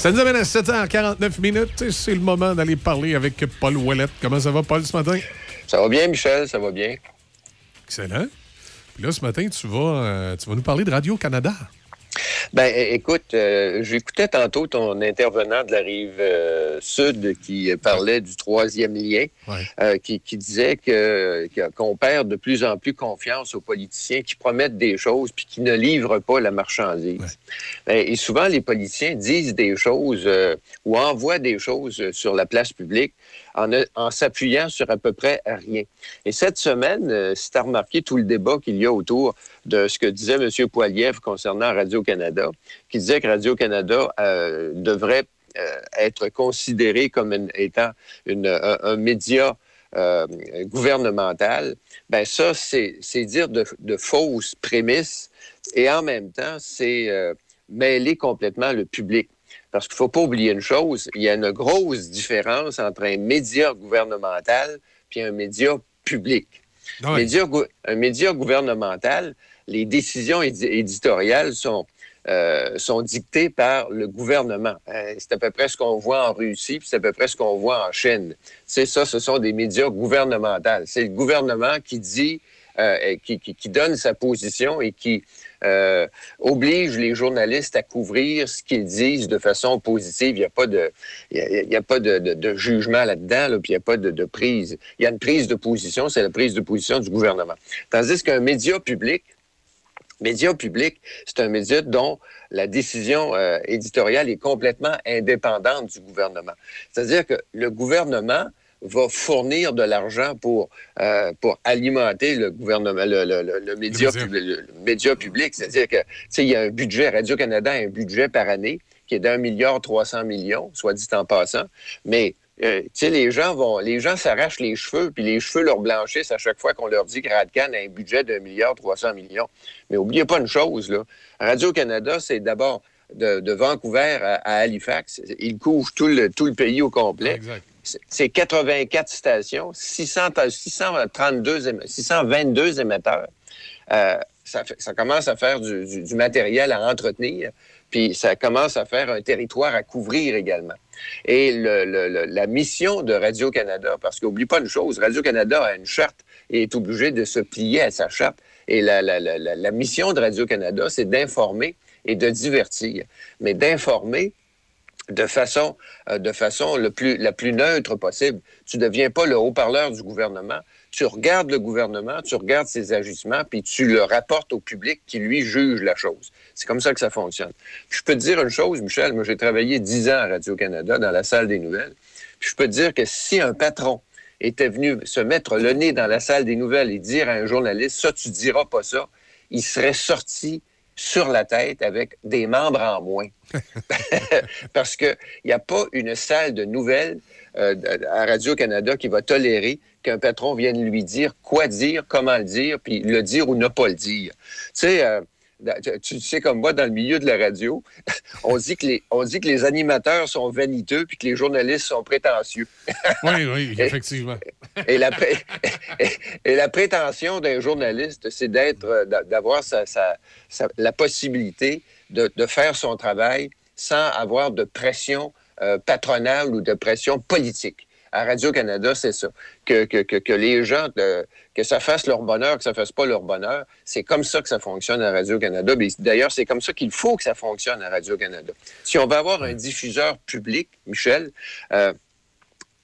Ça nous amène à 7h49 minutes. C'est le moment d'aller parler avec Paul Ouellette. Comment ça va, Paul, ce matin? Ça va bien, Michel, ça va bien. Excellent. Puis là, ce matin, tu vas, euh, tu vas nous parler de Radio-Canada. Ben, écoute, euh, j'écoutais tantôt ton intervenant de la rive euh, sud qui parlait du troisième lien, euh, qui, qui disait que qu'on perd de plus en plus confiance aux politiciens qui promettent des choses puis qui ne livrent pas la marchandise. Ben, et souvent, les politiciens disent des choses euh, ou envoient des choses sur la place publique en, en s'appuyant sur à peu près rien. Et cette semaine, si tu as remarqué tout le débat qu'il y a autour de ce que disait M. Poiliev concernant Radio-Canada, qui disait que Radio-Canada euh, devrait euh, être considéré comme une- étant une- un, un média euh, gouvernemental, ben ça, c'est dire de, de fausses prémices et en même temps, c'est euh, mêler complètement le public. Parce qu'il ne faut pas oublier une chose, il y a une grosse différence entre un média gouvernemental puis un média public. Ouais. Média un média gouvernemental, les décisions édi- éditoriales sont, euh, sont dictés par le gouvernement. Euh, c'est à peu près ce qu'on voit en Russie, puis c'est à peu près ce qu'on voit en Chine. C'est ça, ce sont des médias gouvernementaux. C'est le gouvernement qui dit, euh, qui, qui, donne sa position et qui oblige les journalistes à couvrir ce qu'ils disent de façon positive. Il n'y a pas de, il y a, pas de, de, jugement là-dedans, là, puis il n'y a pas de, de prise. Il y a une prise de position, c'est la prise de position du gouvernement. Tandis qu'un média public, Média public, c'est un média dont la décision euh, éditoriale est complètement indépendante du gouvernement. C'est-à-dire que le gouvernement va fournir de l'argent pour, euh, pour alimenter le gouvernement, le, le, le, média, le média. Public, le média public. C'est-à-dire que, il y a un budget, Radio-Canada a un budget par année qui est d'un milliard trois cents millions, soit dit en passant, mais euh, les gens vont, les gens s'arrachent les cheveux, puis les cheveux leur blanchissent à chaque fois qu'on leur dit que Radcan a un budget d'un milliard trois cents millions. Mais oubliez pas une chose, là. Radio-Canada, c'est d'abord de, de, Vancouver à, à, Halifax. Il couvre tout le, tout le pays au complet. C'est 84 stations, 600, 632, 622 émetteurs. Euh, ça, fait, ça, commence à faire du, du, du matériel à entretenir, puis ça commence à faire un territoire à couvrir également. Et la mission de Radio-Canada, parce qu'oublie pas une chose, Radio-Canada a une charte et est obligé de se plier à sa charte. Et la mission de Radio-Canada, c'est d'informer et de divertir, mais d'informer de façon, euh, de façon le plus, la plus neutre possible. Tu ne deviens pas le haut-parleur du gouvernement. Tu regardes le gouvernement, tu regardes ses agissements, puis tu le rapportes au public qui, lui, juge la chose. C'est comme ça que ça fonctionne. Puis je peux te dire une chose, Michel, moi j'ai travaillé dix ans à Radio-Canada dans la salle des nouvelles. Puis je peux te dire que si un patron était venu se mettre le nez dans la salle des nouvelles et dire à un journaliste, ça, tu diras pas ça, il serait sorti sur la tête avec des membres en moins. Parce qu'il n'y a pas une salle de nouvelles euh, à Radio-Canada qui va tolérer qu'un patron vienne lui dire quoi dire, comment le dire, puis le dire ou ne pas le dire. Tu sais, euh, tu sais comme moi, dans le milieu de la radio, on dit que les, on dit que les animateurs sont vaniteux puis que les journalistes sont prétentieux. oui, oui, effectivement. et, la, et la prétention d'un journaliste, c'est d'être, euh, d'avoir sa, sa, sa, la possibilité de, de, faire son travail sans avoir de pression euh, patronale ou de pression politique à Radio-Canada, c'est ça. Que, que, que, que, les gens, de, que ça fasse leur bonheur, que ça fasse pas leur bonheur, c'est comme ça que ça fonctionne à Radio-Canada. D'ailleurs, c'est comme ça qu'il faut que ça fonctionne à Radio-Canada. Si on veut avoir un diffuseur public, Michel, euh,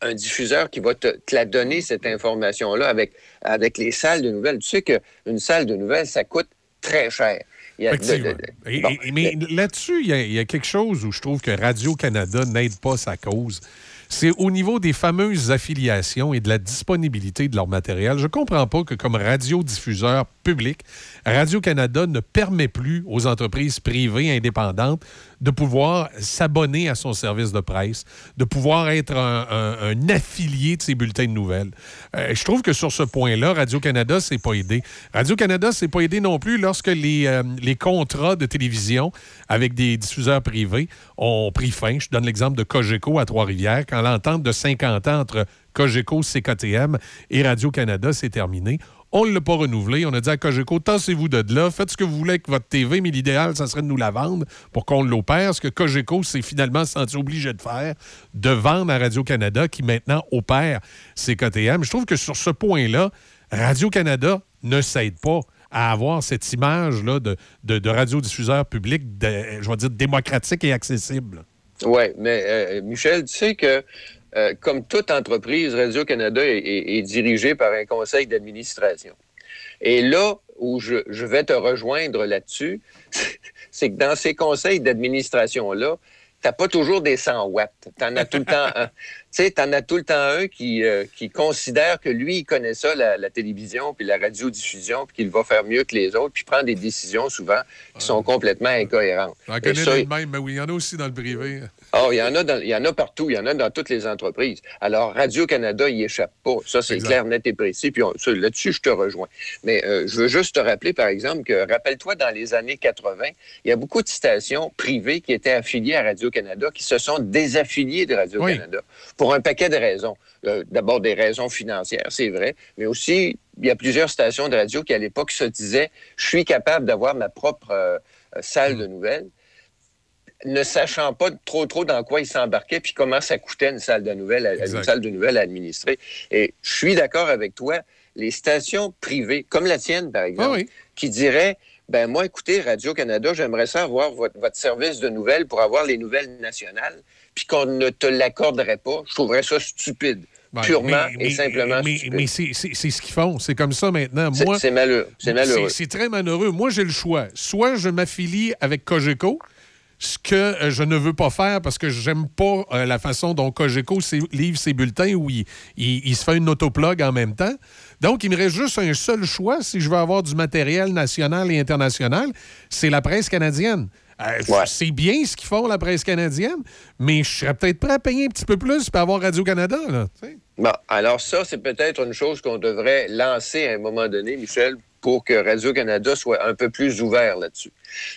un diffuseur qui va te, te la donner, cette information-là, avec, avec les salles de nouvelles. Tu sais qu'une salle de nouvelles, ça coûte très cher. Il y a de, de, de, et, bon, mais là-dessus, il, il y, a quelque chose où je trouve que Radio-Canada n'aide pas sa cause c'est au niveau des fameuses affiliations et de la disponibilité de leur matériel. Je ne comprends pas que comme radiodiffuseur public, Radio-Canada ne permet plus aux entreprises privées indépendantes de pouvoir s'abonner à son service de presse, de pouvoir être un, affilié de ses bulletins de nouvelles. Euh, je trouve que sur ce point-là, Radio-Canada s'est pas aidé. Radio-Canada s'est pas aidé non plus lorsque les, euh, les contrats de télévision avec des diffuseurs privés ont pris fin. Je donne l'exemple de Cogeco à Trois-Rivières. Quand l'entente de 50 ans entre Cogeco, CKTM et Radio-Canada s'est terminée, on ne l'a pas renouvelé. On a dit à Cogeco, tassez-vous de là, faites ce que vous voulez avec votre TV, mais l'idéal, ça serait de nous la vendre pour qu'on l'opère. Ce que Cogeco s'est finalement senti obligé de faire, de vendre à Radio-Canada, qui maintenant opère CKTM. Je trouve que sur ce point-là, Radio-Canada ne s'aide pas à avoir cette image-là de, de, de radiodiffuseur public, de, je vais dire, démocratique et accessible. Oui, mais euh, Michel, tu sais que euh, comme toute entreprise, Radio-Canada est, est, est, dirigé par un conseil d'administration. Et là où je, je vais te rejoindre là-dessus, c'est que dans ces conseils d'administration-là, tu n'as pas toujours des 100 watts. Tu en as tout le temps un. Tu sais, tu en as tout le temps un qui, euh, qui considère que lui, il connaît ça, la, la télévision, puis la radiodiffusion, puis qu'il va faire mieux que les autres, puis prend des décisions souvent qui sont complètement incohérentes. On connaît ça, le même, mais oui, il y en a aussi dans le privé. Oh, il y en a dans, il y en a partout, il y en a dans toutes les entreprises. Alors, Radio-Canada, il échappe pas. Ça, c'est clair, net et précis. Puis là-dessus, je te rejoins. Mais euh, je veux juste te rappeler, par exemple, que rappelle-toi, dans les années 80, il y a beaucoup de stations privées qui étaient affiliées à Radio-Canada qui se sont désaffiliées de Radio-Canada. Oui. Pour un paquet de raisons. Euh, D'abord, des raisons financières, c'est vrai, mais aussi il y a plusieurs stations de radio qui, à l'époque, se disaient Je suis capable d'avoir ma propre euh, salle de nouvelles ne sachant pas trop trop dans quoi ils s'embarquaient, puis comment ça coûtait une salle de nouvelles, une salle de nouvelles à administrer. Et je suis d'accord avec toi, les stations privées, comme la tienne par exemple, qui diraient ben moi, écoutez, Radio-Canada, j'aimerais ça avoir votre, votre, service de nouvelles pour avoir les nouvelles nationales, puis qu'on ne te l'accorderait pas. Je trouverais ça stupide. purement et simplement mais. Mais c'est ce qu'ils font. C'est comme ça maintenant. Moi, C'est malheureux. C'est malheureux. C'est très malheureux. Moi, j'ai le choix. Soit je m'affilie avec Cogeco, ce que euh, je ne veux pas faire parce que j'aime pas euh, la façon dont Cogeco livre ses bulletins où il, il- il se fait une autoplug en même temps. Donc, il me reste juste un seul choix si je veux avoir du matériel national et international, c'est la presse canadienne. Euh, C'est bien ce qu'ils font, la presse canadienne, mais je serais peut-être prêt à payer un petit peu plus pour avoir Radio-Canada. là. Bon, alors ça, c'est peut-être une chose qu'on devrait lancer à un moment donné, Michel, pour que Radio-Canada soit un peu plus ouvert là-dessus.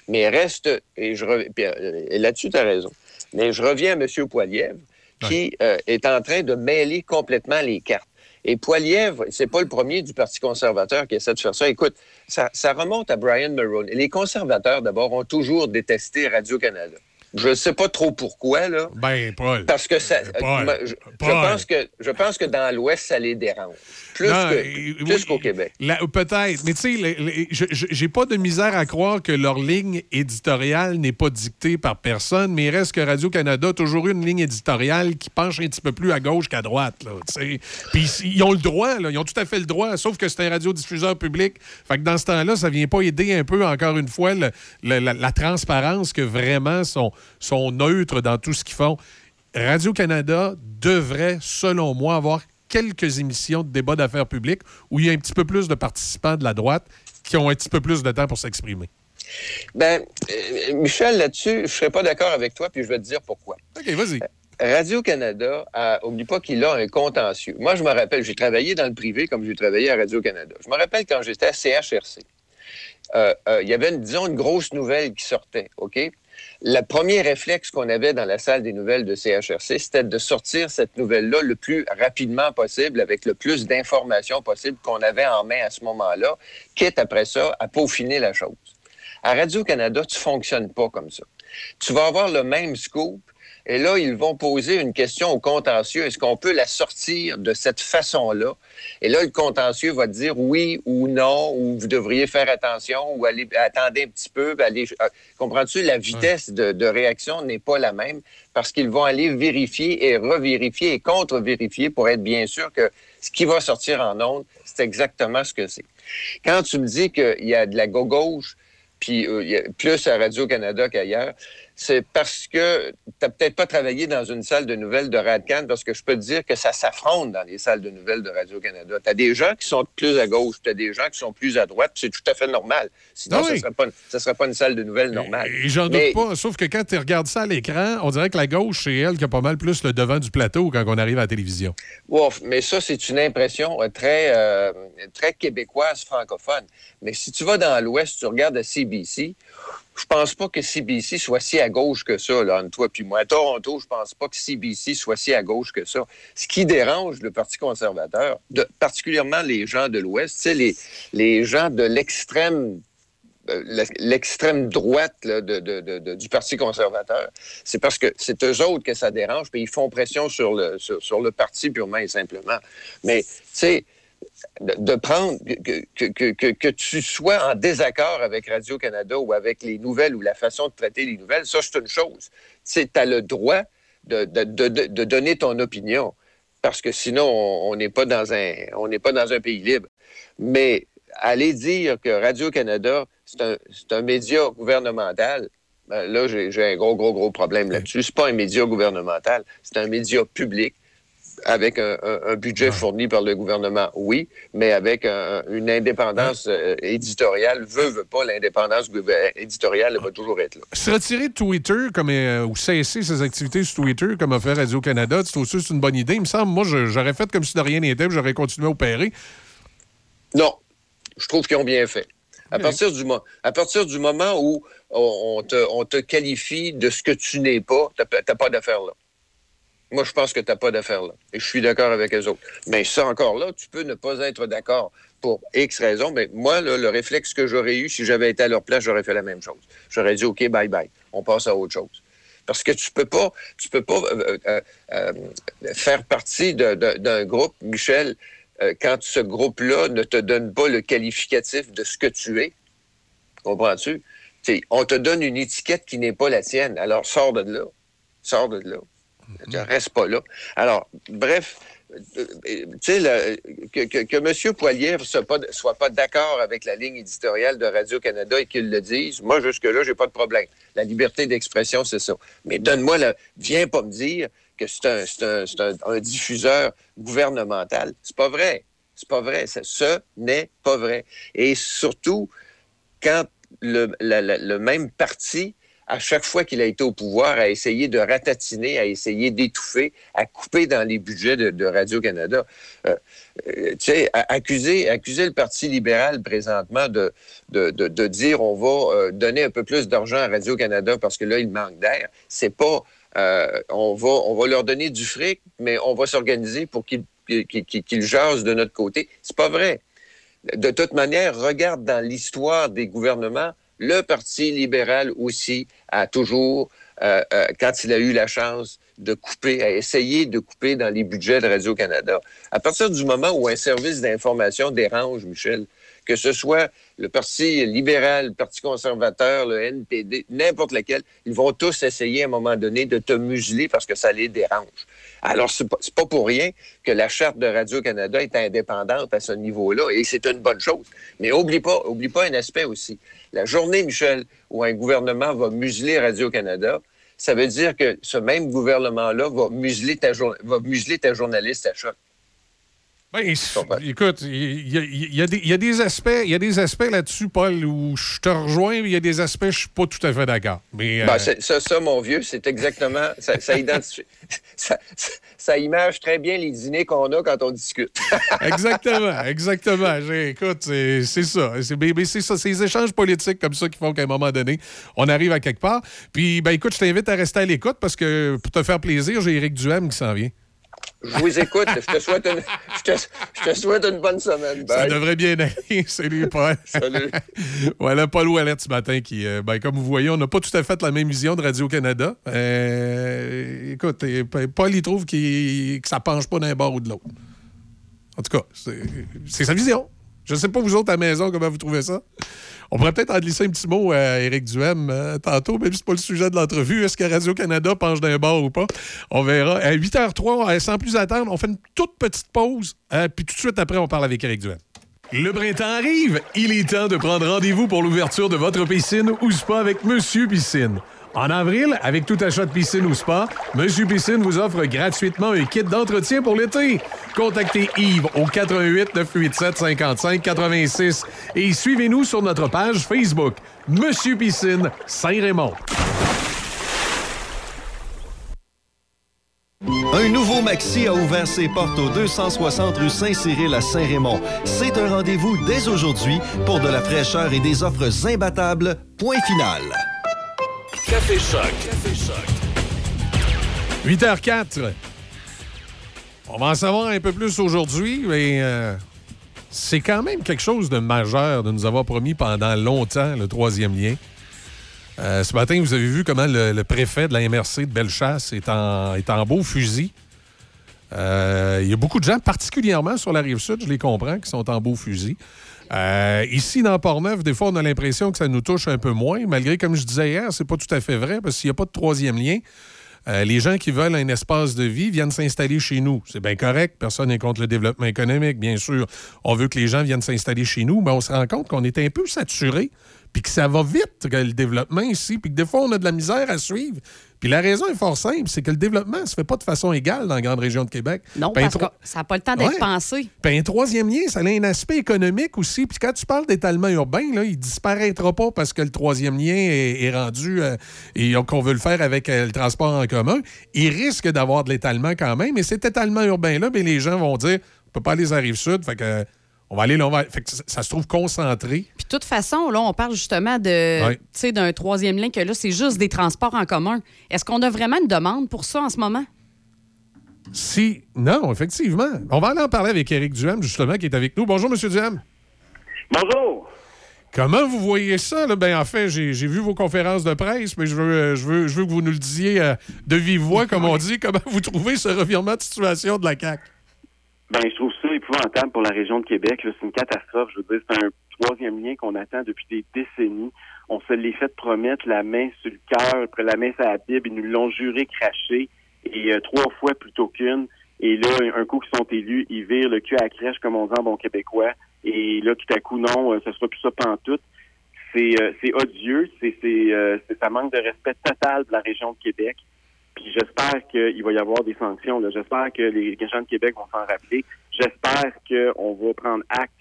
Mais reste, et, je euh, et là-dessus, tu as raison, mais je reviens à M. Poilièvre, qui euh, est en train de mêler complètement les cartes. Et Poilièvre, c'est pas le premier du Parti conservateur qui essaie de faire ça. Écoute, ça, ça remonte à Brian Mulroney. Les conservateurs, d'abord, ont toujours détesté Radio-Canada. Je ne sais pas trop pourquoi, là. Ben, Paul. Parce que ça. Paul, euh, je, je Paul. pense que, je pense que dans l'Ouest, ça les dérange. Plus Non, que- plus oui, qu'au Québec. Peut-être, mais tu sais, je- je- j'ai pas de misère à croire que leur ligne éditoriale n'est pas dictée par personne, mais il reste que Radio-Canada a toujours eu une ligne éditoriale qui penche un petit peu plus à gauche qu'à droite. Là. Puis ils- ils ont le droit, là, ils ont tout à fait le droit, sauf que c'est un radiodiffuseur public. Fait que dans ce temps-là, ça vient pas aider un peu, encore une fois, le- le- la, la transparence que vraiment sont, sont neutres dans tout ce qu'ils font. Radio-Canada devrait, selon moi, avoir quelques émissions de débat d'affaires publiques où il y a un petit peu plus de participants de la droite qui ont un petit peu plus de temps pour s'exprimer. Ben, euh, Michel, là-dessus, je ne serais pas d'accord avec toi, puis je vais te dire pourquoi. OK, vas-y. Radio-Canada, a- oublie pas qu'il a un contentieux. Moi, je me rappelle, j'ai travaillé dans le privé comme j'ai travaillé à Radio-Canada. Je me rappelle quand j'étais à CHRC. euh, euh, il y avait, une, disons, une grosse nouvelle qui sortait, OK? Le premier réflexe qu'on avait dans la salle des nouvelles de CHRC, c'était de sortir cette nouvelle-là le plus rapidement possible, avec le plus d'informations possible qu'on avait en main à ce moment-là, quitte après ça à peaufiner la chose. À Radio-Canada, tu fonctionnes pas comme ça. Tu vas avoir le même scoop, et là, ils vont poser une question au contentieux. Est-ce qu'on peut la sortir de cette façon-là? Et là, le contentieux va dire oui ou non, ou vous devriez faire attention, ou attendez un petit peu. Allez, euh, Comprends-tu? La vitesse de, de réaction n'est pas la même parce qu'ils vont aller vérifier et revérifier et contre-vérifier pour être bien sûr que ce qui va sortir en ondes, c'est exactement ce que c'est. Quand tu me dis qu'il y a de la gauche, puis euh, plus à Radio-Canada qu'ailleurs, c'est parce que tu n'as peut-être pas travaillé dans une salle de nouvelles de Radcan, parce que je peux te dire que ça s'affronte dans les salles de nouvelles de Radio-Canada. Tu as des gens qui sont plus à gauche, tu as des gens qui sont plus à droite, c'est tout à fait normal. Sinon, Ah ça ne serait, pas une- salle de nouvelles normale. Et j'en doute Mais- pas, sauf que quand tu regardes ça à l'écran, on dirait que la gauche, c'est elle qui a pas mal plus le devant du plateau quand on arrive à la télévision. Ouf, mais ça, c'est une impression euh, très, euh, très québécoise francophone. Mais si tu vas dans l'Ouest, tu regardes à CBC, je pense pas que CBC soit si à gauche que ça, là, entre toi puis moi. À Toronto, je pense pas que CBC soit si à gauche que ça. Ce qui dérange le Parti conservateur, particulièrement les gens de l'Ouest, sais, les, les gens de l'extrême euh, l'extrême droite de- du Parti conservateur, c'est parce que c'est eux autres que ça dérange, puis ils font pression sur le, sur, sur le parti purement et simplement. Mais, tu sais, de, prendre que, que, que, que, tu sois en désaccord avec Radio-Canada ou avec les nouvelles ou la façon de traiter les nouvelles, ça, c'est une chose. Tu as le droit de, de, de, de- donner ton opinion. Parce que sinon, on n'est pas dans un on n'est pas dans un pays libre. Mais aller dire que Radio-Canada, c'est un, un média gouvernemental, ben là, j'ai j'ai un gros, gros, gros problème là-dessus. C'est pas un média gouvernemental, c'est un média public avec un, budget fourni par le gouvernement, oui, mais avec un- une indépendance euh, éditoriale. Veut, veut pas, l'indépendance éditoriale elle va toujours être là. Se retirer de Twitter comme, euh, ou cesser ses activités sur Twitter, comme a fait Radio-Canada, c'est aussi une bonne idée? Il me semble, moi, j'aurais fait comme si de rien n'était, j'aurais continué à opérer. Non, je trouve qu'ils ont bien fait. À, partir du, mo- à partir du moment où on, on te, on te qualifie de ce que tu n'es pas, tu n'as pas d'affaire là. Moi, je pense que tu n'as pas d'affaires là. Et je suis d'accord avec les autres. Mais ça, encore là, tu peux ne pas être d'accord pour X raisons. Mais moi, là, le réflexe que j'aurais eu, si j'avais été à leur place, j'aurais fait la même chose. J'aurais dit, OK, bye bye. On passe à autre chose. Parce que tu peux pas, tu peux pas euh, euh, euh, faire partie d'un groupe, Michel, euh, quand ce groupe-là ne te donne pas le qualificatif de ce que tu es. Comprends-tu? On te donne une étiquette qui n'est pas la tienne. Alors, sors de là. Sors de là. Tu Reste pas là. Alors, bref, euh, euh, tu sais, que, que, que M. Poilievre soit pas, soit pas d'accord avec la ligne éditoriale de Radio-Canada et qu'il le dise, moi, jusque-là, j'ai pas de problème. La liberté d'expression, c'est ça. Mais donne-moi le. Viens pas me dire que c'est un, un, un- un diffuseur gouvernemental. C'est pas vrai. C'est pas vrai. Ça- Ce n'est pas vrai. Et surtout, quand la- la- le même parti, à chaque fois qu'il a été au pouvoir, a essayé de ratatiner, a essayé d'étouffer, à couper dans les budgets de, Radio-Canada. Euh, euh, tu sais, à- accuser, accuser le Parti libéral présentement de, de, de- dire on va euh, donner un peu plus d'argent à Radio-Canada parce que là, il manque d'air, c'est pas on, va, on va leur donner du fric, mais on va s'organiser pour qu'ils qu'ils- qu'ils jasent de notre côté. C'est pas vrai. De toute manière, regarde dans l'histoire des gouvernements, le Parti libéral aussi a toujours, euh, euh, quand il a eu la chance de couper, a essayé de couper dans les budgets de Radio-Canada. À partir du moment où un service d'information dérange, Michel, que ce soit le Parti libéral, le Parti conservateur, le NPD, n'importe lequel, ils vont tous essayer à un moment donné de te museler parce que ça les dérange. Alors, c'est pas, pas pour rien que la charte de Radio-Canada est indépendante à ce niveau-là, et c'est une bonne chose. Mais oublie pas, oublie pas un aspect aussi. La journée, Michel, où un gouvernement va museler Radio-Canada, ça veut dire que ce même gouvernement-là va museler ta, va museler ta journaliste à choc. Ben, écoute, il y, a- il y a des- il y a des aspects, il y a des aspects là-dessus, Paul, où je te rejoins, mais il y a des aspects, je suis pas tout à fait d'accord. Mais euh, Ben, c'est- ça, ça, mon vieux, c'est exactement. Ça, ça identifie. Ça, image très bien les dîners qu'on a quand on discute. exactement, exactement. J'ai- Écoute, c'est ça. C'est c'est ça. C'est les échanges politiques comme ça qui font qu'à un moment donné, on arrive à quelque part. Puis, ben écoute, je t'invite à rester à l'écoute parce que pour te faire plaisir, j'ai Éric Duham qui s'en vient. Je vous écoute. Je te souhaite une, je te, je te souhaite une bonne semaine. Ça devrait bien aller. Salut, Paul. Salut. voilà, Paul Ouellet ce matin qui, euh, ben, comme vous voyez, on n'a pas tout à fait la même vision de Radio-Canada. Euh, écoute, Paul, il trouve que ça penche pas d'un bord ou de l'autre. En tout cas, c'est sa vision. Je ne sais pas, vous autres, à la maison, comment vous trouvez ça? On pourrait peut-être en glisser un petit mot à Éric Duhem euh, tantôt, si c'est pas le sujet de l'entrevue. Est-ce que Radio-Canada penche d'un bord ou pas? On verra. À 8h03, euh, sans plus attendre, on fait une toute petite pause. euh, puis tout de suite après, on parle avec Éric Duhem. Le printemps arrive. Il est temps de prendre rendez-vous pour l'ouverture de votre piscine ou spa avec Monsieur Piscine. En avril, avec tout achat de piscine ou spa, Monsieur Piscine vous offre gratuitement un kit d'entretien pour l'été. Contactez Yves au 88 987 55 86 et suivez-nous sur notre page Facebook Monsieur Piscine Saint-Raymond. Un nouveau Maxi a ouvert ses portes au 260 rue Saint-Cyril à Saint-Raymond. C'est un rendez-vous dès aujourd'hui pour de la fraîcheur et des offres imbattables. Point final. Café Choc. Café Choc. 8h04. On va en savoir un peu plus aujourd'hui, mais euh, c'est quand même quelque chose de majeur de nous avoir promis pendant longtemps le troisième lien. Euh, ce matin, vous avez vu comment le, préfet de la MRC de Bellechasse est en, est en beau fusil. Euh, Il y a beaucoup de gens, particulièrement sur la rive sud, je les comprends, qui sont en beau fusil. Euh, ici, dans Port-Neuf, des fois, on a l'impression que ça nous touche un peu moins, malgré, comme je disais hier, c'est pas tout à fait vrai, parce qu'il n'y a pas de troisième lien. Euh, les gens qui veulent un espace de vie viennent s'installer chez nous. C'est bien correct. Personne n'est contre le développement économique, bien sûr. On veut que les gens viennent s'installer chez nous, mais on se rend compte qu'on est un peu saturé, puis que ça va vite, le développement ici, puis que des fois, on a de la misère à suivre. Puis la raison est fort simple, c'est que le développement ne se fait pas de façon égale dans la grande région de Québec. Non, un parce que ça n'a pas le temps d'être Ouais. pensé. puis un troisième lien, ça a un aspect économique aussi. Puis quand tu parles d'étalement urbain, là, il disparaîtra pas parce que le troisième lien est, est rendu euh, et qu'on veut le faire avec euh, le transport en commun. Il risque d'avoir de l'étalement quand même. Et cet étalement urbain-là, ben, les gens vont dire on peut pas aller sur la rive sud, fait que on va aller là, on va... Fait que ça, ça se trouve concentré. Puis de toute façon, là, on parle justement de, Ouais. tu sais, d'un troisième lien que là, c'est juste des transports en commun. Est-ce qu'on a vraiment une demande pour ça en ce moment? Si. Non, effectivement. On va aller en parler avec Éric Duham, justement, qui est avec nous. Bonjour, M. Duham. Bonjour. Comment vous voyez ça? Là? Ben, en fait, j'ai j'ai vu vos conférences de presse, mais je veux, je veux, je veux que vous nous le disiez euh, de vive voix, comme on dit. Comment vous trouvez ce revirement de situation de la CAQ? Ben, je trouve ça épouvantable pour la région de Québec. C'est une catastrophe. Je veux dire, c'est un troisième lien qu'on attend depuis des décennies. On se l'est fait promettre la main sur le cœur, après la main sur la Bible. Ils nous l'ont juré craché, et euh, trois fois plutôt qu'une. Et là, un coup qu'ils sont élus, ils virent le cul à la crèche, comme on dit en bon québécois. Et là, tout à coup, non, euh, ce sera plus ça pantoute. C'est euh, c'est odieux, c'est c'est euh, c'est- ça manque de respect total de la région de Québec. Puis j'espère qu'il va y avoir des sanctions. J'espère que les gens de Québec vont s'en rappeler. J'espère qu'on va prendre acte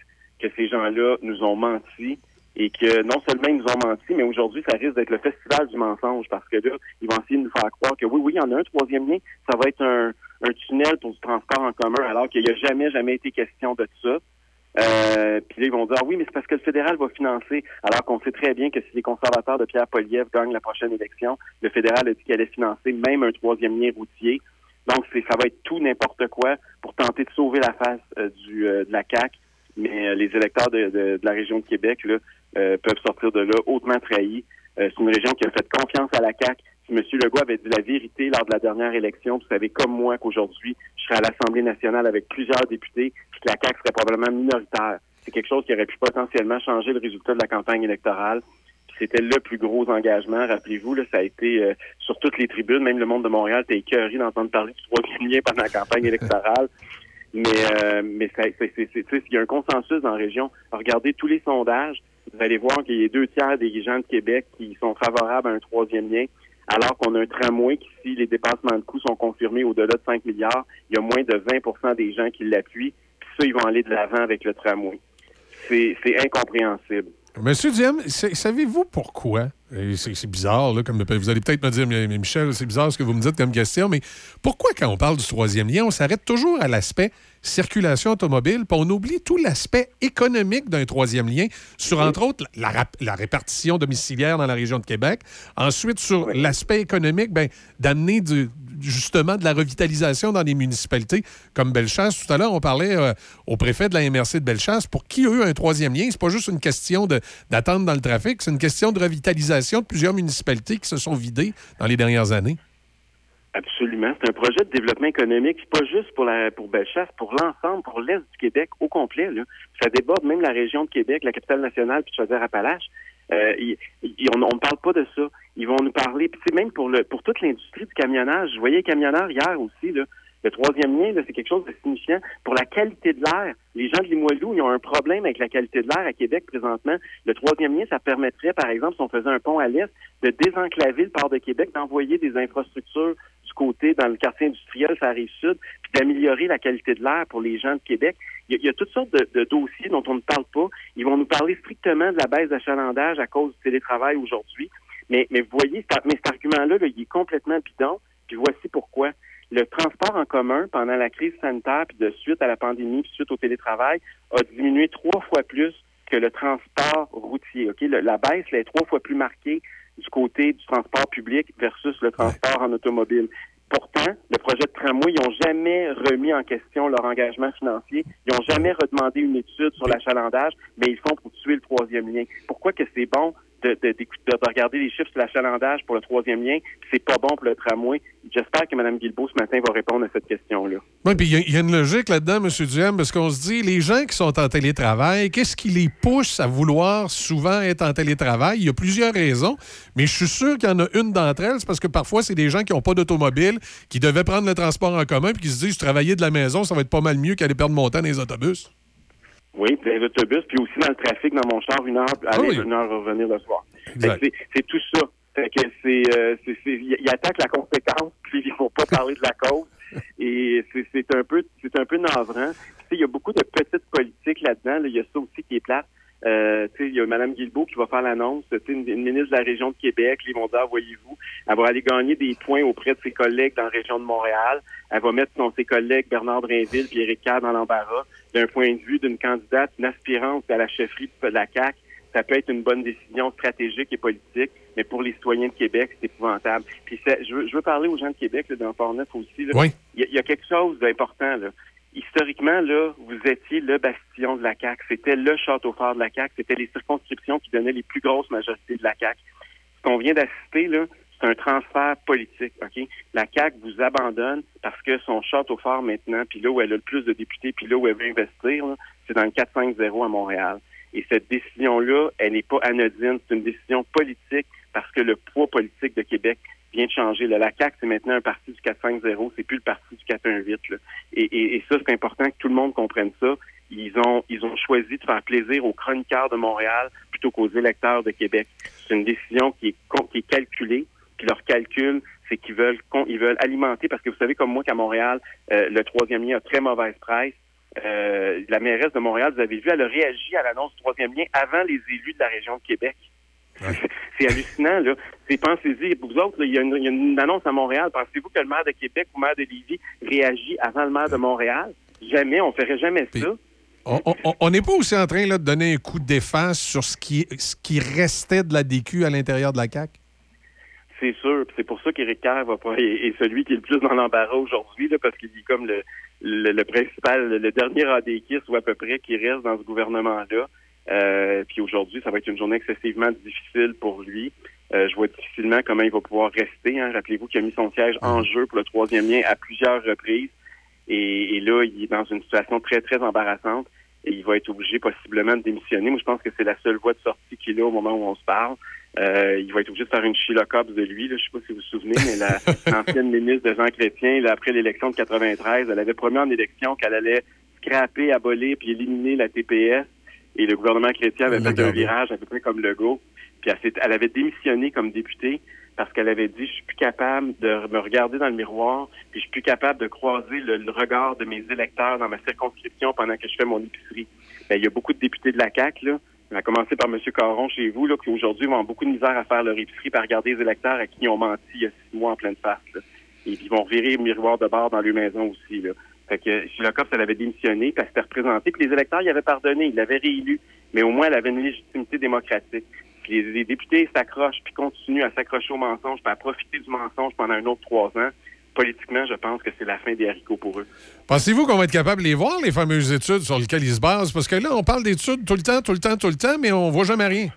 que ces gens-là nous ont menti et que non seulement ils nous ont menti, mais aujourd'hui, ça risque d'être le festival du mensonge parce que là, ils vont essayer de nous faire croire que oui, oui, il y en a un troisième lien, ça va être un, un tunnel pour du transport en commun, alors qu'il n'y a jamais, jamais été question de ça. Euh, puis là, ils vont dire, ah oui, mais c'est parce que le fédéral va financer, alors qu'on sait très bien que si les conservateurs de Pierre Poliev gagnent la prochaine élection, le fédéral a dit qu'elle allait financer même un troisième lien routier. Donc, ça va être tout n'importe quoi pour tenter de sauver la face euh, du, euh, de la CAQ. Mais euh, les électeurs de, de- de la région de Québec là, euh, peuvent sortir de là hautement trahis. C'est une région qui a fait confiance à la CAQ. Si M. Legault avait dit la vérité lors de la dernière élection, vous savez comme moi qu'aujourd'hui, je serais à l'Assemblée nationale avec plusieurs députés, que la CAQ serait probablement minoritaire. C'est quelque chose qui aurait pu potentiellement changer le résultat de la campagne électorale. C'était le plus gros engagement. Rappelez-vous, là, ça a été euh, sur toutes les tribunes, même le monde de Montréal était écœuré d'entendre parler du troisième lien pendant la campagne électorale. Mais, euh, mais c'est, c'est, il y a un consensus dans la région. Regardez tous les sondages. Vous allez voir qu'il y a deux tiers des gens de Québec qui sont favorables à un troisième lien, alors qu'on a un tramway qui, si les dépassements de coûts sont confirmés au-delà de 5 milliards, il y a moins de 20% des gens qui l'appuient. Ça, ils vont aller de l'avant avec le tramway. C'est, incompréhensible. Monsieur Diem, sa- savez-vous pourquoi? C'est bizarre, là, comme vous allez peut-être me dire, mais Michel, c'est bizarre ce que vous me dites comme question, mais pourquoi, quand on parle du troisième lien, on s'arrête toujours à l'aspect circulation automobile, puis on oublie tout l'aspect économique d'un troisième lien, sur, entre autres, la répartition domiciliaire dans la région de Québec. Ensuite, sur l'aspect économique, ben, d'amener du- justement de la revitalisation dans les municipalités comme Bellechasse. Tout à l'heure, on parlait euh, au préfet de la MRC de Bellechasse. Pour qui a eu un troisième lien, c'est pas juste une question d'attente dans le trafic, c'est une question de revitalisation de plusieurs municipalités qui se sont vidées dans les dernières années. Absolument. C'est un projet de développement économique, pas juste pour pour Bellechasse, pour l'ensemble, pour l'Est du Québec au complet. Ça déborde même la région de Québec, la capitale nationale, puis Chaudière-Appalaches. Euh, on ne parle pas de ça. Ils vont nous parler, puis même pour le pour toute l'industrie du camionnage. Je voyais les camionneurs hier aussi. Là. Le troisième lien, c'est quelque chose de signifiant pour la qualité de l'air. Les gens de Limoilou, ils ont un problème avec la qualité de l'air à Québec présentement. Le troisième lien, ça permettrait, par exemple, si on faisait un pont à l'est, de désenclaver le port de Québec, d'envoyer des infrastructures côté dans le quartier industriel, ça arrive sud, puis d'améliorer la qualité de l'air pour les gens de Québec. Il y a, toutes sortes de, dossiers dont on ne parle pas. Ils vont nous parler strictement de la baisse d'achalandage à cause du télétravail aujourd'hui. Mais, vous voyez, mais cet argument-là, là, il est complètement bidon. Puis voici pourquoi. Le transport en commun pendant la crise sanitaire, puis de suite à la pandémie, puis suite au télétravail, a diminué trois fois plus que le transport routier. La baisse là, est trois fois plus marquée du côté du transport public versus le transport en automobile. Pourtant, le projet de tramway, ils n'ont jamais remis en question leur engagement financier. Ils n'ont jamais redemandé une étude sur l'achalandage, mais ils font pour tuer le troisième lien. Pourquoi que c'est bon de, de, regarder les chiffres sur l'achalandage pour le troisième lien, c'est pas bon pour le tramway? J'espère que Mme Guilbeault, ce matin, va répondre à cette question-là. Oui, puis il y a- il y, a une logique là-dedans, M. Duhem, parce qu'on se dit, les gens qui sont en télétravail, qu'est-ce qui les pousse à vouloir souvent être en télétravail? Il y a plusieurs raisons, mais je suis sûr qu'il y en a une d'entre elles, c'est parce que parfois, c'est des gens qui n'ont pas d'automobile, qui devaient prendre le transport en commun, puis qui se disent, travailler de la maison, ça va être pas mal mieux qu'aller perdre mon temps dans les autobus. Oui, puis les autobus, puis aussi dans le trafic, dans mon char, une heure aller, une heure revenir le soir. C'est tout ça. Fait que c'est, euh, ils attaquent la conséquence, puis ils vont pas parler de la cause. Et c'est, c'est un peu, c'est un peu navrant. Tu sais, il y a beaucoup de petites politiques là-dedans. là. Il y a ça aussi qui est plate. Euh, il y a Mme Guilbeault qui va faire l'annonce. Une, une ministre de la région de Québec, ils vont dire, voyez-vous, elle va aller gagner des points auprès de ses collègues dans la région de Montréal. Elle va mettre son, ses collègues Bernard Drinville et Éric dans l'embarras d'un point de vue d'une candidate, une aspirante à la chefferie de la CAQ. ça peut être une bonne décision stratégique et politique, mais pour les citoyens de Québec, c'est épouvantable. Puis ça- je, veux, je veux parler aux gens de Québec, là, dans Port-Neuf aussi. là. Oui. Il y, a- il y a quelque chose d'important. Historiquement, là, vous étiez le bastion de la CAQ. C'était le château fort de la CAQ. C'était les circonscriptions qui donnaient les plus grosses majorités de la CAQ. Ce qu'on vient d'assister, là, c'est un transfert politique. La CAQ vous abandonne parce que son château fort maintenant, puis là où elle a le plus de députés, puis là où elle veut investir, c'est dans le 4-5-0 à Montréal. Et cette décision-là, elle n'est pas anodine. C'est une décision politique parce que le poids politique de Québec vient de changer. Là, la CAQ, c'est maintenant un parti du 4-5-0, c'est plus le parti du 4-1-8. là. Et, et, et ça, c'est important que tout le monde comprenne ça. Ils ont, ils ont choisi de faire plaisir aux chroniqueurs de Montréal plutôt qu'aux électeurs de Québec. C'est une décision qui est, qui est calculée. Puis leur calcul, c'est qu'ils veulent, ils veulent alimenter, parce que vous savez comme moi qu'à Montréal, euh, le troisième lien a très mauvaise presse. Euh, la mairesse de Montréal, vous avez vu, elle a réagi à l'annonce du troisième lien avant les élus de la région de Québec. C'est hallucinant, là. Pensez-y, vous autres, il y, a une- il y a une annonce à Montréal. Pensez-vous que le maire de Québec ou le maire de Lévis réagit avant le maire de Montréal? Jamais, on ferait jamais ça. On- n'est pas aussi en train là, de donner un coup d'efface sur ce qui, ce qui restait de la DQ à l'intérieur de la CAQ? C'est sûr. C'est pour ça qu'Éric Kerr va pas est, est celui qui est le plus dans l'embarras aujourd'hui, parce qu'il est comme le, le, le principal, le dernier ADKIS ou à peu près qui reste dans ce gouvernement-là. Euh, puis aujourd'hui, ça va être une journée excessivement difficile pour lui. Euh, je vois difficilement comment il va pouvoir rester. Hein. Rappelez-vous qu'il a mis son siège en jeu pour le troisième lien à plusieurs reprises. Et, et là, il est dans une situation très, très embarrassante. Et il va être obligé possiblement de démissionner. Moi, je pense que c'est la seule voie de sortie qu'il a au moment où on se parle. Euh, il va être obligé de faire une Sheila de lui. Là. Je sais pas si vous vous souvenez, mais la- l'ancienne ministre de Jean Chrétien, là, après l'élection de 93, elle avait promis en élection qu'elle allait scraper, abolir puis éliminer la TPS. Et le gouvernement chrétien avait fait un virage à peu près comme Legault. Puis elle, elle avait démissionné comme députée parce qu'elle avait dit je suis plus capable de me regarder dans le miroir, puis je suis plus capable de croiser le, le regard de mes électeurs dans ma circonscription pendant que je fais mon épicerie. Ben, il y a beaucoup de députés de la CAQ, là. On a commencé par M. Caron chez vous, là, qui aujourd'hui vont avoir beaucoup de misère à faire leur épicerie, par regarder les électeurs à qui ils ont menti il y a six mois en pleine face. là. Et ils vont virer le miroir de bord dans leur maison aussi. Là. Fait que Sheila elle avait démissionné, puis elle s'était représentée, puis les électeurs y avaient pardonné, ils l'avaient réélu, mais au moins elle avait une légitimité démocratique. Puis les, les députés s'accrochent, puis continuent à s'accrocher au mensonge, puis à profiter du mensonge pendant un autre trois ans. Politiquement, je pense que c'est la fin des haricots pour eux. Pensez-vous qu'on va être capable de les voir, les fameuses études sur lesquelles ils se basent? Parce que là, on parle d'études tout le temps, tout le temps, tout le temps, mais on voit jamais rien.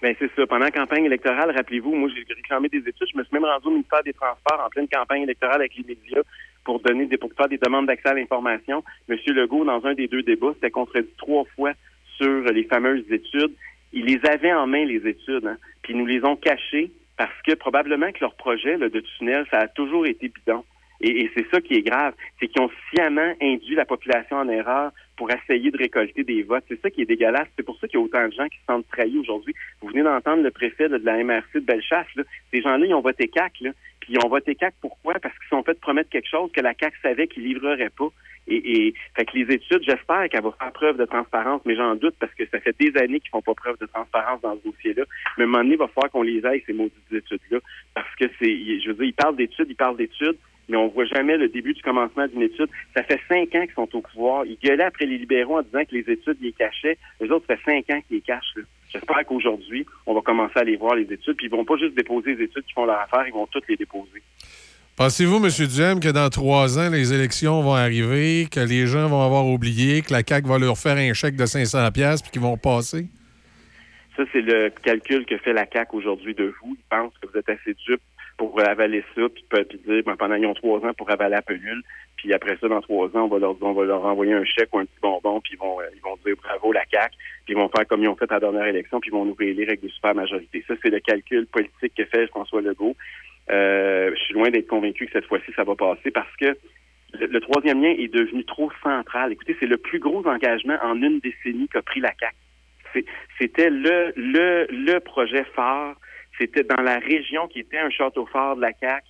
Ben c'est ça. Pendant la campagne électorale, rappelez-vous, moi j'ai réclamé des études. Je me suis même rendu au ministère des Transports en pleine campagne électorale avec les médias pour donner des pour faire des demandes d'accès à l'information. Monsieur Legault, dans un des deux débats, s'était contredit trois fois sur les fameuses études. Il les avait en main les études, hein, puis ils nous les ont cachées parce que probablement que leur projet là, de tunnel, ça a toujours été bidon. Et, et c'est ça qui est grave, c'est qu'ils ont sciemment induit la population en erreur pour essayer de récolter des votes. C'est ça qui est dégueulasse. C'est pour ça qu'il y a autant de gens qui se sentent trahis aujourd'hui. Vous venez d'entendre le préfet de la MRC de Bellechasse. Là. Ces gens-là, ils ont voté CAC. Là. Puis ils ont voté CAC pourquoi? Parce qu'ils sont fait promettre quelque chose que la CAC savait qu'ils livreraient pas. Et, et fait que les études, j'espère qu'elle va faire preuve de transparence, mais j'en doute parce que ça fait des années qu'ils font pas preuve de transparence dans ce dossier-là. Mais à un moment donné, il va falloir qu'on les aille, ces maudites études-là. Parce que c'est, je veux dire, ils parlent d'études, ils parlent d'études, mais on voit jamais le début du commencement d'une étude. Ça fait cinq ans qu'ils sont au pouvoir. Ils gueulaient après les libéraux en disant que les études les cachaient. Les autres, ça fait cinq ans qu'ils les cachent. là. J'espère qu'aujourd'hui, on va commencer à les voir, les études, puis ils vont pas juste déposer les études qui font leur affaire, ils vont toutes les déposer. Pensez-vous, M. Duhem, que dans trois ans, les élections vont arriver, que les gens vont avoir oublié, que la CAQ va leur faire un chèque de 500 pièces puis qu'ils vont passer? Ça, c'est le calcul que fait la CAQ aujourd'hui de vous. Ils pensent que vous êtes assez dupes pour avaler ça, puis, puis dire, ben, pendant ils ont trois ans pour avaler la pelule, puis après ça, dans trois ans, on va leur, on va leur envoyer un chèque ou un petit bonbon, puis ils vont, euh, ils vont dire bravo la CAQ, puis ils vont faire comme ils ont fait à la dernière élection, puis ils vont nous réélire avec des super majorités. Ça, c'est le calcul politique que fait François Legault. Euh, je suis loin d'être convaincu que cette fois-ci, ça va passer parce que le, le troisième lien est devenu trop central. Écoutez, c'est le plus gros engagement en une décennie qu'a pris la. C'est- C'était le, le, le projet phare. C'était dans la région qui était un château fort de la CAQ.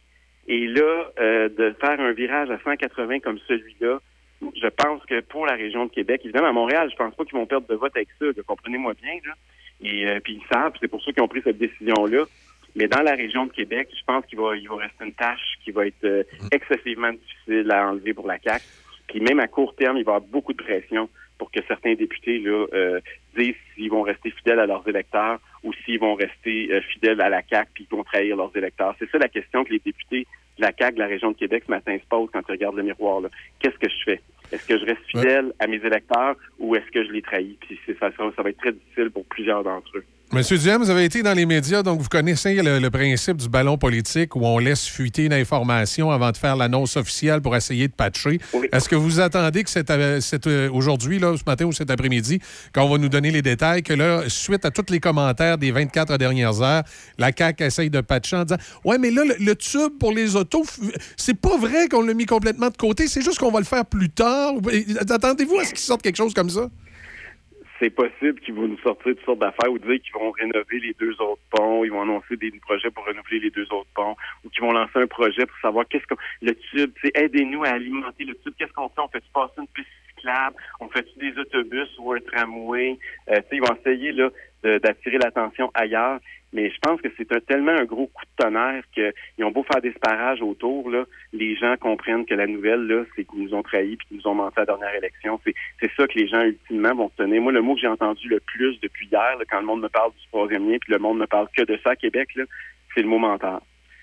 Et là, euh, de faire un virage à 180 comme celui-là, je pense que pour la région de Québec, évidemment, à Montréal, je pense pas qu'ils vont perdre de vote avec ça. Comprenez-moi bien. Là. Et euh, puis ils savent, c'est pour ça qu'ils ont pris cette décision-là. Mais dans la région de Québec, je pense qu'il va, il va rester une tâche qui va être euh, excessivement difficile à enlever pour la CAQ. Puis même à court terme, il va y avoir beaucoup de pression pour que certains députés là, euh, disent s'ils vont rester fidèles à leurs électeurs ou s'ils vont rester euh, fidèles à la CAQ puis ils vont trahir leurs électeurs. C'est ça la question que les députés de la CAQ de la région de Québec ce matin se posent quand ils regardent le miroir. Qu'est-ce que je fais? Est-ce que je reste fidèle à mes électeurs ou est-ce que je les trahis? Puis ça, ça va être très difficile pour plusieurs d'entre eux. Monsieur Duhem, vous avez été dans les médias, donc vous connaissez le, le principe du ballon politique où on laisse fuiter une information avant de faire l'annonce officielle pour essayer de patcher. Est-ce que vous attendez que cet, euh, euh, aujourd'hui, ce matin ou cet après-midi, quand on va nous donner les détails, que là, suite à tous les commentaires des 24 dernières heures, la CAQ essaye de patcher en disant Ouais, mais là, le, le tube pour les autos, c'est pas vrai qu'on l'a mis complètement de côté, c'est juste qu'on va le faire plus tard. Attendez-vous à ce qu'il sorte quelque chose comme ça? C'est possible qu'ils vont nous sortir toutes sortes d'affaires ou dire qu'ils vont rénover les deux autres ponts, ils vont annoncer des projets pour renouveler les deux autres ponts, ou qu'ils vont lancer un projet pour savoir qu'est-ce que le tube, c'est aidez-nous à alimenter le tube, qu'est-ce qu'on fait? On fait passer une piste cyclable, on fait des autobus ou un tramway? Euh, ils vont essayer là d'attirer l'attention ailleurs. Mais je pense que c'est un- tellement un gros coup de tonnerre qu'ils ont beau faire des sparages autour, là, les gens comprennent que la nouvelle, là, c'est qu'ils nous ont trahis puis qu'ils nous ont menti à la dernière élection. C'est, c'est ça que les gens, ultimement, vont tenir. Moi, le mot que j'ai entendu le plus depuis hier, quand le monde me parle du troisième lien puis le monde ne parle que de ça à Québec, c'est le mot menteur.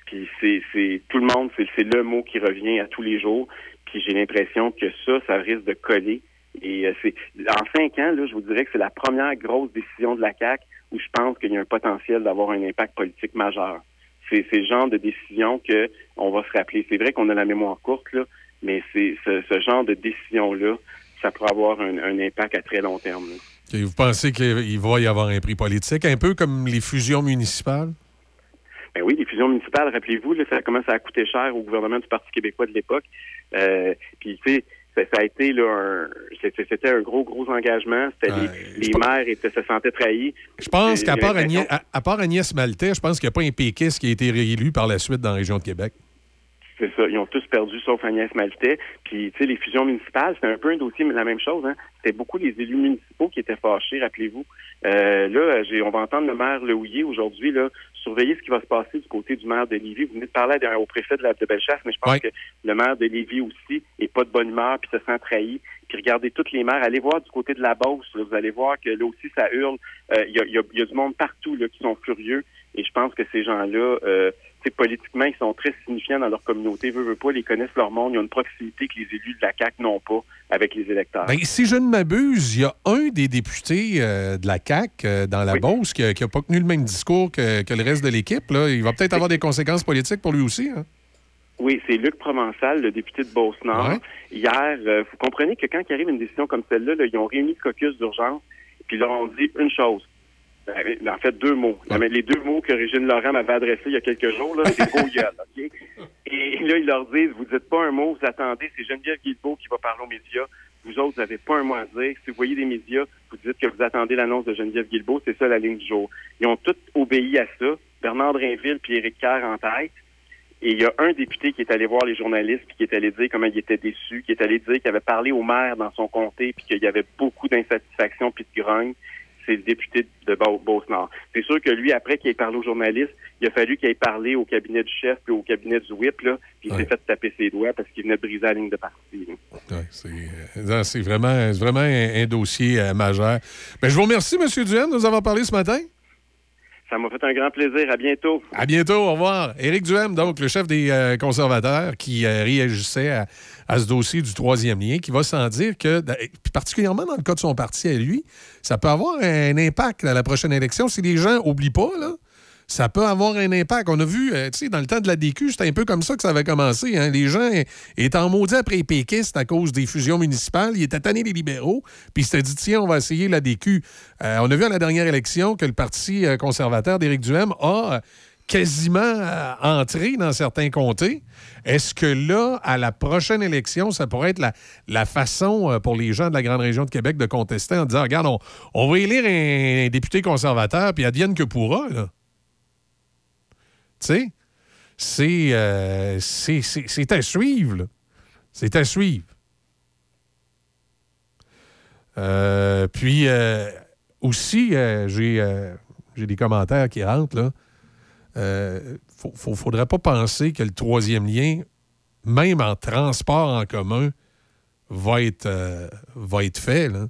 Puis c'est, c'est tout le monde, c'est, c'est le mot qui revient à tous les jours. Puis j'ai l'impression que ça, ça risque de coller. Et euh, c'est en cinq ans, là, je vous dirais que c'est la première grosse décision de la CAC où je pense qu'il y a un potentiel d'avoir un impact politique majeur. C'est, le genre de décision que on va se rappeler. C'est vrai qu'on a la mémoire courte, là, mais c'est ce, ce genre de décision-là, ça pourrait avoir un, un impact à très long terme. Et vous pensez qu'il va y avoir un prix politique, un peu comme les fusions municipales? Ben oui, les fusions municipales, rappelez-vous, ça commence à coûter cher au gouvernement du Parti québécois de l'époque. Euh, puis, tu sais, ça, ça a été là, un, c'était un gros, gros engagement. C'était les, les maires étaient, se sentaient trahis. Je pense qu'à part, Agnès, à, à part Agnès Maltais, je pense qu'il n'y a pas un péquiste qui a été réélu par la suite dans la région de Québec. C'est ça. Ils ont tous perdu, sauf Agnès Maltais. Puis, tu sais, les fusions municipales, c'était un peu un dossier, mais la même chose. Hein. C'était beaucoup les élus municipaux qui étaient fâchés, rappelez-vous. Euh, là, j'ai, on va entendre le maire Lehouillier aujourd'hui, là, surveiller ce qui va se passer du côté du maire de Lévis. Vous venez de parler au préfet de la de Bellechasse, mais je pense que le maire de Lévis aussi est pas de bonne humeur, puis se sent trahi. Puis regardez toutes les maires. Allez voir du côté de la Beauce. là. vous allez voir que là aussi, ça hurle. Euh, Il y, a, y a- y a du monde partout là, qui sont furieux. Et je pense que ces gens-là, euh, politiquement, ils sont très signifiants dans leur communauté. Veut, veut pas, ils connaissent leur monde. Ils ont une proximité que les élus de la CAQ n'ont pas avec les électeurs. Ben, si je ne m'abuse, il y a un des députés euh, de la CAQ euh, dans la Beauce qui n'a pas tenu le même discours que, que le reste de l'équipe. là. Il va peut-être avoir des conséquences politiques pour lui aussi. hein. Oui, c'est Luc Provençal, le député de Beauce-Nord. Hier, euh, vous comprenez que quand il arrive une décision comme celle-là, là, ils ont réuni le caucus d'urgence, puis ils leur ont dit une chose. Ben, en fait, deux mots. Mais Les deux mots que Régine Laurent m'avait adressés il y a quelques jours, là, c'est gros gueule, OK? Et là, ils leur disent, vous dites pas un mot, vous attendez, c'est Geneviève Guilbeault qui va parler aux médias. Vous autres, vous n'avez pas un mot à dire. Si vous voyez des médias, vous dites que vous attendez l'annonce de Geneviève Guilbeault, c'est ça la ligne du jour. Ils ont tous obéi à ça. Bernard Drinville puis Éric Kerr en tête. Et il y a un député qui est allé voir les journalistes puis qui est allé dire comment il était déçu, qui est allé dire qu'il avait parlé au maire dans son comté puis qu'il y avait beaucoup d'insatisfaction puis de grogne. C'est le député de Beau- Beauce-Nord. C'est sûr que lui, après qu'il ait parlé aux journalistes, il a fallu qu'il ait parlé au cabinet du chef puis au cabinet du whip, là, puis il s'est fait taper ses doigts parce qu'il venait de briser la ligne de parti. Ouais, c'est, euh, vraiment, vraiment un, un dossier euh, majeur. Ben, je vous remercie, M. Duhaime, de nous avoir parlé ce matin. Ça m'a fait un grand plaisir. À bientôt. À bientôt, au revoir. Éric Duhem, donc le chef des euh, conservateurs, qui euh, réagissait à, à ce dossier du troisième lien, qui va sans dire que, puis particulièrement dans le cas de son parti à lui, ça peut avoir un impact à la prochaine élection. Si les gens n'oublient pas, là, ça peut avoir un impact. On a vu, euh, tu sais, dans le temps de la DQ, c'était un peu comme ça que ça avait commencé. hein. Les gens étaient en maudit après les péquistes à cause des fusions municipales. Ils étaient tannés des libéraux. Puis ils s'étaient dit, tiens, on va essayer la DQ. Euh, on a vu à la dernière élection que le Parti euh, conservateur d'Éric Duhem a quasiment euh, entré dans certains comtés. Est-ce que là, à la prochaine élection, ça pourrait être la, façon euh, pour les gens de la grande région de Québec de contester en disant, regarde, on, va élire un, député conservateur, puis advienne que pourra, là. Tu sais, c'est, euh, c'est, à suivre. là. C'est à suivre. Puis aussi, j'ai, j'ai des commentaires qui rentrent. là. Euh, faut- faut- faudrait pas penser que le troisième lien, même en transport en commun, va être, euh, va être fait. là.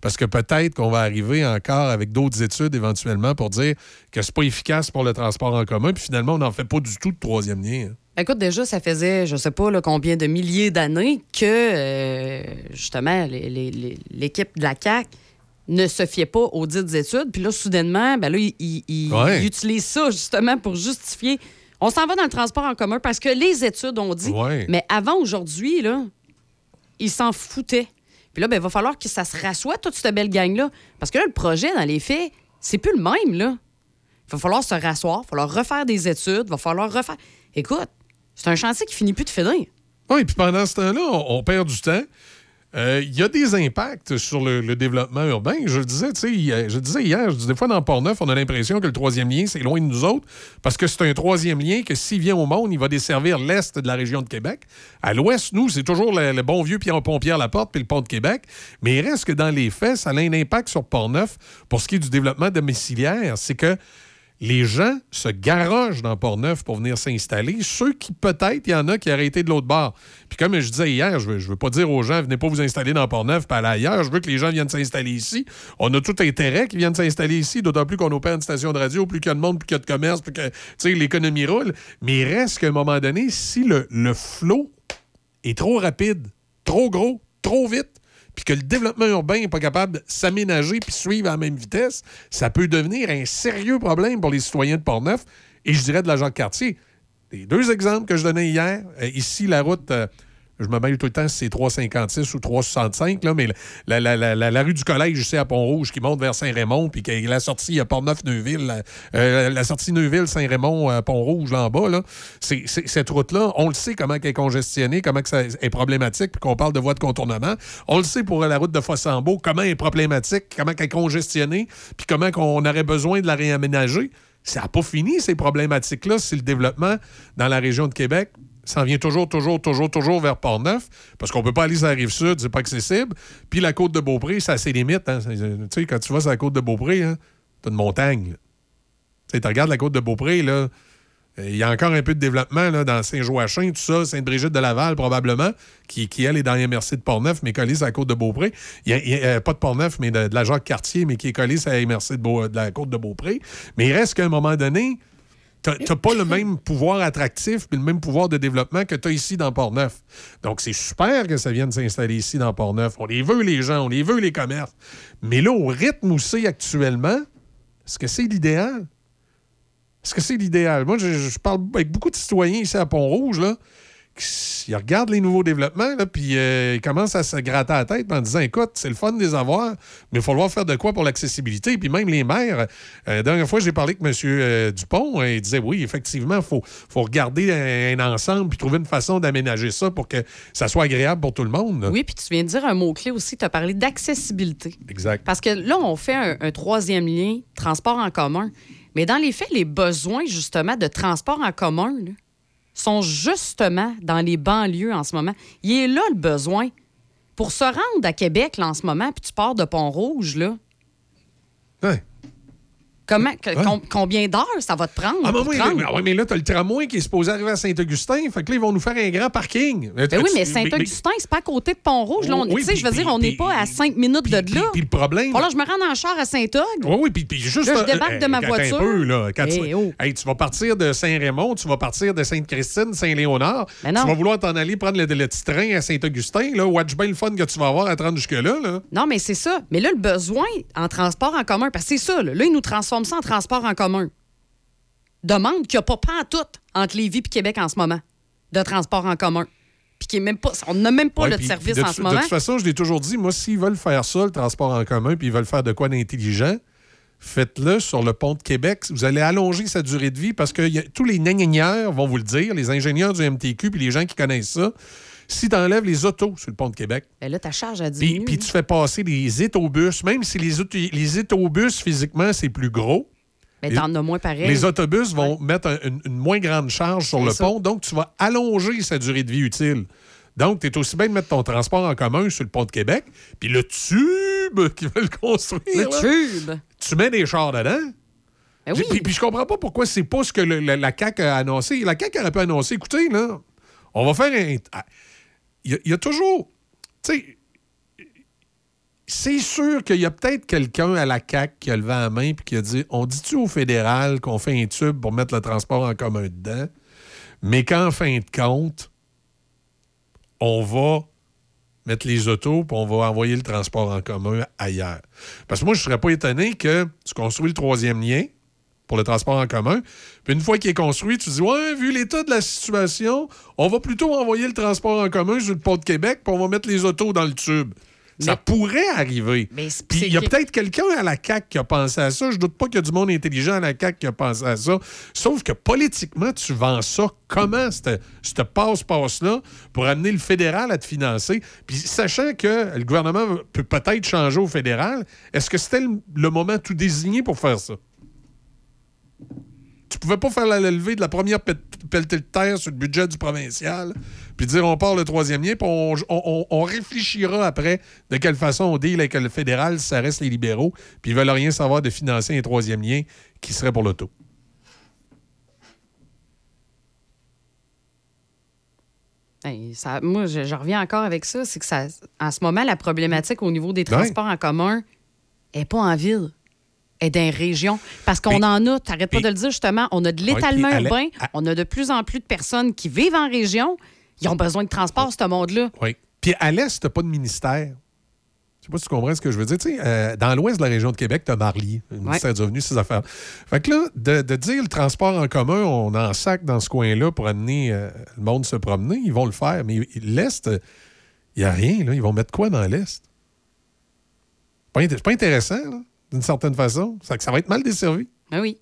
parce que peut-être qu'on va arriver encore avec d'autres études éventuellement pour dire que c'est pas efficace pour le transport en commun, puis finalement, on n'en fait pas du tout de troisième lien. Écoute, déjà, ça faisait, je sais pas combien de milliers d'années que, euh, justement, l'équipe de la CAQ ne se fiait pas aux dites études. Puis là, soudainement, ben là, ils Ouais. utilisent ça, justement, pour justifier. On s'en va dans le transport en commun parce que les études ont dit. Ouais. Mais avant aujourd'hui, là, ils s'en foutaient. Puis là, ben, il va falloir que ça se rassoie, toute cette belle gang-là. Parce que là, le projet, dans les faits, c'est plus le même, là. Il va falloir se rasseoir, il va falloir refaire des études, il va falloir refaire. Écoute, c'est un chantier qui finit plus de finir. Oui, puis pendant ce temps-là, on, on perd du temps. Euh, Il y a des impacts sur le, développement urbain. Je le disais, hier- je disais hier, je dis, des fois dans Port-Neuf, on a l'impression que le troisième lien, c'est loin de nous autres, parce que c'est un troisième lien que s'il vient au monde, il va desservir l'est de la région de Québec. À l'ouest, nous, c'est toujours le, bon vieux Pierre pont pierre la porte puis le pont de Québec. Mais il reste que dans les faits, ça a un impact sur Port-Neuf pour ce qui est du développement domiciliaire. C'est que les gens se garagent dans Port-Neuf pour venir s'installer. Ceux qui, peut-être, il y en a qui auraient été de l'autre bord. Puis comme je disais hier, je veux, je veux pas dire aux gens, venez pas vous installer dans Port-Neuf, pas ailleurs. Je veux que les gens viennent s'installer ici. On a tout intérêt qu'ils viennent s'installer ici, d'autant plus qu'on opère une station de radio, plus qu'il y a de monde, plus qu'il y a de commerce, plus que, l'économie roule. Mais il reste qu'à un moment donné, si le, le flot est trop rapide, trop gros, trop vite, puis que le développement urbain n'est pas capable de s'aménager puis suivre à la même vitesse, ça peut devenir un sérieux problème pour les citoyens de Portneuf et je dirais de la Jacques-Cartier. Les deux exemples que je donnais hier, euh, ici, la route, euh, je me mêle tout le temps si c'est 356 ou 365, là, mais la, rue du collège ici à Pont-Rouge qui monte vers Saint-Raymond, puis la sortie à Port-Neuf-Neuville, la, euh, sortie Neuville-Saint-Raymond à Pont-Rouge, là en bas, cette route-là, on le sait comment elle est congestionnée, comment que ça est problématique, puis qu'on parle de voie de contournement. On le sait pour la route de Fossambeau, comment est problématique, comment elle est congestionnée, puis comment qu'on aurait besoin de la réaménager. Ça n'a pas fini, ces problématiques-là, si le développement dans la région de Québec s'en vient toujours, toujours, toujours, toujours vers Port-Neuf, parce qu'on peut pas aller sur la rive sud, c'est pas accessible. Puis la côte de Beaupré, ça a ses limites. hein. C'est- Tu sais, quand tu vas sur la côte de Beaupré, hein, t'as une montagne. Tu tu regardes la côte de Beaupré, là, euh, il y a encore un peu de développement là, dans Saint-Joachim, tout ça, Sainte-Brigitte de Laval, probablement, qui, qui, elle, est dans les MRC de Portneuf, mais collée sur la côte de Beaupré. Il y a, euh, pas de Portneuf, mais de, la Jacques-Cartier, mais qui est collée sur la de, de la côte de Beaupré. Mais il reste qu'à un moment donné, t'as pas le même pouvoir attractif puis le même pouvoir de développement que tu as ici dans Port-Neuf. Donc, c'est super que ça vienne s'installer ici dans Port-Neuf. On les veut, les gens, on les veut, les commerces. Mais là, au rythme où c'est actuellement, est-ce que c'est l'idéal? Est-ce que c'est l'idéal? Moi, je, je parle avec beaucoup de citoyens ici à Pont-Rouge, là. Ils regardent les nouveaux développements, là, puis euh, ils commencent à se gratter la tête en disant écoute, c'est le fun de les avoir, mais il faut falloir faire de quoi pour l'accessibilité. Puis même les maires, euh, la dernière fois, j'ai parlé avec M. euh, Dupont, euh, il disait oui, effectivement, il faut, faut regarder un, un ensemble puis trouver une façon d'aménager ça pour que ça soit agréable pour tout le monde. là. Oui, puis tu viens de dire un mot-clé aussi, tu as parlé d'accessibilité. Exact. Parce que là, on fait un, un troisième lien, transport en commun. Mais dans les faits, les besoins, justement, de transport en commun là, sont justement dans les banlieues en ce moment. Il est là le besoin. Pour se rendre à Québec, en ce moment, puis tu pars de Pont-Rouge, là. Comment, que- com- combien d'heures ça va te prendre? Ah, mais, oui, mais, ouais, mais là, tu as le tramway qui est supposé arriver à Saint-Augustin. Fait que là, ils vont nous faire un grand parking. Ben oui, mais Saint-Augustin, c'est pas à côté de Pont-Rouge. On- Oui, tu sais, je veux dire, on n'est pas à cinq minutes de là. Puis le problème. Voilà, je me rends en char à Saint-Og. Oui, oui, puis, puis juste. Là, je euh, débarque de ma voiture. Un peu, là, quand Eh, tu, oh. Hey, tu vas partir de Saint-Raymond, tu vas partir de Sainte-Christine, Saint-Léonard. Tu Mais non. vas vouloir t'en aller prendre le, le petit train à Saint-Augustin. Là, watch bien le fun que tu vas avoir à te rendre jusque-là. Là. Non, mais c'est ça. Mais là, le besoin en transport en commun, parce que c'est ça, là, Là, ils nous transforment ça en transport en commun. Demande qu'il n'y a pas tout entre Lévis et Québec en ce moment de transport en commun. Puis qu'il est même pas, on n'a même pas Ouais, le service de, en ce de moment. toute façon, je l'ai toujours dit, moi, s'ils veulent faire ça, le transport en commun, puis ils veulent faire de quoi d'intelligent, faites-le sur le pont de Québec. Vous allez allonger sa durée de vie parce que a- tous les gnagnagnières vont vous le dire, les ingénieurs du MTQ puis les gens qui connaissent ça. Si tu enlèves les autos sur le pont de Québec, Ben là, ta charge a diminué. puis tu fais passer les autobus, même si les, les autobus, physiquement, c'est plus gros, Mais les- t'en as moins pareil. les autobus vont mettre un- une, une moins grande charge sur le ça. pont, donc tu vas allonger sa durée de vie utile. Donc, tu es aussi bien de mettre ton transport en commun sur le pont de Québec, puis le tube qu'ils veulent construire. Le là, tube? Tu mets des chars dedans. Ben Puis- Puis, puis je comprends pas pourquoi c'est pas ce que le- la, la CAQ a annoncé. La CAQ aurait pu annoncer, écoutez, là, on va faire un... Il y, a- toujours... Tu sais, c'est sûr qu'il y a peut-être quelqu'un à la CAC qui a levé la main et qui a dit On dit-tu au fédéral qu'on fait un tube pour mettre le transport en commun dedans, mais qu'en fin de compte, on va mettre les autos puis on va envoyer le transport en commun ailleurs. Parce que moi, je ne serais pas étonné que tu construis le troisième lien pour le transport en commun. Puis une fois qu'il est construit, tu dis Ouais, vu l'état de la situation, on va plutôt envoyer le transport en commun sur le pont de Québec puis on va mettre les autos dans le tube. Ça pourrait arriver. Puis il y a peut-être quelqu'un à la CAQ qui a pensé à ça. Je doute pas qu'il y a du monde intelligent à la CAQ qui a pensé à ça. Sauf que politiquement, tu vends ça comment, ce passe-passe-là, pour amener le fédéral à te financer? Puis sachant que le gouvernement peut peut-être changer au fédéral, est-ce que c'était le moment tout désigné pour faire ça? Tu pouvais pas faire la levée de la première pelletée de terre sur le budget du provincial, puis dire on part le troisième lien, puis on, réfléchira après de quelle façon on deal avec le fédéral si ça reste les libéraux, puis ils veulent rien savoir de financer un troisième lien qui serait pour l'auto. moi, je, reviens encore avec ça. C'est que ça, en ce moment, la problématique au niveau des transports en commun n'est pas en ville est dans région. Parce qu'on en a, tu pas de le dire justement, on a de l'étalement urbain, on a de plus en plus de personnes qui vivent en région. Ils ont besoin de transport, ce monde-là. Oui. Puis à l'Est, tu pas de ministère. Je sais pas si tu comprends ce que je veux dire. Tu sais, euh, dans l'ouest de la région de Québec, tu as Marly, le ministère du Revenu, ces affaires. Fait que là, de, dire le transport en commun, on en sac dans ce coin-là pour amener euh, le monde se promener, ils vont le faire. Mais l'Est, il n'y a rien. Là. Ils vont mettre quoi dans l'Est? C'est pas intéressant, là d'une certaine façon. Ça, ça va être mal desservi. Ben oui.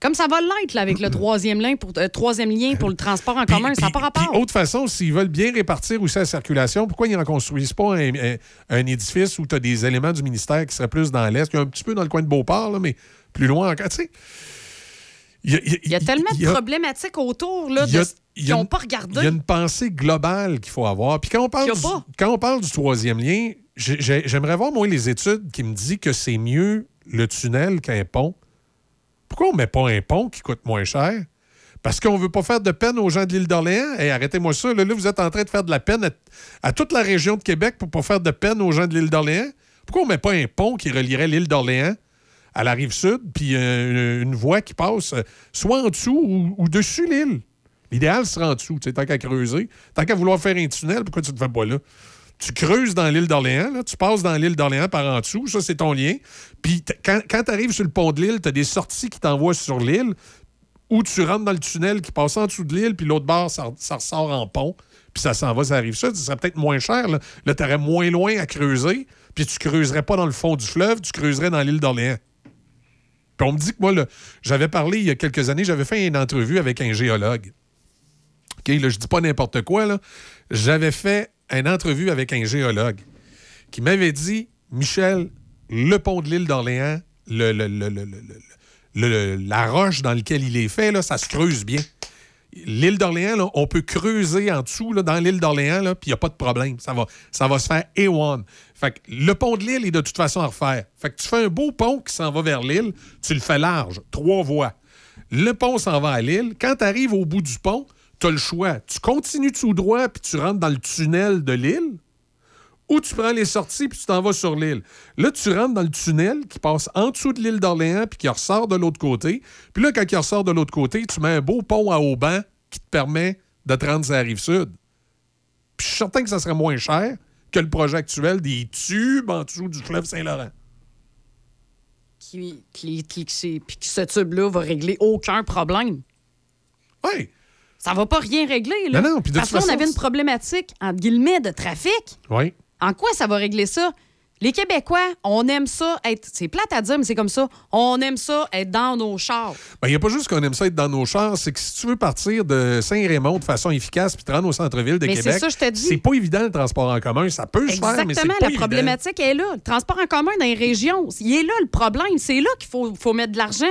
Comme ça va l'être avec le troisième lien pour, euh, troisième lien pour le transport en commun, ça n'a pas rapport. autre façon, s'ils veulent bien répartir aussi la circulation, pourquoi ils n'en construisent pas un, édifice où tu as des éléments du ministère qui seraient plus dans l'Est, un petit peu dans le coin de Beauport, mais plus loin encore. Tu il y, a tellement de problématiques autour là, qui n'ont pas regardé. Il y a une pensée globale qu'il faut avoir. Puis quand on parle, quand on parle du troisième lien, J'aimerais voir, moi, les études qui me disent que c'est mieux le tunnel qu'un pont. Pourquoi on ne met pas un pont qui coûte moins cher? Parce qu'on ne veut pas faire de peine aux gens de l'île d'Orléans. Et arrêtez-moi ça. Là, vous êtes en train de faire de la peine à, toute la région de Québec pour ne pas faire de peine aux gens de l'île d'Orléans. Pourquoi on ne met pas un pont qui relierait l'île d'Orléans à la rive sud, puis euh, une, voie qui passe euh, soit en dessous ou, ou dessus l'île? L'idéal serait en dessous, tant qu'à creuser. Tant qu'à vouloir faire un tunnel, pourquoi tu ne te fais pas là? Tu creuses dans l'île d'Orléans, tu passes dans l'île d'Orléans par en dessous, ça c'est ton lien. Puis quand, tu arrives sur le pont de l'île, tu as des sorties qui t'envoient sur l'île, ou tu rentres dans le tunnel qui passe en dessous de l'île, puis l'autre bord, ça, ressort en pont, puis ça s'en va, ça arrive ça. Ça serait peut-être moins cher. Là, tu aurais moins loin à creuser, puis tu creuserais pas dans le fond du fleuve, tu creuserais dans l'île d'Orléans. Puis on me dit que moi, j'avais parlé il y a quelques années, j'avais fait une entrevue avec un géologue. OK, là, je dis pas n'importe quoi, là. J'avais fait une entrevue avec un géologue qui m'avait dit Michel, le pont de l'île d'Orléans, le, la roche dans laquelle il est fait, là, ça se creuse bien. L'île d'Orléans, on peut creuser en dessous, là, dans l'île d'Orléans, puis il n'y a pas de problème. Ça va, ça va se faire A1. Fait que le pont de l'île est de toute façon à refaire. Fait que tu fais un beau pont qui s'en va vers l'île, tu le fais large, trois voies. Le pont s'en va à l'île. Quand tu arrives au bout du pont, tu as le choix. Tu continues tout droit puis tu rentres dans le tunnel de l'île ou tu prends les sorties puis tu t'en vas sur l'île. Là, tu rentres dans le tunnel qui passe en dessous de l'île d'Orléans puis qui ressort de l'autre côté. Puis là, quand il ressort de l'autre côté, tu mets un beau pont à Auban qui te permet de te rendre sur la rive sud. Puis je suis certain que ça serait moins cher que le projet actuel des tubes en dessous du fleuve Saint-Laurent. Qui, qui, qui, puis ce tube-là va régler aucun problème. Oui. Ça va pas rien régler, là. Non, non, Parce qu'on avait une problématique, entre guillemets, de trafic. Oui. En quoi ça va régler ça? Les Québécois, on aime ça être. C'est plate à dire, mais c'est comme ça. On aime ça être dans nos chars. Ben, il n'y a pas juste qu'on aime ça être dans nos chars, c'est que si tu veux partir de Saint-Raymond de façon efficace puis te rendre au centre-ville de Québec, c'est pas évident le transport en commun. Ça peut se faire, mais c'est pas la problématique est là. Le transport en commun dans les régions, il est là le problème. C'est là qu'il faut, faut mettre de l'argent.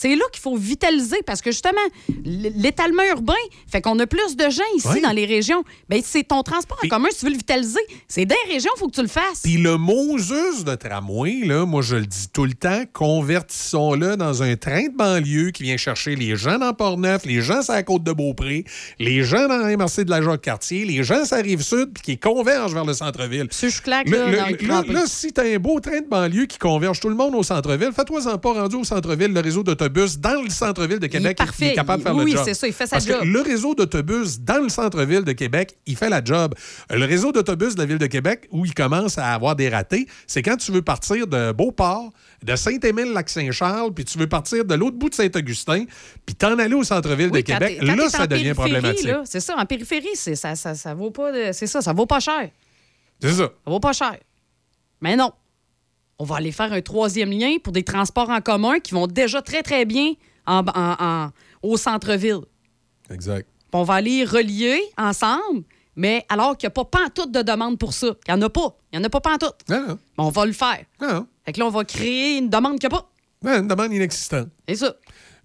C'est là qu'il faut vitaliser parce que justement, l'étalement urbain fait qu'on a plus de gens ici Oui. dans les régions. Ben, c'est ton transport en commun, si tu veux le vitaliser. C'est des régions, il faut que tu le fasses. Puis le Moses de tramway, là, moi je le dis tout le temps, convertissons-le dans un train de banlieue qui vient chercher les gens dans Port-Neuf, les gens sur la côte de Beaupré, les gens dans la MRC de la Jacques-Cartier, les gens sur la Rive-Sud, puis qui convergent vers le centre-ville. je claque, là, le- dans le là, si t'as un beau train de banlieue qui converge tout le monde au centre-ville, fais-toi-en pas rendu au centre-ville, le réseau d'autobus dans le centre-ville de Québec, parfait. il est capable de faire Oui, le job. c'est ça, il fait sa Parce job. que le réseau d'autobus dans le centre-ville de Québec, il fait la job. Le réseau d'autobus de la ville de Québec, où il commence à avoir des ratés, c'est quand tu veux partir de Beauport, de Saint-Émile-Lac-Saint-Charles, puis tu veux partir de l'autre bout de Saint-Augustin, puis t'en aller au centre-ville de Oui, Québec, là, ça en devient problématique. C'est ça, en périphérie, ça, ça, ça vaut pas de- C'est ça, ça vaut pas cher. C'est ça. Ça vaut pas cher. Mais non. On va aller faire un troisième lien pour des transports en commun qui vont déjà très, très bien en- en- en- au centre-ville. Exact. Puis on va aller relier ensemble, mais alors qu'il n'y a pas pantoute de demande pour ça. Il n'y en a pas. Il n'y en a pas pantoute. Non, Mais on va le faire. Non. Fait que là, on va créer une demande qu'il n'y a pas. Une demande inexistante. C'est ça.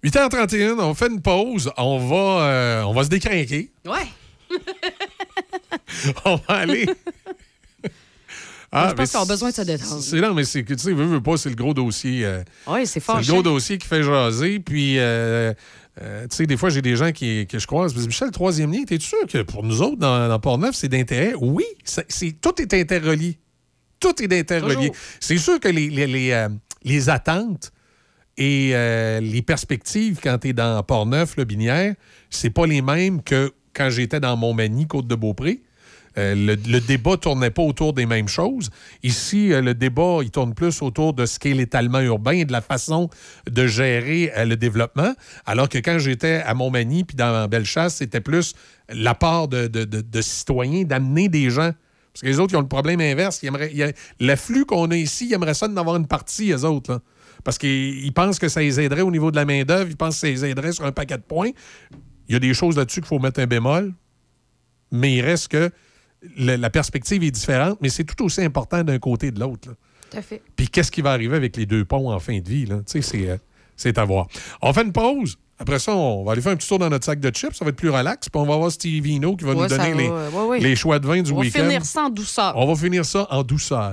8h31, on fait une pause. On va, euh, on va se décrinquer. Ouais. on va aller. Ah, je pense qu'on a besoin de se détendre. C'est non, mais c'est que, tu sais, veux, veux pas, c'est le gros dossier. euh, Oui, c'est c'est fort. le gros dossier qui fait jaser. Puis, euh, euh, tu sais, des fois, j'ai des gens qui, que je croise. Michel, le troisième lien, t'es sûr que pour nous autres, dans, dans Port-Neuf, c'est d'intérêt? Oui, c'est, c'est- tout est interrelié. Tout est interrelié. C'est sûr que les, les, les, les attentes et les perspectives quand tu es dans Port-Neuf, le Binière, c'est pas les mêmes que quand j'étais dans Montmagny, Côte-de-Beaupré. Euh, le, le débat tournait pas autour des mêmes choses. Ici, euh, le débat, il tourne plus autour de ce qu'est l'étalement urbain et de la façon de gérer euh, le développement. Alors que quand j'étais à Montmagny puis dans Bellechasse, c'était plus la part de, de- citoyens d'amener des gens. Parce que les autres, ils ont le problème inverse. Ils a- l'afflux qu'on a ici, ils aimeraient ça d'en avoir une partie, les autres. Parce qu'ils ils pensent que ça les aiderait au niveau de la main-d'œuvre, ils pensent que ça les aiderait sur un paquet de points. Il y a des choses là-dessus qu'il faut mettre un bémol, mais il reste que la perspective est différente, mais c'est tout aussi important d'un côté et de l'autre. là. Tout à fait. Puis qu'est-ce qui va arriver avec les deux ponts en fin de vie? là? Tu sais, c'est, euh, c'est à voir. On fait une pause. Après ça, on va aller faire un petit tour dans notre sac de chips. Ça va être plus relax. Puis on va voir Steve Vino qui va Ouais, nous donner va, les, ouais, ouais. les choix de vin du On va week-end. finir ça en douceur. On va finir ça en douceur.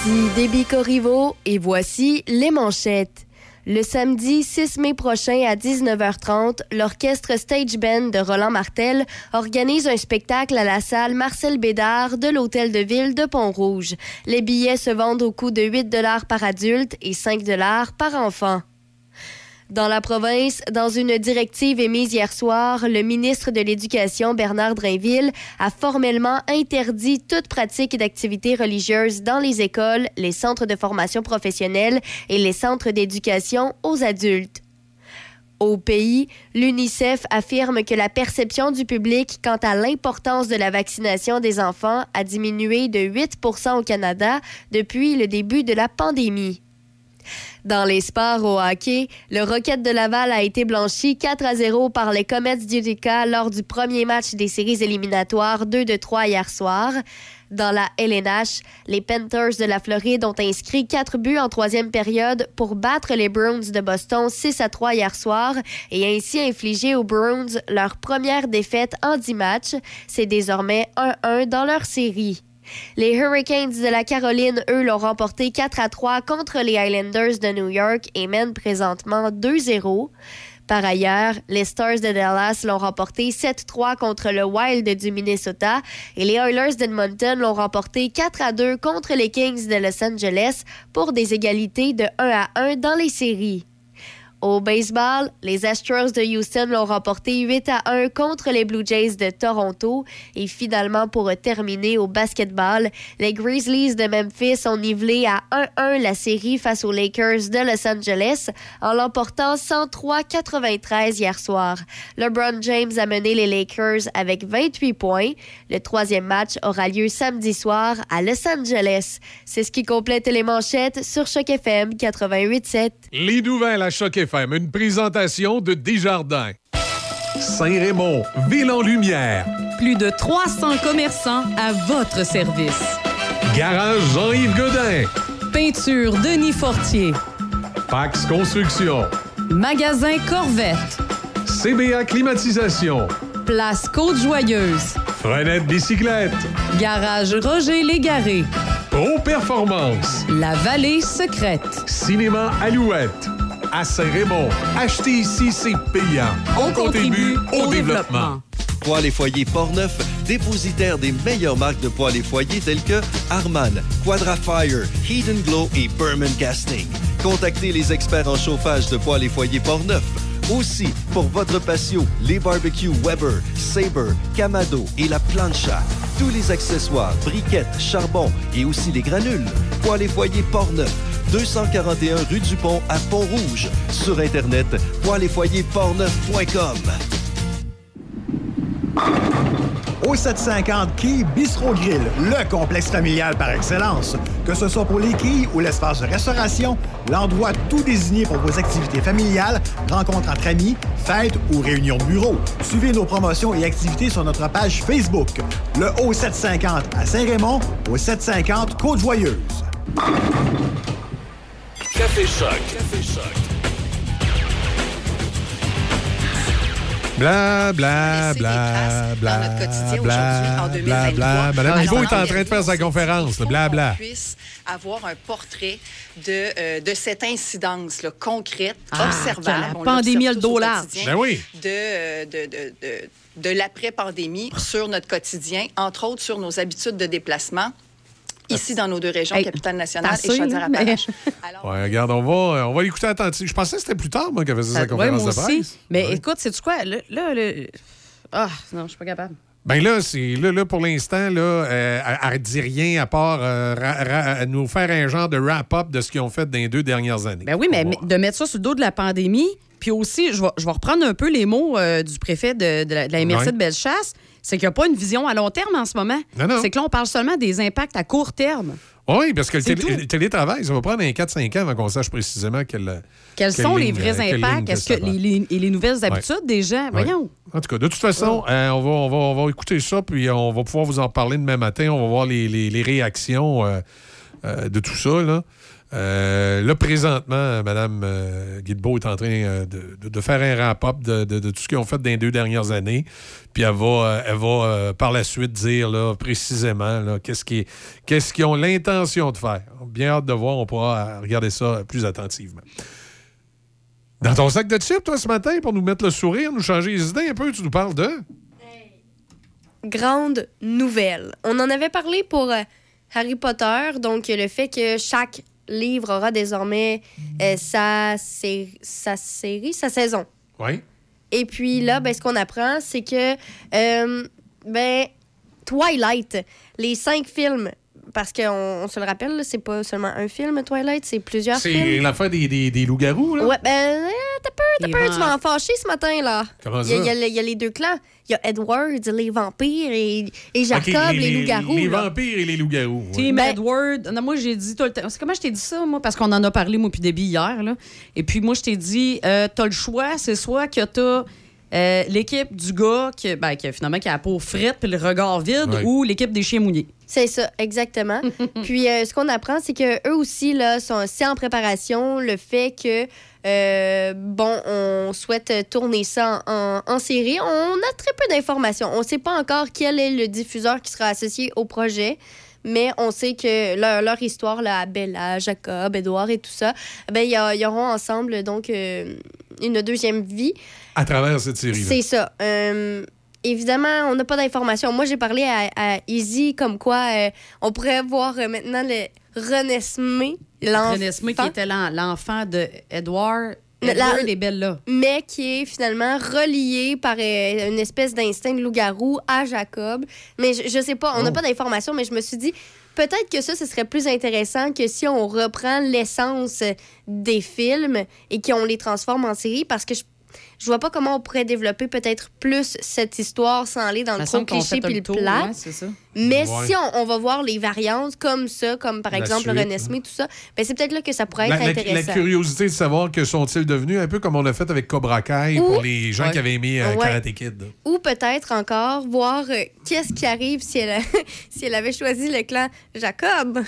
Ici Déby Corriveau et voici les manchettes. Le samedi 6 mai prochain à 19h30, l'orchestre Stage Band de Roland Martel organise un spectacle à la salle Marcel Bédard de l'Hôtel de Ville de Pont-Rouge. Les billets se vendent au coût de 8 par adulte et 5 par enfant. Dans la province, dans une directive émise hier soir, le ministre de l'Éducation, Bernard Drainville, a formellement interdit toute pratique d'activité religieuse dans les écoles, les centres de formation professionnelle et les centres d'éducation aux adultes. Au pays, l'UNICEF affirme que la perception du public quant à l'importance de la vaccination des enfants a diminué de 8 au Canada depuis le début de la pandémie. Dans les sports au hockey, le Rocket de Laval a été blanchi 4 à 0 par les Comets d'Utica lors du premier match des séries éliminatoires 2 de 3 hier soir. Dans la LNH, les Panthers de la Floride ont inscrit 4 buts en troisième période pour battre les Bruins de Boston 6 à 3 hier soir et ainsi infliger aux Bruins leur première défaite en 10 matchs. C'est désormais 1-1 dans leur série. Les Hurricanes de la Caroline, eux, l'ont remporté 4 à 3 contre les Islanders de New York et mènent présentement 2-0. Par ailleurs, les Stars de Dallas l'ont remporté 7-3 contre le Wild du Minnesota et les Oilers d'Edmonton l'ont remporté 4 à 2 contre les Kings de Los Angeles pour des égalités de 1 à 1 dans les séries. Au baseball, les Astros de Houston l'ont remporté 8 à 1 contre les Blue Jays de Toronto. Et finalement, pour terminer au basketball, les Grizzlies de Memphis ont nivelé à 1-1 la série face aux Lakers de Los Angeles en l'emportant 103-93 hier soir. LeBron James a mené les Lakers avec 28 points. Le troisième match aura lieu samedi soir à Los Angeles. C'est ce qui complète les manchettes sur Choc FM 88.7. Les nouvelles à FM, une présentation de Desjardins. Saint-Raymond, ville en lumière. Plus de 300 commerçants à votre service. Garage Jean-Yves Godin. Peinture Denis Fortier. Pax Construction. Magasin Corvette. CBA Climatisation. Place Côte-Joyeuse. Frenette Bicyclette. Garage Roger Légaré. Pro Performance. La Vallée Secrète. Cinéma Alouette. À Saint-Raymond. Acheter ici, c'est payant. On contribue au développement. Poêles et foyers Portneuf, dépositaire des meilleures marques de poêles et foyers telles que Harman, Quadrafire, Heat Glow et Berman Casting. Contactez les experts en chauffage de poêles et foyers Portneuf. Aussi, pour votre patio, les barbecues Weber, Sabre, Camado et la plancha. Tous les accessoires, briquettes, charbon et aussi les granules. Poêles et foyers Portneuf, 241 rue du Pont à Pont-Rouge. Sur Internet, poêles et foyers portneuf.com. Au 750 Quai Bistro Grill, le complexe familial par excellence. Que ce soit pour les quilles ou l'espace de restauration, l'endroit tout désigné pour vos activités familiales, rencontres entre amis, fêtes ou réunions de bureau. Suivez nos promotions et activités sur notre page Facebook. Le Haut 750 à Saint-Raymond, au 750 Côte-Joyeuse. Café Choc. Café Choc. Bla, bla, bla, bla, dans notre quotidien bla, aujourd'hui, en bla, 2023. bla. Madame est en train de faire sa conférence. Bla, bla. qu'on puisse avoir un portrait de, euh, de cette incidence là, concrète, Ah, observable. la pandémie le quotidien, Ben oui. De, euh, de, de, de, de l'après-pandémie sur notre quotidien, entre autres sur nos habitudes de déplacement. Ici, dans nos deux régions, Hey, Capitale-Nationale t'as et ça, Chaudière-Appalaches. Ouais, regarde, on va, on va l'écouter attentivement. Je pensais que c'était plus tard, moi, qu'elle faisait sa Ouais, conférence moi de aussi. presse. Mais Ouais. écoute, c'est quoi? Là, là, le- Ah, non, je suis pas capable. Ben là, c'est là, là, pour l'instant, là, euh, elle, elle dit rien à part euh, ra- ra- nous faire un genre de wrap-up de ce qu'ils ont fait dans les deux dernières années. Ben oui, mais de mettre ça sur le dos de la pandémie, puis aussi, je vais, je vais reprendre un peu les mots euh, du préfet de, de la, de la MRC de Bellechasse, c'est qu'il n'y a pas une vision à long terme en ce moment. Non, non. C'est que là, on parle seulement des impacts à court terme. Oui, parce que le, télé- télétravail, ça va prendre un 4-5 ans avant qu'on sache précisément quelle. Quels quelle sont les vrais euh, impacts? Est-ce que les, les- et les nouvelles habitudes des gens? Ouais. Voyons. En tout cas, de toute façon, euh, on, va, on, va, on va écouter ça, puis on va pouvoir vous en parler demain matin. On va voir les, les- les réactions euh, euh, de tout ça. Là, Euh, là présentement, Mme euh, est en train euh, de, faire un wrap-up de, tout ce qu'ils ont fait dans les deux dernières années. Puis elle va, euh, elle va par la suite dire là, précisément là, qu'est-ce qui- qu'est-ce qu'ils ont l'intention de faire. Bien hâte de voir, on pourra regarder ça plus attentivement. Dans ton sac de chips, toi, ce matin, pour nous mettre le sourire, nous changer les idées un peu, tu nous parles de? grande nouvelle. On en avait parlé pour Harry Potter, donc le fait que chaque livre aura désormais euh, sa, sé- sa série, sa saison. Oui. Et puis là, ben, ce qu'on apprend, c'est que euh, ben, Twilight, les cinq films, parce qu'on on se le rappelle, là, c'est pas seulement un film, Twilight, c'est plusieurs C'est films. l'affaire des, des, des loups-garous, là? Ouais, ben, euh, t'as peur, t'as peur, tu vas en fâcher ce matin, là. Comment Il y a- ça? Il y, a il y a les deux clans. Il y a Edward, les vampires, et, et Jacob, les, loups-garous. Les là. vampires et les loups-garous. ouais. Team Edward. Non, moi, j'ai dit tout le temps. C'est comment je t'ai dit ça, moi? Parce qu'on en a parlé, moi, puis début hier. Là. Et puis, moi, je t'ai dit, euh, t'as le choix. C'est soit que t'as euh, l'équipe du gars qui, ben, qui, finalement, qui a la peau frette puis le regard vide Ouais. ou l'équipe des chiens mouillés. C'est ça, exactement. Puis euh, ce qu'on apprend, c'est que eux aussi là, sont c'est en préparation le fait que euh, bon, on souhaite tourner ça en, en série. On a très peu d'informations. On ne sait pas encore quel est le diffuseur qui sera associé au projet. Mais on sait que leur, leur histoire, là, Bella, Jacob, Edouard et tout ça, ben, ils auront ensemble donc euh, une deuxième vie. À travers cette série-là. C'est ça. Euh, évidemment, on n'a pas d'informations. Moi, j'ai parlé à, à Izzy comme quoi euh, on pourrait voir euh, maintenant le Renesmé, l'enfant. Renesmé qui était l'en- l'enfant de Edward, La- Edward et Bella. mais qui est finalement relié par euh, une espèce d'instinct de loup-garou à Jacob. Mais je, je sais pas, on n'a Oh. pas d'informations, mais je me suis dit, peut-être que ça, ce serait plus intéressant que si on reprend l'essence des films et qu'on les transforme en série, parce que je, je vois pas comment on pourrait développer peut-être plus cette histoire sans aller dans le trop cliché puis le le plat. Mais Ouais. si on, on va voir les variantes comme ça, comme par La exemple le suite, Renesmé, tout ça, ben c'est peut-être là que ça pourrait La, être la- la intéressant. curiosité de savoir que sont-ils devenus, un peu comme on l'a fait avec Cobra Kai Ou- pour les gens Ouais. qui avaient aimé euh, Ouais. Karate Kid. Ou peut-être encore voir euh, qu'est-ce qui arrive si elle, a- si elle avait choisi le clan Jacob?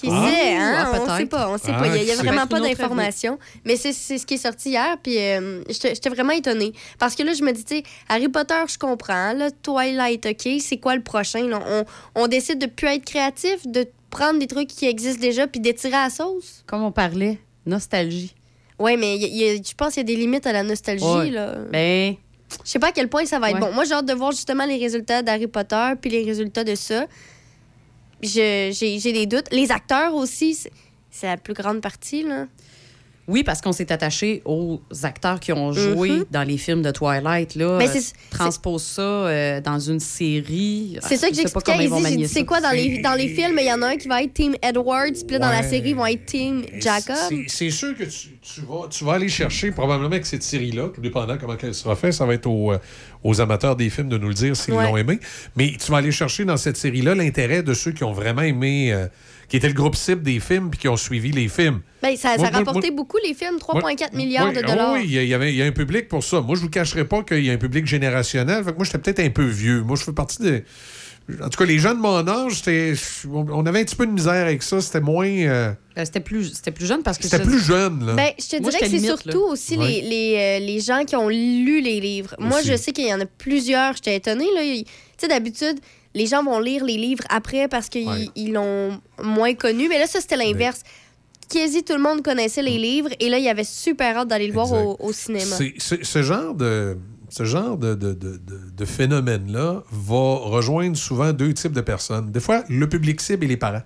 Qui Ah. sait, hein? Ah, on peut-être. sait pas. On sait Ah, pas. Il y a, il y a vraiment pas d'informations. Mais c'est c'est ce qui est sorti hier. Puis euh, j'étais vraiment étonnée. Parce que là, je me dis, tu sais, Harry Potter, je comprends. Là, Twilight, OK. C'est quoi le prochain? là? On, on décide de plus être créatif, de prendre des trucs qui existent déjà puis d'étirer à la sauce. Comme on parlait, nostalgie. Oui, mais il y a- il y a- je pense qu'il y a des limites à la nostalgie. Ouais. Là. Ben. Je sais pas à quel point ça va être Ouais. bon. Moi, j'ai hâte de voir justement les résultats d'Harry Potter puis les résultats de ça. J'ai des doutes. Les acteurs aussi, c'est la plus grande partie. Là. Oui, parce qu'on s'est attaché aux acteurs qui ont joué Mhm. dans les films de Twilight. Là, Mais Euh, transpose ça euh, dans une série. C'est ça que j'expliquais c'est quoi dans les, dans les films? Il y en a un qui va être Team Edwards, puis là, dans la série, ils vont être Team Jacob. C'est- sûr que tu, tu vas, tu vas aller chercher, probablement avec cette série-là, tout dépendant comment elle sera faite, ça va être aux, euh, aux amateurs des films de nous le dire s'ils Ouais. l'ont aimé. Mais tu vas aller chercher dans cette série-là l'intérêt de ceux qui ont vraiment aimé, euh, qui étaient le groupe cible des films puis qui ont suivi les films. Ben, ça, rapportait moi- beaucoup, les films, 3,4 milliards Oui, de oh dollars. Oui, il y a- avait, il y a un public pour ça. Moi, je vous cacherai pas qu'il y a un public générationnel. Fait que moi, j'étais peut-être un peu vieux. Moi, je fais partie de. En tout cas, les gens de mon âge, c'était- on avait un petit peu de misère avec ça. C'était moins. euh, Euh, C'était plus, c'était plus jeune parce que C'était plus jeune, là. Ben, je te Moi, dirais que c'est surtout là. aussi Ouais. les, les, euh, les gens qui ont lu les livres. Moi, je sais qu'il y en a plusieurs. J'étais étonnée. Tu sais, d'habitude, les gens vont lire les livres après parce qu'ils Ouais. ils l'ont moins connu. Mais là, ça, c'était l'inverse. Quasi tout le monde connaissait les livres et là, il y avait super hâte d'aller le voir au, au cinéma. Ce genre de. Ce genre de, de, de- de- de phénomène-là va rejoindre souvent deux types de personnes. Des fois, le public cible et les parents.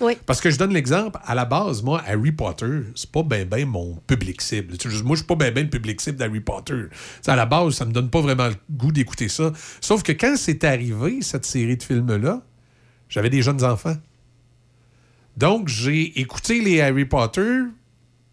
Oui. Parce que je donne l'exemple, à la base, moi, Harry Potter, c'est pas ben ben mon public cible. Moi, je suis pas ben ben le public cible d'Harry Potter. À la base, ça me donne pas vraiment le goût d'écouter ça. Sauf que quand c'est arrivé, cette série de films-là, j'avais des jeunes enfants. Donc, j'ai écouté les Harry Potter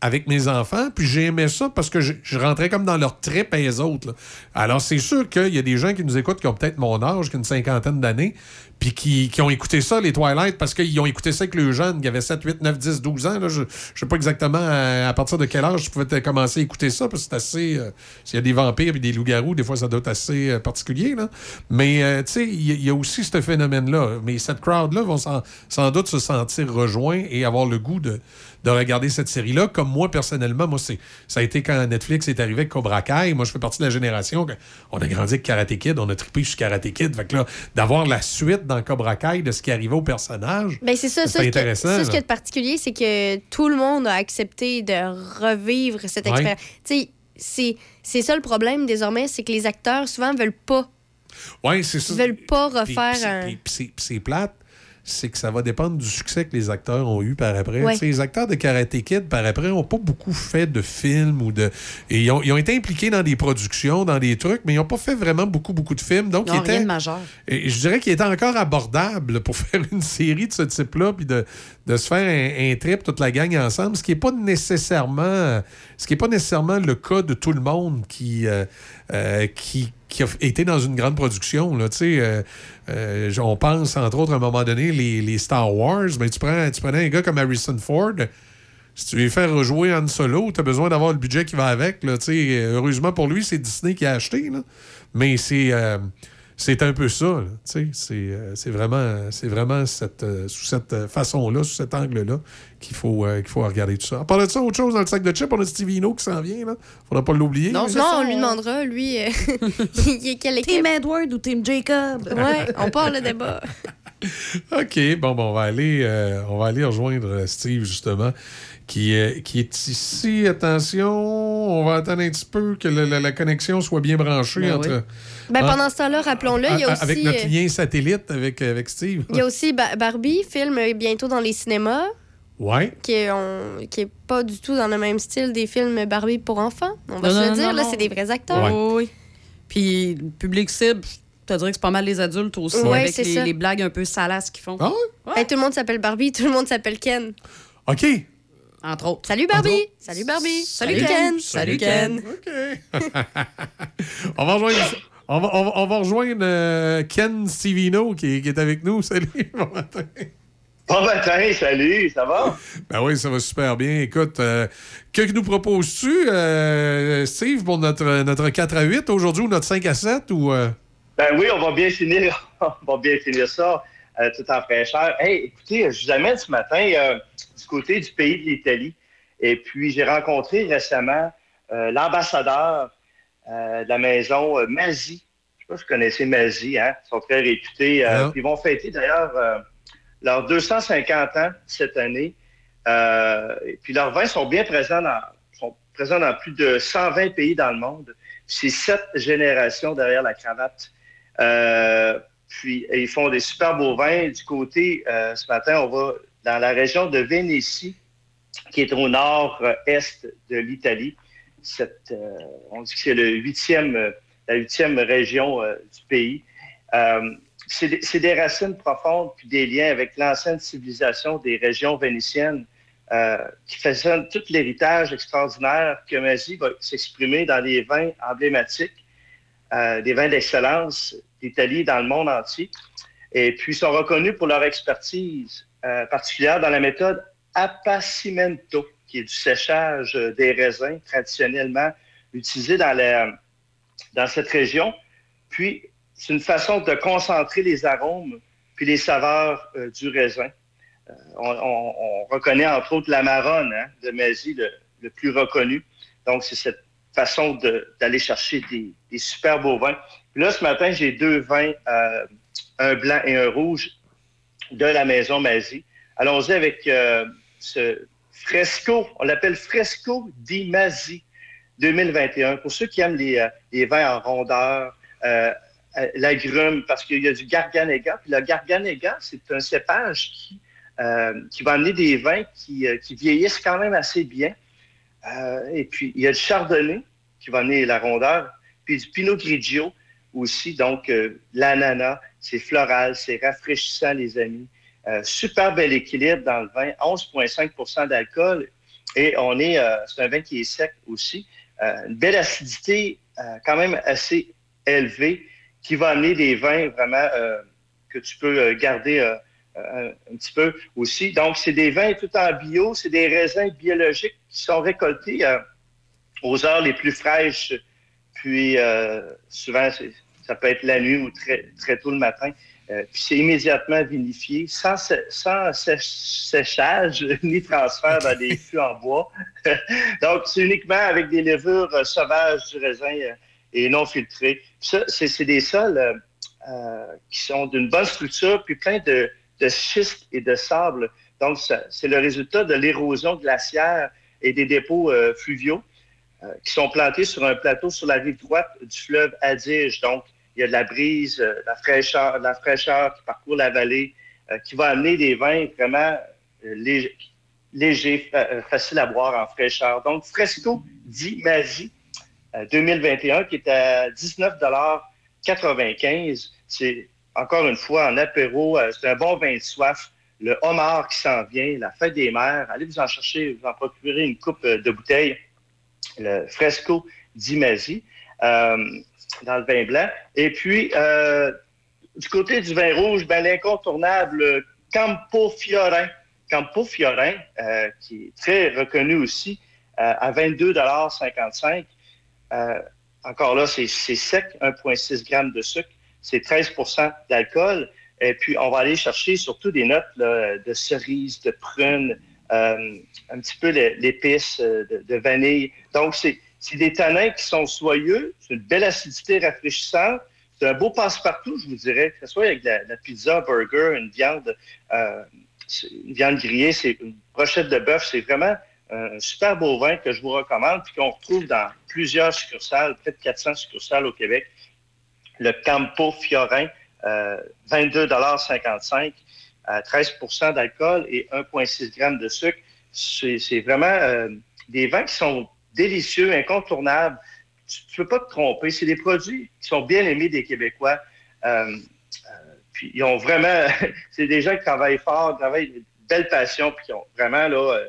avec mes enfants, puis j'ai aimé ça parce que je, je rentrais comme dans leur trip à eux autres. Alors, c'est sûr qu'il y a des gens qui nous écoutent qui ont peut-être mon âge, qui ont une cinquantaine d'années, puis qui, qui ont écouté ça, les Twilight, parce qu'ils ont écouté ça avec le jeune qui avait 7, 8, 9, 10, 12 ans. là. Je ne sais pas exactement à, à partir de quel âge tu pouvais commencer à écouter ça, parce que c'est assez... euh, S'il y a des vampires et des loups-garous, des fois, ça doit être assez euh, particulier. Là. Mais, euh, tu sais, il y, a- aussi ce phénomène-là. Mais cette crowd-là vont sans, sans doute se sentir rejoints et avoir le goût de, de regarder cette série-là. Comme moi, personnellement, moi, c'est, ça a été quand Netflix est arrivé avec Cobra Kai. Moi, je fais partie de la génération. On a grandi avec Karate Kid, on a trippé sur Karate Kid. Fait que là, d'avoir la suite dans Cobra Kai de ce qui arrivait au personnage, Ben, c'est ça, ça, intéressant. ça, ce qui est particulier, c'est que tout le monde a accepté de revivre cette expérience. C'est- c'est ça le problème désormais, c'est que les acteurs souvent veulent pas. Ouais, c'est ça. Ils veulent pas refaire un. c'est plate. C'est que ça va dépendre du succès que les acteurs ont eu par après. Ouais. Les acteurs de Karate Kid, par après, n'ont pas beaucoup fait de films ou de. Et ils ont, ils ont été impliqués dans des productions, dans des trucs, mais ils n'ont pas fait vraiment beaucoup, beaucoup de films. Donc, ils rien étaient- de majeur. et je dirais qu'il était encore abordable pour faire une série de ce type-là, puis de, de se faire un, un trip toute la gang ensemble, ce qui n'est pas nécessairement ce qui est pas nécessairement le cas de tout le monde qui, euh, euh, qui, qui a été dans une grande production. Là, euh, euh, on pense, entre autres, à un moment donné, les, les Star Wars, mais tu prends, tu prenais un gars comme Harrison Ford. Si tu veux faire rejouer Han Solo, tu as besoin d'avoir le budget qui va avec. Là, heureusement pour lui, c'est Disney qui a acheté. là. Mais c'est euh, c'est un peu ça. là. Tu sais, C'est euh, c'est vraiment, c'est vraiment cette, euh, sous cette euh, façon-là, sous cet angle-là, qu'il faut, euh, qu'il faut regarder tout ça. À part de ça, autre chose dans le sac de chips, on a Steve Hino qui s'en vient. Là. Faudra pas l'oublier. Non, là. on lui demandera, lui, euh, il est quelle équipe? Team Edward ou Team Jacob? Ouais, on part le débat. OK, bon, bon, on va aller, euh, on va aller rejoindre Steve, justement, qui, est- qui est ici. Attention, on va attendre un petit peu que la, la connexion soit bien branchée Ben entre. oui. Ben, en- pendant ce temps-là, rappelons-le, il y a aussi... Avec notre euh, lien satellite avec, avec Steve. Il y a aussi Ba- Barbie, film euh, bientôt dans les cinémas, Ouais. qui est, on- qui est pas du tout dans le même style des films Barbie pour enfants. On va Non, se non, le dire, non, là, c'est des vrais acteurs. Oui, oui. Puis le public cible, je te dirais que c'est pas mal les adultes aussi, Ouais, avec c'est les, ça. les blagues un peu salaces qu'ils font. Ah Hey, tout le monde s'appelle Barbie, tout le monde s'appelle Ken. OK. Entre autres. Salut Barbie! Salut Barbie! Salut, Salut Ken! Ken. Salut Ken. On va rejoindre, on va, on va- on va rejoindre euh, Ken Stevino qui, est- qui est avec nous. Salut, bon matin. Bon matin, salut, ça va? Ben oui, ça va super bien. Écoute, euh, que nous proposes-tu, euh, Steve, pour notre, notre 4 à 8 aujourd'hui ou notre 5 à 7? Ou, euh? Ben oui, on va bien finir, on va bien finir ça tout en fraîcheur. Hey, écoutez, je vous amène ce matin du côté du pays de l'Italie. Et puis, j'ai rencontré récemment l'ambassadeur de la maison euh, Mazzi. Je sais pas si vous connaissez Mazzi, hein? Ils sont très réputés. Euh, ils vont fêter d'ailleurs euh, leurs 250 ans cette année. Euh, et puis leurs vins sont bien présents dans, sont présents dans plus de 120 pays dans le monde. C'est sept générations derrière la cravate. Euh, puis ils font des super beaux vins. Du côté, euh, ce matin, on va dans la région de Vénétie, qui est au nord-est de l'Italie. Euh, on dit que c'est euh, la huitième région euh, du pays. C'est des, racines profondes puis des liens avec l'ancienne civilisation des régions vénitiennes qui façonnent tout l'héritage extraordinaire que Mazzi va s'exprimer dans les vins emblématiques, des vins d'excellence d'Italie dans le monde entier. Et puis, ils sont reconnus pour leur expertise particulière dans la méthode appassimento, qui est du séchage euh, des raisins traditionnellement utilisé dans, la- dans cette région. Puis, c'est une façon de concentrer les arômes puis les saveurs euh, du raisin. Euh, on, on- on reconnaît entre autres la Maronne hein, de Mazzi, le, plus reconnu. Donc, c'est cette façon d'aller chercher des, super beaux vins. Puis là, ce matin, j'ai deux vins, un blanc et un rouge de la maison Mazzi. Allons-y avec ce Fresco, on l'appelle Fresco di Mazzi 2021. Pour ceux qui aiment les, euh, vins en rondeur, euh, euh, l'agrume, parce qu'il y a du Garganega. Puis le Garganega, c'est un cépage qui, euh, va amener des vins qui, qui vieillissent quand même assez bien. Et puis, il y a du Chardonnay qui va amener la rondeur, puis du Pinot Grigio aussi. Donc, l'ananas, c'est floral, c'est rafraîchissant, les amis. Euh, super bel équilibre dans le vin, 11,5% d'alcool. Et on est, euh, c'est un vin qui est sec aussi. Euh, une belle acidité euh, quand même assez élevée qui va amener des vins vraiment euh, que tu peux garder euh, un petit peu aussi. Donc, c'est des vins tout en bio, c'est des raisins biologiques qui sont récoltés aux heures les plus fraîches. Puis, souvent, ça peut être la nuit ou très, très tôt le matin. Euh, puis, c'est immédiatement vinifié, sans, séchage ni transfert dans des fûts en bois. Donc, c'est uniquement avec des levures euh, sauvages du raisin euh, et non filtrées. Ça, c'est des sols qui sont d'une bonne structure, puis plein de, de schiste et de sable. Donc, c'est le résultat de l'érosion glaciaire et des dépôts fluviaux qui sont plantés sur un plateau sur la rive droite du fleuve Adige. Donc, il y a de la brise, euh, la fraîcheur, la fraîcheur qui parcourt la vallée. euh, qui va amener des vins vraiment légers, léger, faciles à boire en fraîcheur. Donc, Fresco Di Masi 2021 qui est à 19,95 C'est encore une fois en apéro, c'est un bon vin de soif le homard qui s'en vient, la fête des mers. Allez vous en chercher, vous en procurer une coupe de bouteilles. Le Fresco d'Imasi euh, dans le vin blanc. Et puis, euh, du côté du vin rouge, ben, l'incontournable Campo Fiorin. Campo Fiorin, euh, qui est très reconnu aussi, à 22,55 Encore là, c'est sec, 1,6 g de sucre, c'est 13% d'alcool. Et puis, on va aller chercher surtout des notes de cerises, de prunes, euh, un petit peu l'épice euh, de, vanille. Donc, c'est des tanins qui sont soyeux, c'est une belle acidité rafraîchissante. C'est un beau passe-partout, je vous dirais, que ce soit avec la, pizza, burger, une viande, euh, une viande grillée, c'est une brochette de bœuf. C'est vraiment un super beau vin que je vous recommande, puis qu'on retrouve dans plusieurs succursales, près de 400 succursales au Québec. Le Campo Fiorin, 22,55 13% d'alcool et 1,6 g de sucre. C'est vraiment euh, des vins qui sont délicieux, incontournables. Tu ne peux pas te tromper. C'est des produits qui sont bien aimés des Québécois. Euh, euh, puis ils ont vraiment, c'est des gens qui travaillent fort, travaillent une belle passion, puis qui ont vraiment là,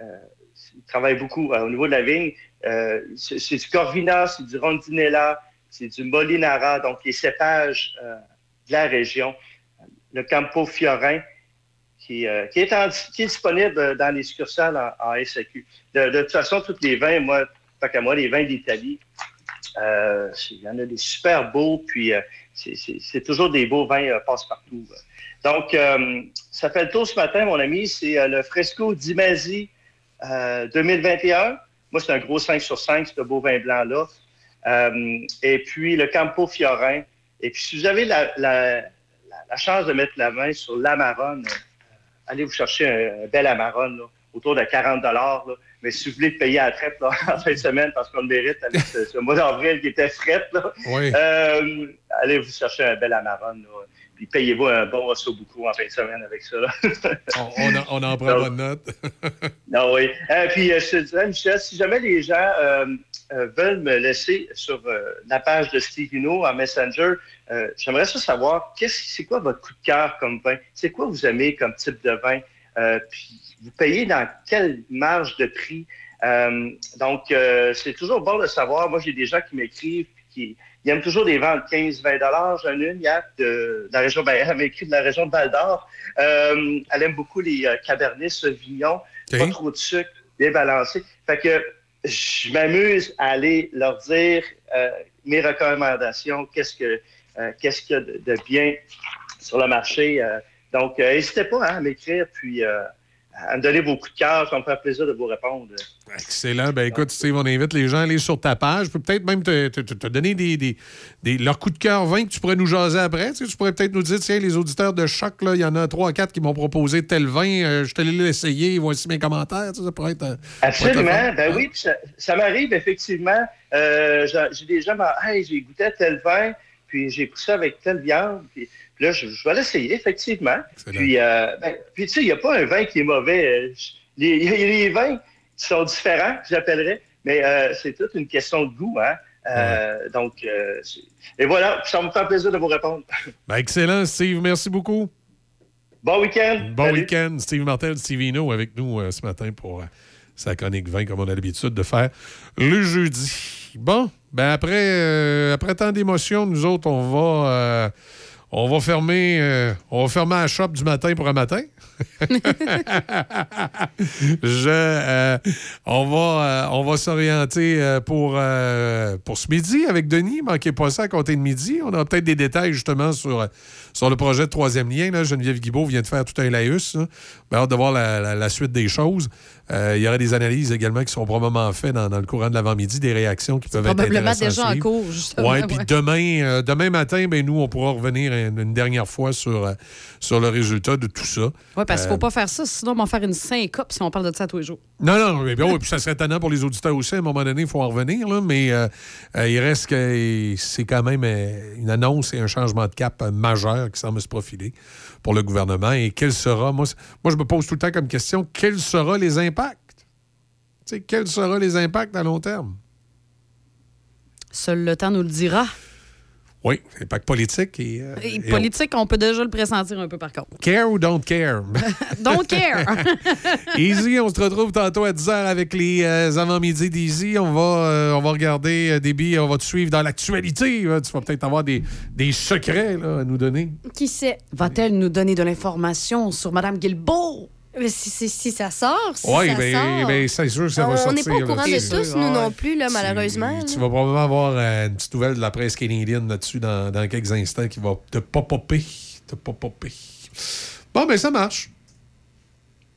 ils travaillent beaucoup au niveau de la vigne. c'est du Corvina, c'est du Rondinella, c'est du Molinara, donc les cépages la région, le Campo Fiorin, qui, euh, est, disponible dans les succursales en, SAQ. De, toute façon, tous les vins, moi, pas qu'à moi, les vins d'Italie, euh, il y en a des super beaux, puis euh, c'est toujours des beaux vins passe-partout. Donc, ça fait le tour ce matin, mon ami, c'est le Fresco d'Imasi 2021. Moi, c'est un gros 5 sur 5, ce beau vin blanc-là. et puis, le Campo Fiorin, et puis, si vous avez la, chance de mettre la main sur l'Amarone, euh, allez vous chercher un, bel Amarone, autour de 40 Mais si vous voulez payer à la traite en fin de semaine, parce qu'on le mérite avec ce, mois d'avril qui était fret, euh, allez vous chercher un bel Amarone. Puis payez-vous un bon osso beaucoup en fin de semaine avec ça. on, en prend bonne note. non, oui. Euh, puis je te disais, Michel, si jamais les gens euh, veulent me laisser sur euh, la page de Steve en Messenger, euh, j'aimerais ça savoir, c'est quoi votre coup de cœur comme vin? C'est quoi vous aimez comme type de vin? Puis vous payez dans quelle marge de prix? donc, c'est toujours bon de savoir. Moi, j'ai des gens qui m'écrivent qui aiment toujours des de 15-20 J'en ai une hier de, la région, ben, elle m'écrit de la région de Val d'Or. elle aime beaucoup les Cabernet Sauvignon, pas trop de sucre, bien balancé. Fait que je m'amuse à aller leur dire euh, mes recommandations, qu'est-ce que euh, qu'est-ce qu'il y a de, bien sur le marché. Euh. donc, n'hésitez pas hein, à m'écrire, puis à me donner vos coups de cœur. Ça me fait plaisir de vous répondre. Excellent. Ben écoute, Steve, on invite les gens à aller sur ta page. Je peux peut-être même te, te, donner des, des, leurs coups de cœur 20 que tu pourrais nous jaser après. Tu, pourrais peut-être nous dire, tiens, les auditeurs de choc, il y en a trois ou quatre qui m'ont proposé tel vin. Euh, je te l'ai essayé. Voici mes commentaires. Ça, pourrait être. Euh, Absolument. ben oui, ça, m'arrive effectivement. Euh, j'ai des gens, hey, j'ai goûté tel vin, puis j'ai pris ça avec telle viande. Puis, là, je, vais l'essayer, effectivement. Puis, euh, ben, puis, tu sais, il n'y a pas un vin qui est mauvais. Il y a les vins qui sont différents, j'appellerais, mais euh, c'est toute une question de goût. Hein? Euh, donc, et voilà, ça me fait plaisir de vous répondre. Ben, excellent, Steve. Merci beaucoup. Bon week-end. Bon week-end. Steve Martel, Stevino avec nous ce matin pour sa chronique 20, comme on a l'habitude de faire le jeudi. Bon, ben après, après tant d'émotions, nous autres, on va on va fermer, euh, on va fermer la shop du matin pour un matin. Je, euh, on va, euh, on va s'orienter pour, pour ce midi avec Denis. Manquez pas ça à compter de midi. On a peut-être des détails justement sur, sur le projet de troisième lien. Là. Geneviève Guibault vient de faire tout un laïus. Ben, hâte de voir la, suite des choses. il y aura des analyses également qui seront probablement faites dans, le courant de l'avant-midi, des réactions qui peuvent être Probablement déjà en cours, justement. Ouais, puis demain, demain matin, ben, nous, on pourra revenir une, une dernière fois sur, euh, sur le résultat de tout ça. Oui, parce qu'il ne Euh, faut pas faire ça, sinon on va faire une syncope si on parle de ça tous les jours. Non, non, mais bien, oui, puis ça serait étonnant pour les auditeurs aussi. À un moment donné, il faut en revenir, là, mais euh, euh, il reste que c'est quand même euh, une annonce et un changement de cap euh, majeur qui semble se profiler pour le gouvernement. Et quel sera, moi, moi je me pose tout le temps comme question, quels seront les impacts? Tu sais, quels seront les impacts à long terme? Seul le temps nous le dira. Oui, impact politique et, euh, Et et politique, on peut déjà le pressentir un peu par contre. Care ou don't care? Don't care. Easy, on se retrouve tantôt à 10h avec les euh, avant-midi d'Easy. On va, euh, on va regarder euh, Déby, on va te suivre dans l'actualité. là. Tu vas peut-être avoir des, des secrets là, à nous donner. Qui sait? Va-t-elle nous donner de l'information sur Mme Guilbeault? Mais si, si- si ça sort, si Oui, ça ben, sort. ben, c'est sûr que ça va on sortir. n'est pas au là. courant de C'est tous, sûr, nous ouais. non plus, là, malheureusement. Tu là. vas probablement avoir euh, une petite nouvelle de la presse canadienne là-dessus dans, dans quelques instants qui va te pop-popper. Te pop-popper. Bon, ben ça marche.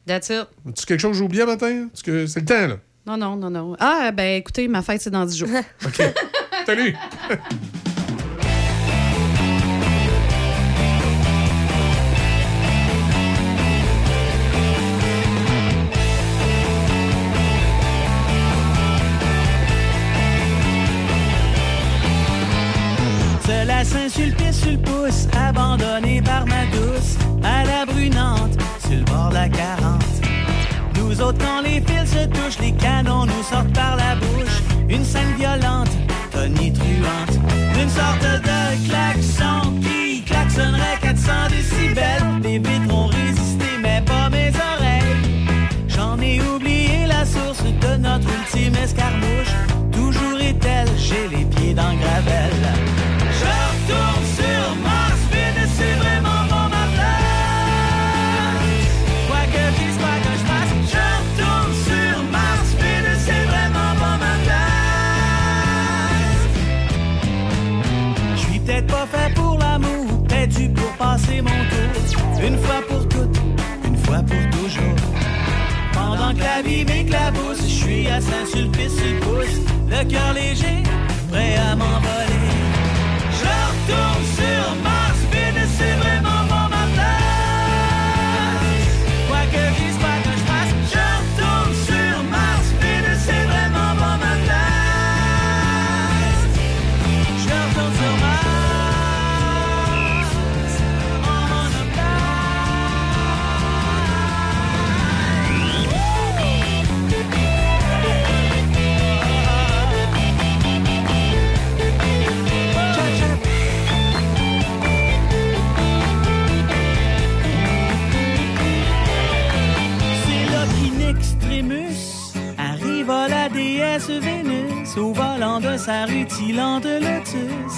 That's it. As-tu quelque chose que j'ai oublié matin? Parce que c'est le temps, là. Non, non, non, non. Ah, ben écoutez, ma fête, c'est dans 10 jours. OK. Salut! Seul à Saint-Sulpice sur le pouce, abandonné par ma douce, à la brunante, sur le bord de la 40. Nous autres, quand les fils se touchent, les canons nous sortent par la bouche. Une scène violente, tonitruante, une sorte de klaxon qui klaxonnerait 400 décibels. Les vitres ont résisté, mais pas mes oreilles. J'en ai oublié la source de notre ultime escarmouche. Toujours est-elle, j'ai les pieds dans le gravel. Je suis à Saint-Sulpice le pouce, le cœur léger, prêt à m'envoler. Je retourne sur Mars, au volant de sa rutilante lotus.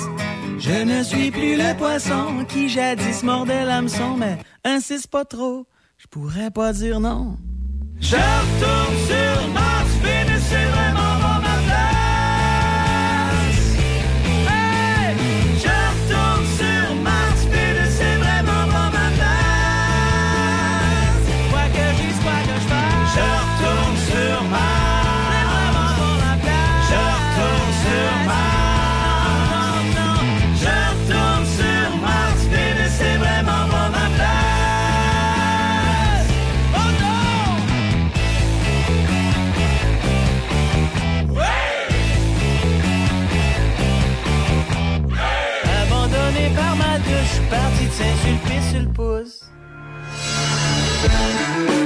Je ne suis plus le poisson qui jadis mordait l'hameçon, mais insiste pas trop, je pourrais pas dire non. Je retourne sur Mars, Vénus, Música